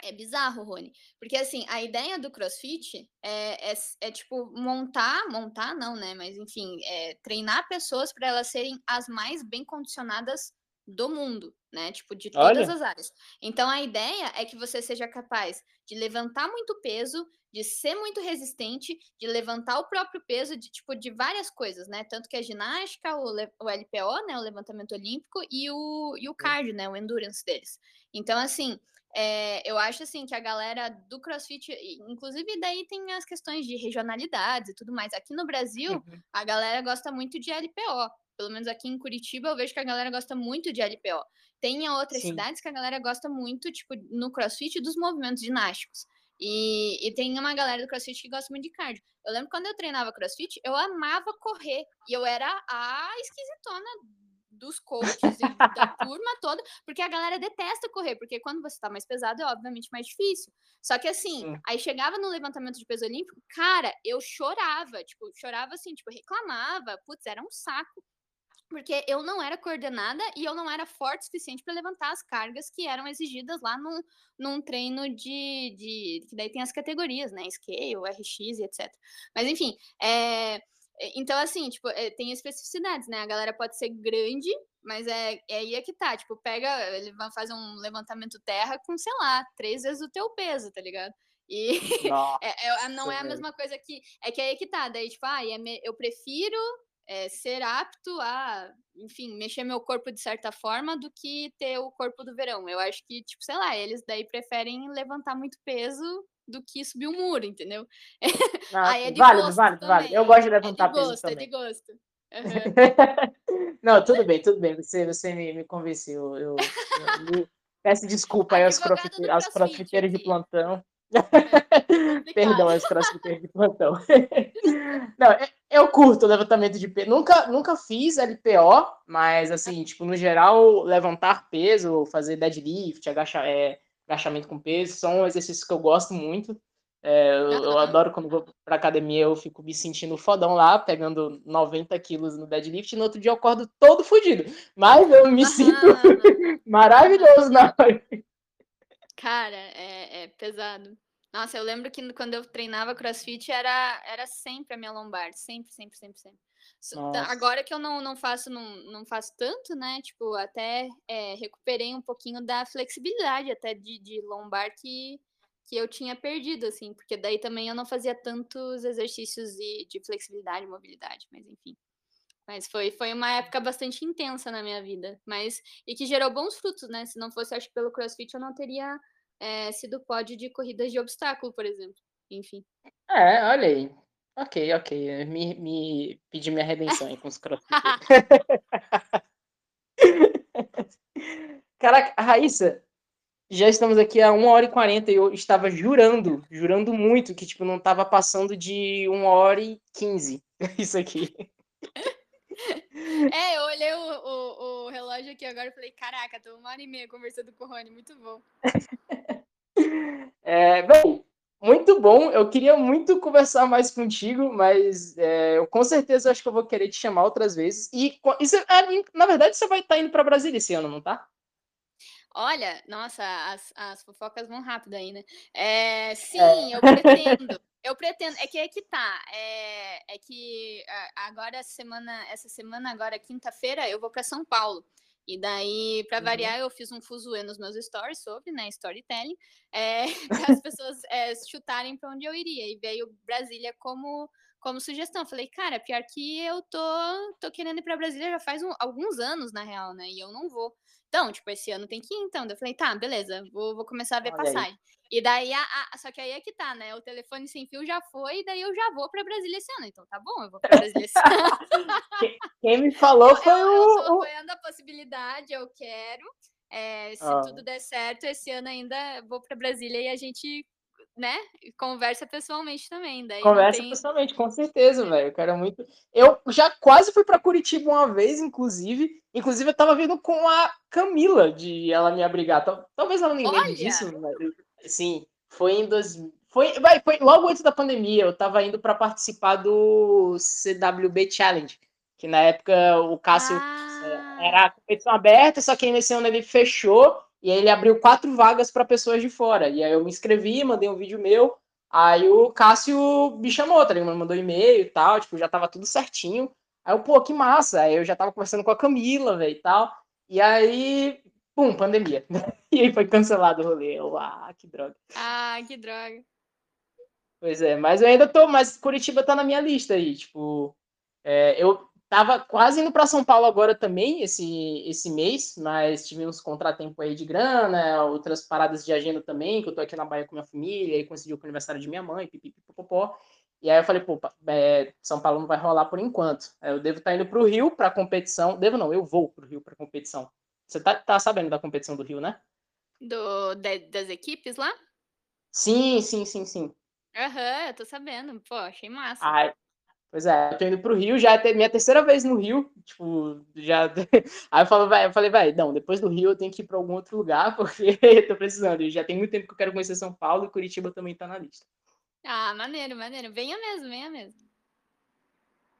é bizarro, Rony. Porque, assim, a ideia do CrossFit é, é, é tipo, montar, montar não, né? Mas, enfim, é treinar pessoas para elas serem as mais bem condicionadas do mundo, né? Tipo, de todas Olha. as áreas. Então, a ideia é que você seja capaz de levantar muito peso, de ser muito resistente, de levantar o próprio peso, de tipo, de várias coisas, né? Tanto que a ginástica, o, o LPO, né? O levantamento olímpico, e o, e o cardio, né? O endurance deles. Então, assim, é, eu acho assim que a galera do CrossFit, inclusive daí tem as questões de regionalidades e tudo mais. Aqui no Brasil, uhum. a galera gosta muito de LPO pelo menos aqui em Curitiba, eu vejo que a galera gosta muito de LPO. Tem outras Sim. cidades que a galera gosta muito, tipo, no crossfit, dos movimentos ginásticos. E, e, tem uma galera do crossfit que gosta muito de cardio. Eu lembro quando eu treinava crossfit, eu amava correr. E eu era a esquisitona dos coaches e da [laughs] turma toda, porque a galera detesta correr, porque quando você tá mais pesado é obviamente mais difícil. Só que assim, Sim. aí chegava no levantamento de peso olímpico, cara, eu chorava, tipo, chorava assim, tipo, reclamava, putz, era um saco porque eu não era coordenada e eu não era forte o suficiente para levantar as cargas que eram exigidas lá num, num treino de, de. que daí tem as categorias, né? Scale, RX e etc. Mas enfim, é, então assim, tipo, é, tem especificidades, né? A galera pode ser grande, Mas é, é aí é que tá, tipo, pega, ele vai fazer um levantamento terra com, sei lá, três vezes o teu peso, tá ligado? E [laughs] é, é, não é a mesma coisa que. É que aí é que tá. Daí, tipo, ah, é eu prefiro é, ser apto a, enfim, mexer meu corpo de certa forma do que ter o corpo do verão. Eu acho que, tipo, sei lá, eles daí preferem levantar muito peso do que subir um muro, entendeu? [laughs] Ah, Aí é de válido, gosto válido, válido. também. Eu gosto de É de levantar peso gosto, é também. de gosto. Aham. [laughs] Não, tudo bem, tudo bem. Você, você me, me convenceu. Eu, eu me- peço desculpa aí [laughs] aos, crossfiteiros de plantão. Complicado. Perdão, aos crossfiteiros de plantão. [laughs] Não, eu- eu curto levantamento de peso. Nunca, nunca fiz LPO, mas assim, tipo, no geral, levantar peso, fazer deadlift, agacha, é, agachamento com peso, são exercícios que eu gosto muito. É, eu, eu adoro quando vou pra academia, eu fico me sentindo fodão lá, pegando 90 quilos no deadlift, e no outro dia eu acordo todo fodido. Mas eu me sinto [laughs] maravilhoso na hora. Cara, é, é pesado. Nossa, eu lembro que quando eu treinava crossfit era, era sempre a minha lombar. Sempre, sempre, sempre, sempre. Nossa. Agora que eu não, não faço não, não faço tanto, né? Tipo, até é, recuperei um pouquinho da flexibilidade até de, de lombar que, que eu tinha perdido, assim. Porque daí também eu não fazia tantos exercícios de, de flexibilidade e mobilidade, mas enfim. Mas foi, foi uma época bastante intensa na minha vida. Mas, e que gerou bons frutos, né? Se não fosse, acho que pelo CrossFit, eu não teria é, sido pódio de corridas de obstáculo, por exemplo. Enfim. É, olha aí. Ok, ok. Me, me pedi minha redenção aí com os crossfiteiros. [laughs] Caraca, Raíssa, já estamos aqui há 1 hora e 40 e eu estava jurando, jurando muito que, tipo, não estava passando de 1 hora e 15 [laughs] isso aqui. [laughs] É, eu olhei o, o, o relógio aqui agora e falei, caraca, tô uma hora e meia conversando com o Rony, muito bom. [laughs] É, bem, muito bom. Eu queria muito conversar mais contigo, mas é, eu com certeza acho que eu vou querer te chamar outras vezes. E, ah, em- na verdade, você vai estar indo para Brasília esse ano, não tá? Olha, nossa, as, as fofocas vão rápido aí, né? É, sim, eu pretendo. Eu pretendo. É que é que tá. É, é que agora, essa semana, essa semana, agora, quinta-feira, eu vou para São Paulo. E daí, para Uhum. variar, eu fiz um fuzuê nos meus stories sobre, né, storytelling, [laughs] é, para as pessoas é, chutarem para onde eu iria. E veio Brasília como, como sugestão. Falei, cara, pior que eu tô, tô querendo ir para Brasília já faz um- alguns anos, na real, né? E eu não vou. Então, tipo, esse ano tem que ir, então. Eu falei, tá, beleza, vou, vou começar a ver Olha aí. passagem. E daí, a, a- só que aí é que tá, né? O telefone sem fio já foi, e daí eu já vou pra Brasília esse ano. Então tá bom, eu vou pra Brasília esse ano. [laughs] Quem me falou foi eu, eu tô o, o- apoiando a possibilidade, eu quero. É, se Ah. tudo der certo, esse ano ainda vou pra Brasília e a gente, né, conversa pessoalmente também. Daí não Conversa tem- pessoalmente, com certeza, velho. Eu quero muito. Eu já quase fui para Curitiba uma vez, inclusive. Inclusive, eu tava vindo com a Camila de ela me abrigar. Tal- Talvez ela nem lembre Olha! disso, mas sim, foi em dois... foi, vai, foi logo antes da pandemia. Eu tava indo para participar do CWB Challenge, que na época o Cássio Ah, era a competição aberta, só que nesse ano ele fechou e aí ele abriu quatro vagas para pessoas de fora. E aí eu me inscrevi, mandei um vídeo meu. Aí o Cássio me chamou, tá ligado? Me mandou e-mail e tal, tipo, já tava tudo certinho. Aí eu, pô, que massa. Aí eu já tava conversando com a Camila, velho, e tal. E aí, pum, pandemia. [laughs] E aí foi cancelado o rolê. Eu, ah, que droga. ah, que droga. Pois é, mas eu ainda tô, mas Curitiba tá na minha lista aí, tipo, é, eu tava quase indo para São Paulo agora também, esse, esse mês, mas tive uns contratempos aí de grana, outras paradas de agenda também, que eu tô aqui na Bahia com minha família, aí coincidiu com o aniversário de minha mãe, pipipipopopó, e aí eu falei, pô, é, São Paulo não vai rolar por enquanto, eu devo estar indo pro Rio pra competição, devo não, eu vou pro Rio pra competição. Você tá, tá sabendo da competição do Rio, né? Do, da- das equipes lá? Sim, sim, sim, sim. Aham, eu tô sabendo. Pô, achei massa. Ai, pois é, eu tô indo pro Rio, já é minha terceira vez no Rio, tipo, já. [laughs] Aí eu falo, vai, eu falei, vai, não, depois do Rio eu tenho que ir pra algum outro lugar, [laughs] porque eu tô precisando. E já tem muito tempo que eu quero conhecer São Paulo e Curitiba também tá na lista. Ah, maneiro, maneiro. Venha mesmo, venha mesmo.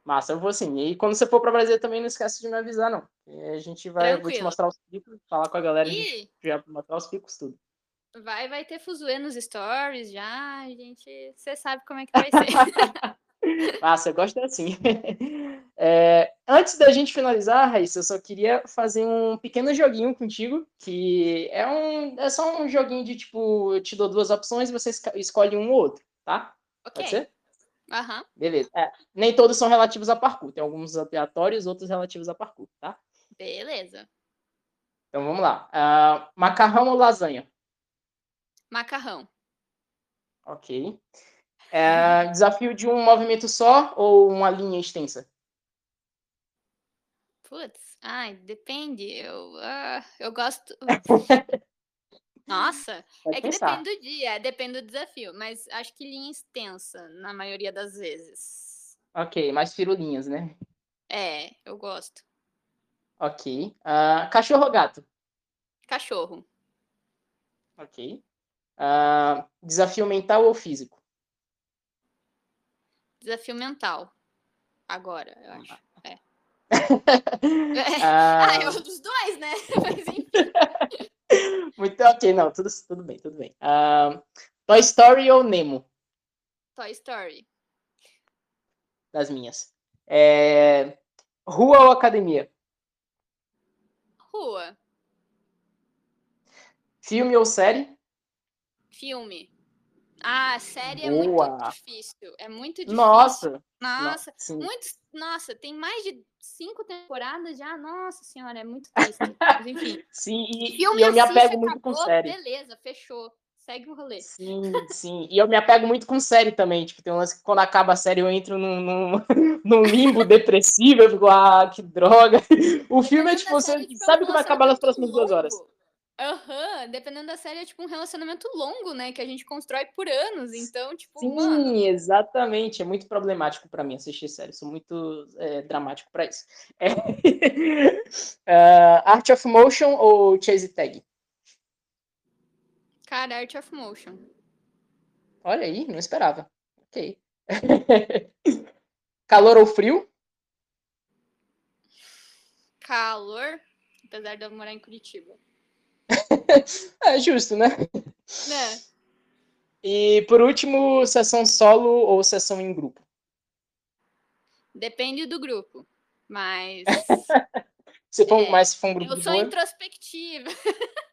Massa, eu vou sim. E quando você for pra Brasília também não esquece de me avisar, não. E a gente vai, eu vou te Tranquilo. mostrar os picos, falar com a galera, a E já mostrar os picos, tudo. vai, vai ter fuzuê nos stories já. A gente. Você sabe como é que vai ser. [laughs] Massa, eu gosto assim. [laughs] É, antes da gente finalizar, Raíssa, eu só queria fazer um pequeno joguinho contigo, que é, um, é só um joguinho de tipo, eu te dou duas opções e você escolhe um ou outro, tá? Ok. Pode ser? Aham. Beleza. É, nem todos são relativos a parkour, tem alguns aleatórios, outros relativos a parkour, tá? Beleza. Então vamos lá. Ah, macarrão ou lasanha? Macarrão. Ok. É, desafio de um movimento só ou uma linha extensa? Putz, ai, depende. Eu, ah, eu gosto. [laughs] Nossa, Pode é que pensar. depende do dia, depende do desafio, mas acho que linha extensa, na maioria das vezes. Ok, mais firulinhas, né? É, eu gosto. Ok. Ah, cachorro ou gato? Cachorro. Ok. Ah, desafio mental ou físico? Desafio mental. Agora, eu acho. [laughs] É. Ah, Ah, é um dos dois, né? [laughs] Mas enfim. muito ok, não, tudo, tudo bem, tudo bem. Ah, Toy Story ou Nemo? Toy Story. Das minhas. É, Rua ou academia? Rua. Filme ou série? Filme. Ah, série é Boa. muito difícil. É muito difícil. Nossa! Nossa, muitos. Nossa, tem mais de cinco temporadas já. Nossa senhora, é muito triste. Mas enfim. [laughs] Sim, e, Filme e eu me apego muito com acabou, série. Beleza, fechou. Segue o rolê. Sim, sim. E eu me apego muito com série também. Tipo, tem um lance que quando acaba a série eu entro num, num, [laughs] num limbo depressivo, eu fico, ah, que droga. [laughs] O filme é tipo, você é sabe que vai acabar nas próximas duas horas. Aham, dependendo da série, é tipo um relacionamento longo, né? Que a gente constrói por anos. Então, tipo, Sim, mano. exatamente. É muito problemático pra mim assistir série. Sou muito é, dramático pra isso. [laughs] É. Ah, Art of Motion ou Chase Tag? Cara, Art of Motion. Olha aí, não esperava. Ok. [laughs] Calor ou frio? Calor, apesar de eu morar em Curitiba. [laughs] É justo, né? Né? E por último, sessão solo ou sessão em grupo? Depende do grupo. Mas [laughs] Se for, É, mas se for um grupo eu sou boa, introspectiva. [laughs]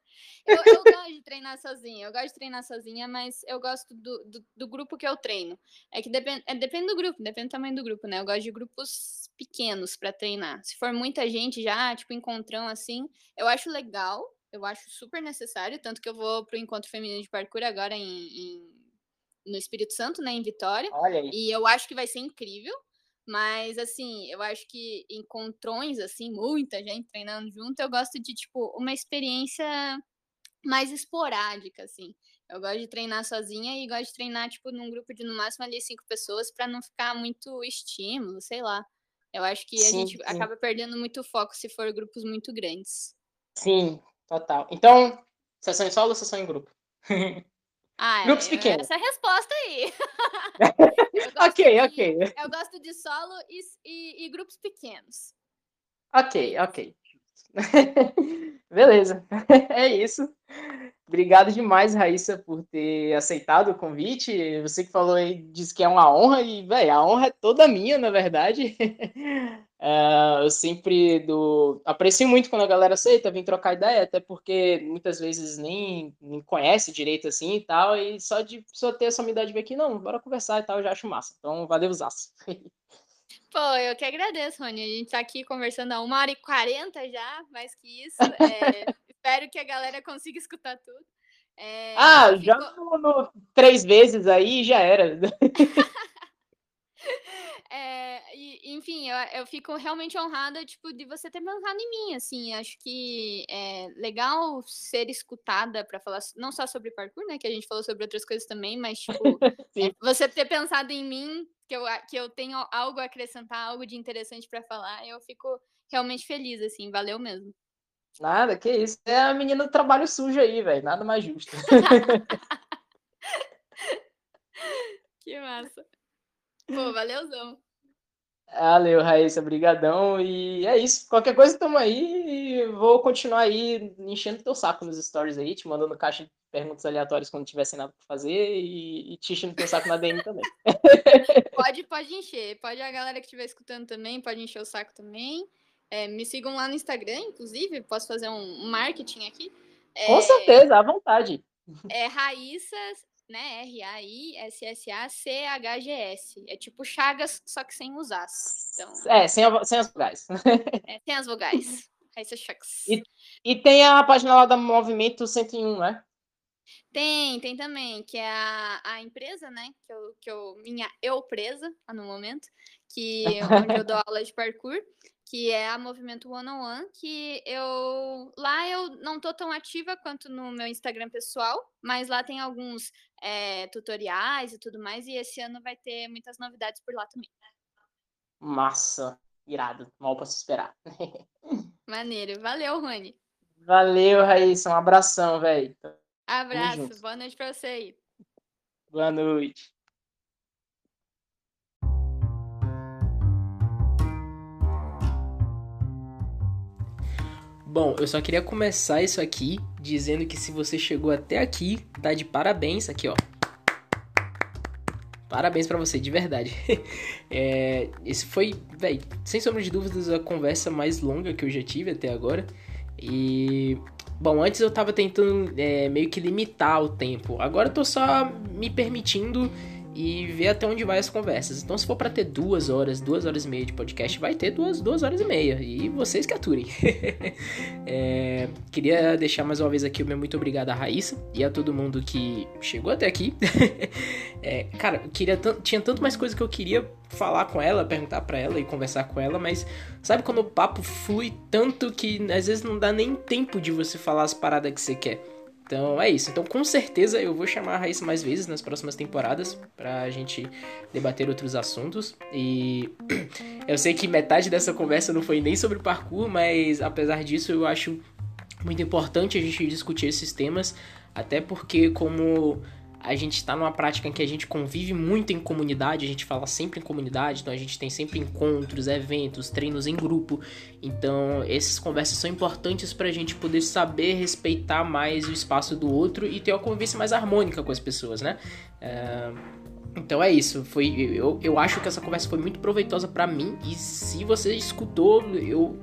eu, eu gosto de treinar sozinha. Eu gosto de treinar sozinha, mas eu gosto do, do, do grupo que eu treino. É que depende, é, depende do grupo, depende do tamanho do grupo, né? Eu gosto de grupos pequenos para treinar. Se for muita gente já, tipo, encontrão assim, eu acho legal. Eu acho super necessário, tanto que eu vou pro encontro feminino de parkour agora em, em- no Espírito Santo, né, em Vitória. olha aí. E eu acho que vai ser incrível. Mas, assim, eu acho que encontrões, assim, muita gente treinando junto, eu gosto de, tipo, uma experiência mais esporádica, assim. Eu gosto de treinar sozinha e gosto de treinar, tipo, num grupo de no máximo ali cinco pessoas para não ficar muito estímulo, sei lá. Eu acho que a Sim, gente sim. acaba perdendo muito foco se for grupos muito grandes. Sim, total. Então, sessão em solo ou sessão em grupo? Ah, Grupos é, pequenos. essa é a resposta aí. [laughs] Ok, de- ok. Eu gosto de solo e, e- e grupos pequenos. Ok, ok. Beleza, [laughs] é isso. Obrigado demais, Raíssa, por ter aceitado o convite. Você que falou aí, disse que é uma honra, e, velho, a honra é toda minha, na verdade. [laughs] Ah, eu sempre do... aprecio muito quando a galera aceita vir trocar ideia, até porque muitas vezes nem, nem conhece direito assim e tal, e só de só ter essa umidade de ver aqui, não, bora conversar e tal, eu já acho massa. Então, valeu, Zaço. Pô, eu que agradeço, Rony. A gente tá aqui conversando há uma hora e quarenta já, mais que isso. [laughs] É, espero que a galera consiga escutar tudo. É, Ah, eu já no, no três vezes aí já era. [laughs] [laughs] É, e, enfim, eu, eu fico realmente honrada, tipo, de você ter pensado em mim, assim, acho que é legal ser escutada para falar não só sobre parkour, né, que a gente falou sobre outras coisas também, mas, tipo, [laughs] é, você ter pensado em mim, que eu, que eu tenho algo a acrescentar, algo de interessante para falar, eu fico realmente feliz, assim, valeu mesmo. Nada, que isso. É a menina do trabalho sujo aí, velho. Nada mais justo. [laughs] Que massa. Pô, valeuzão. Valeu, Raíssa, brigadão. E é isso. Qualquer coisa, tamo aí. E vou continuar aí enchendo teu saco nos stories aí, te mandando caixa de perguntas aleatórias quando tiver sem nada pra fazer e, e te encher no teu saco na DM também. [laughs] pode, pode encher. Pode a galera que estiver escutando também, pode encher o saco também. É, me sigam lá no Instagram, inclusive, posso fazer um marketing aqui. É, Com certeza, à vontade. É Raíssa, né? R-A-I-S-S-A-C-H-G-S. É tipo Chagas, só que sem usar. Então... É, sem, sem as vogais. É, sem as vogais. Raíssa Chagas. E, e tem a página lá do Movimento 101, né? Tem, tem também, que é a, a empresa, né? Que eu, que eu, minha eu presa no momento, que onde eu dou [laughs] aula de parkour que é a Movimento One on One, que eu lá eu não tô tão ativa quanto no meu Instagram pessoal, mas lá tem alguns é, tutoriais e tudo mais, e esse ano vai ter muitas novidades por lá também. Massa, irado, mal posso esperar. [laughs] Maneiro, valeu, Rony. Valeu, Raíssa, um abração, velho. Abraço, boa noite pra você aí. Boa noite. Bom, eu só queria começar isso aqui dizendo que se você chegou até aqui, tá de parabéns. Aqui, ó. Parabéns para você, de verdade. [laughs] é, esse foi, velho, sem sombra de dúvidas, a conversa mais longa que eu já tive até agora. E, bom, antes eu tava tentando é, meio que limitar o tempo. Agora eu tô só me permitindo e ver até onde vai as conversas. Então, se for para ter duas horas, duas horas e meia de podcast, vai ter duas, duas horas e meia. E vocês que aturem. [laughs] é, queria deixar mais uma vez aqui o meu muito obrigado a Raíssa e a todo mundo que chegou até aqui. [laughs] é, cara, queria tinha tanto mais coisa que eu queria falar com ela, perguntar para ela e conversar com ela, mas sabe quando o papo flui tanto que às vezes não dá nem tempo de você falar as paradas que você quer. Então é isso. Então com certeza eu vou chamar a Raíssa mais vezes nas próximas temporadas pra gente debater outros assuntos. E [clears throat] eu sei que metade dessa conversa não foi nem sobre parkour, mas apesar disso eu acho muito importante a gente discutir esses temas, até porque como a gente está numa prática em que a gente convive muito em comunidade, a gente fala sempre em comunidade, então a gente tem sempre encontros, eventos, treinos em grupo. Então, essas conversas são importantes para a gente poder saber respeitar mais o espaço do outro e ter uma convivência mais harmônica com as pessoas, né? É... Então é isso. Foi, eu, eu acho que essa conversa foi muito proveitosa para mim e se você escutou, eu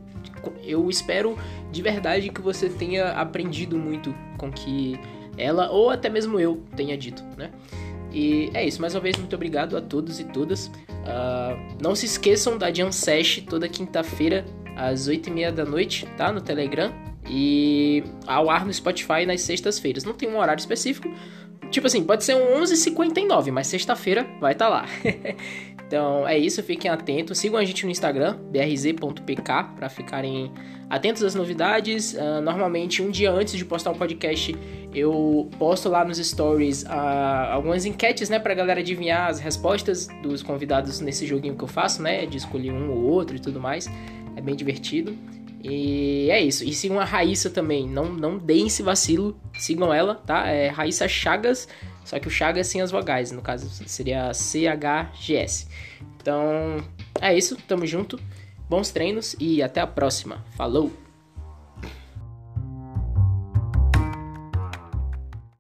eu espero de verdade que você tenha aprendido muito com que ela ou até mesmo eu tenha dito, né? E é isso, mais uma vez, muito obrigado a todos e todas. Uh, não se esqueçam da Jam Sesh toda quinta-feira, às 8h30 da noite, tá? No Telegram. E ao ar no Spotify nas sextas-feiras. Não tem um horário específico. Tipo assim, pode ser um 11h59, mas sexta-feira vai estar tá lá. [laughs] Então é isso, fiquem atentos. Sigam a gente no Instagram, brz.pk, para ficarem atentos às novidades. Uh, normalmente, um dia antes de postar um podcast, eu posto lá nos stories uh, algumas enquetes, né, pra galera adivinhar as respostas dos convidados nesse joguinho que eu faço, né, de escolher um ou outro e tudo mais. É bem divertido. E é isso. E sigam a Raíssa também. Não, não deem esse vacilo. Sigam ela, tá? É Raíssa Chagas. Só que o Chagas sem as vogais. No caso, seria C-H-G-S. Então, é isso. Tamo junto. Bons treinos e até a próxima. Falou!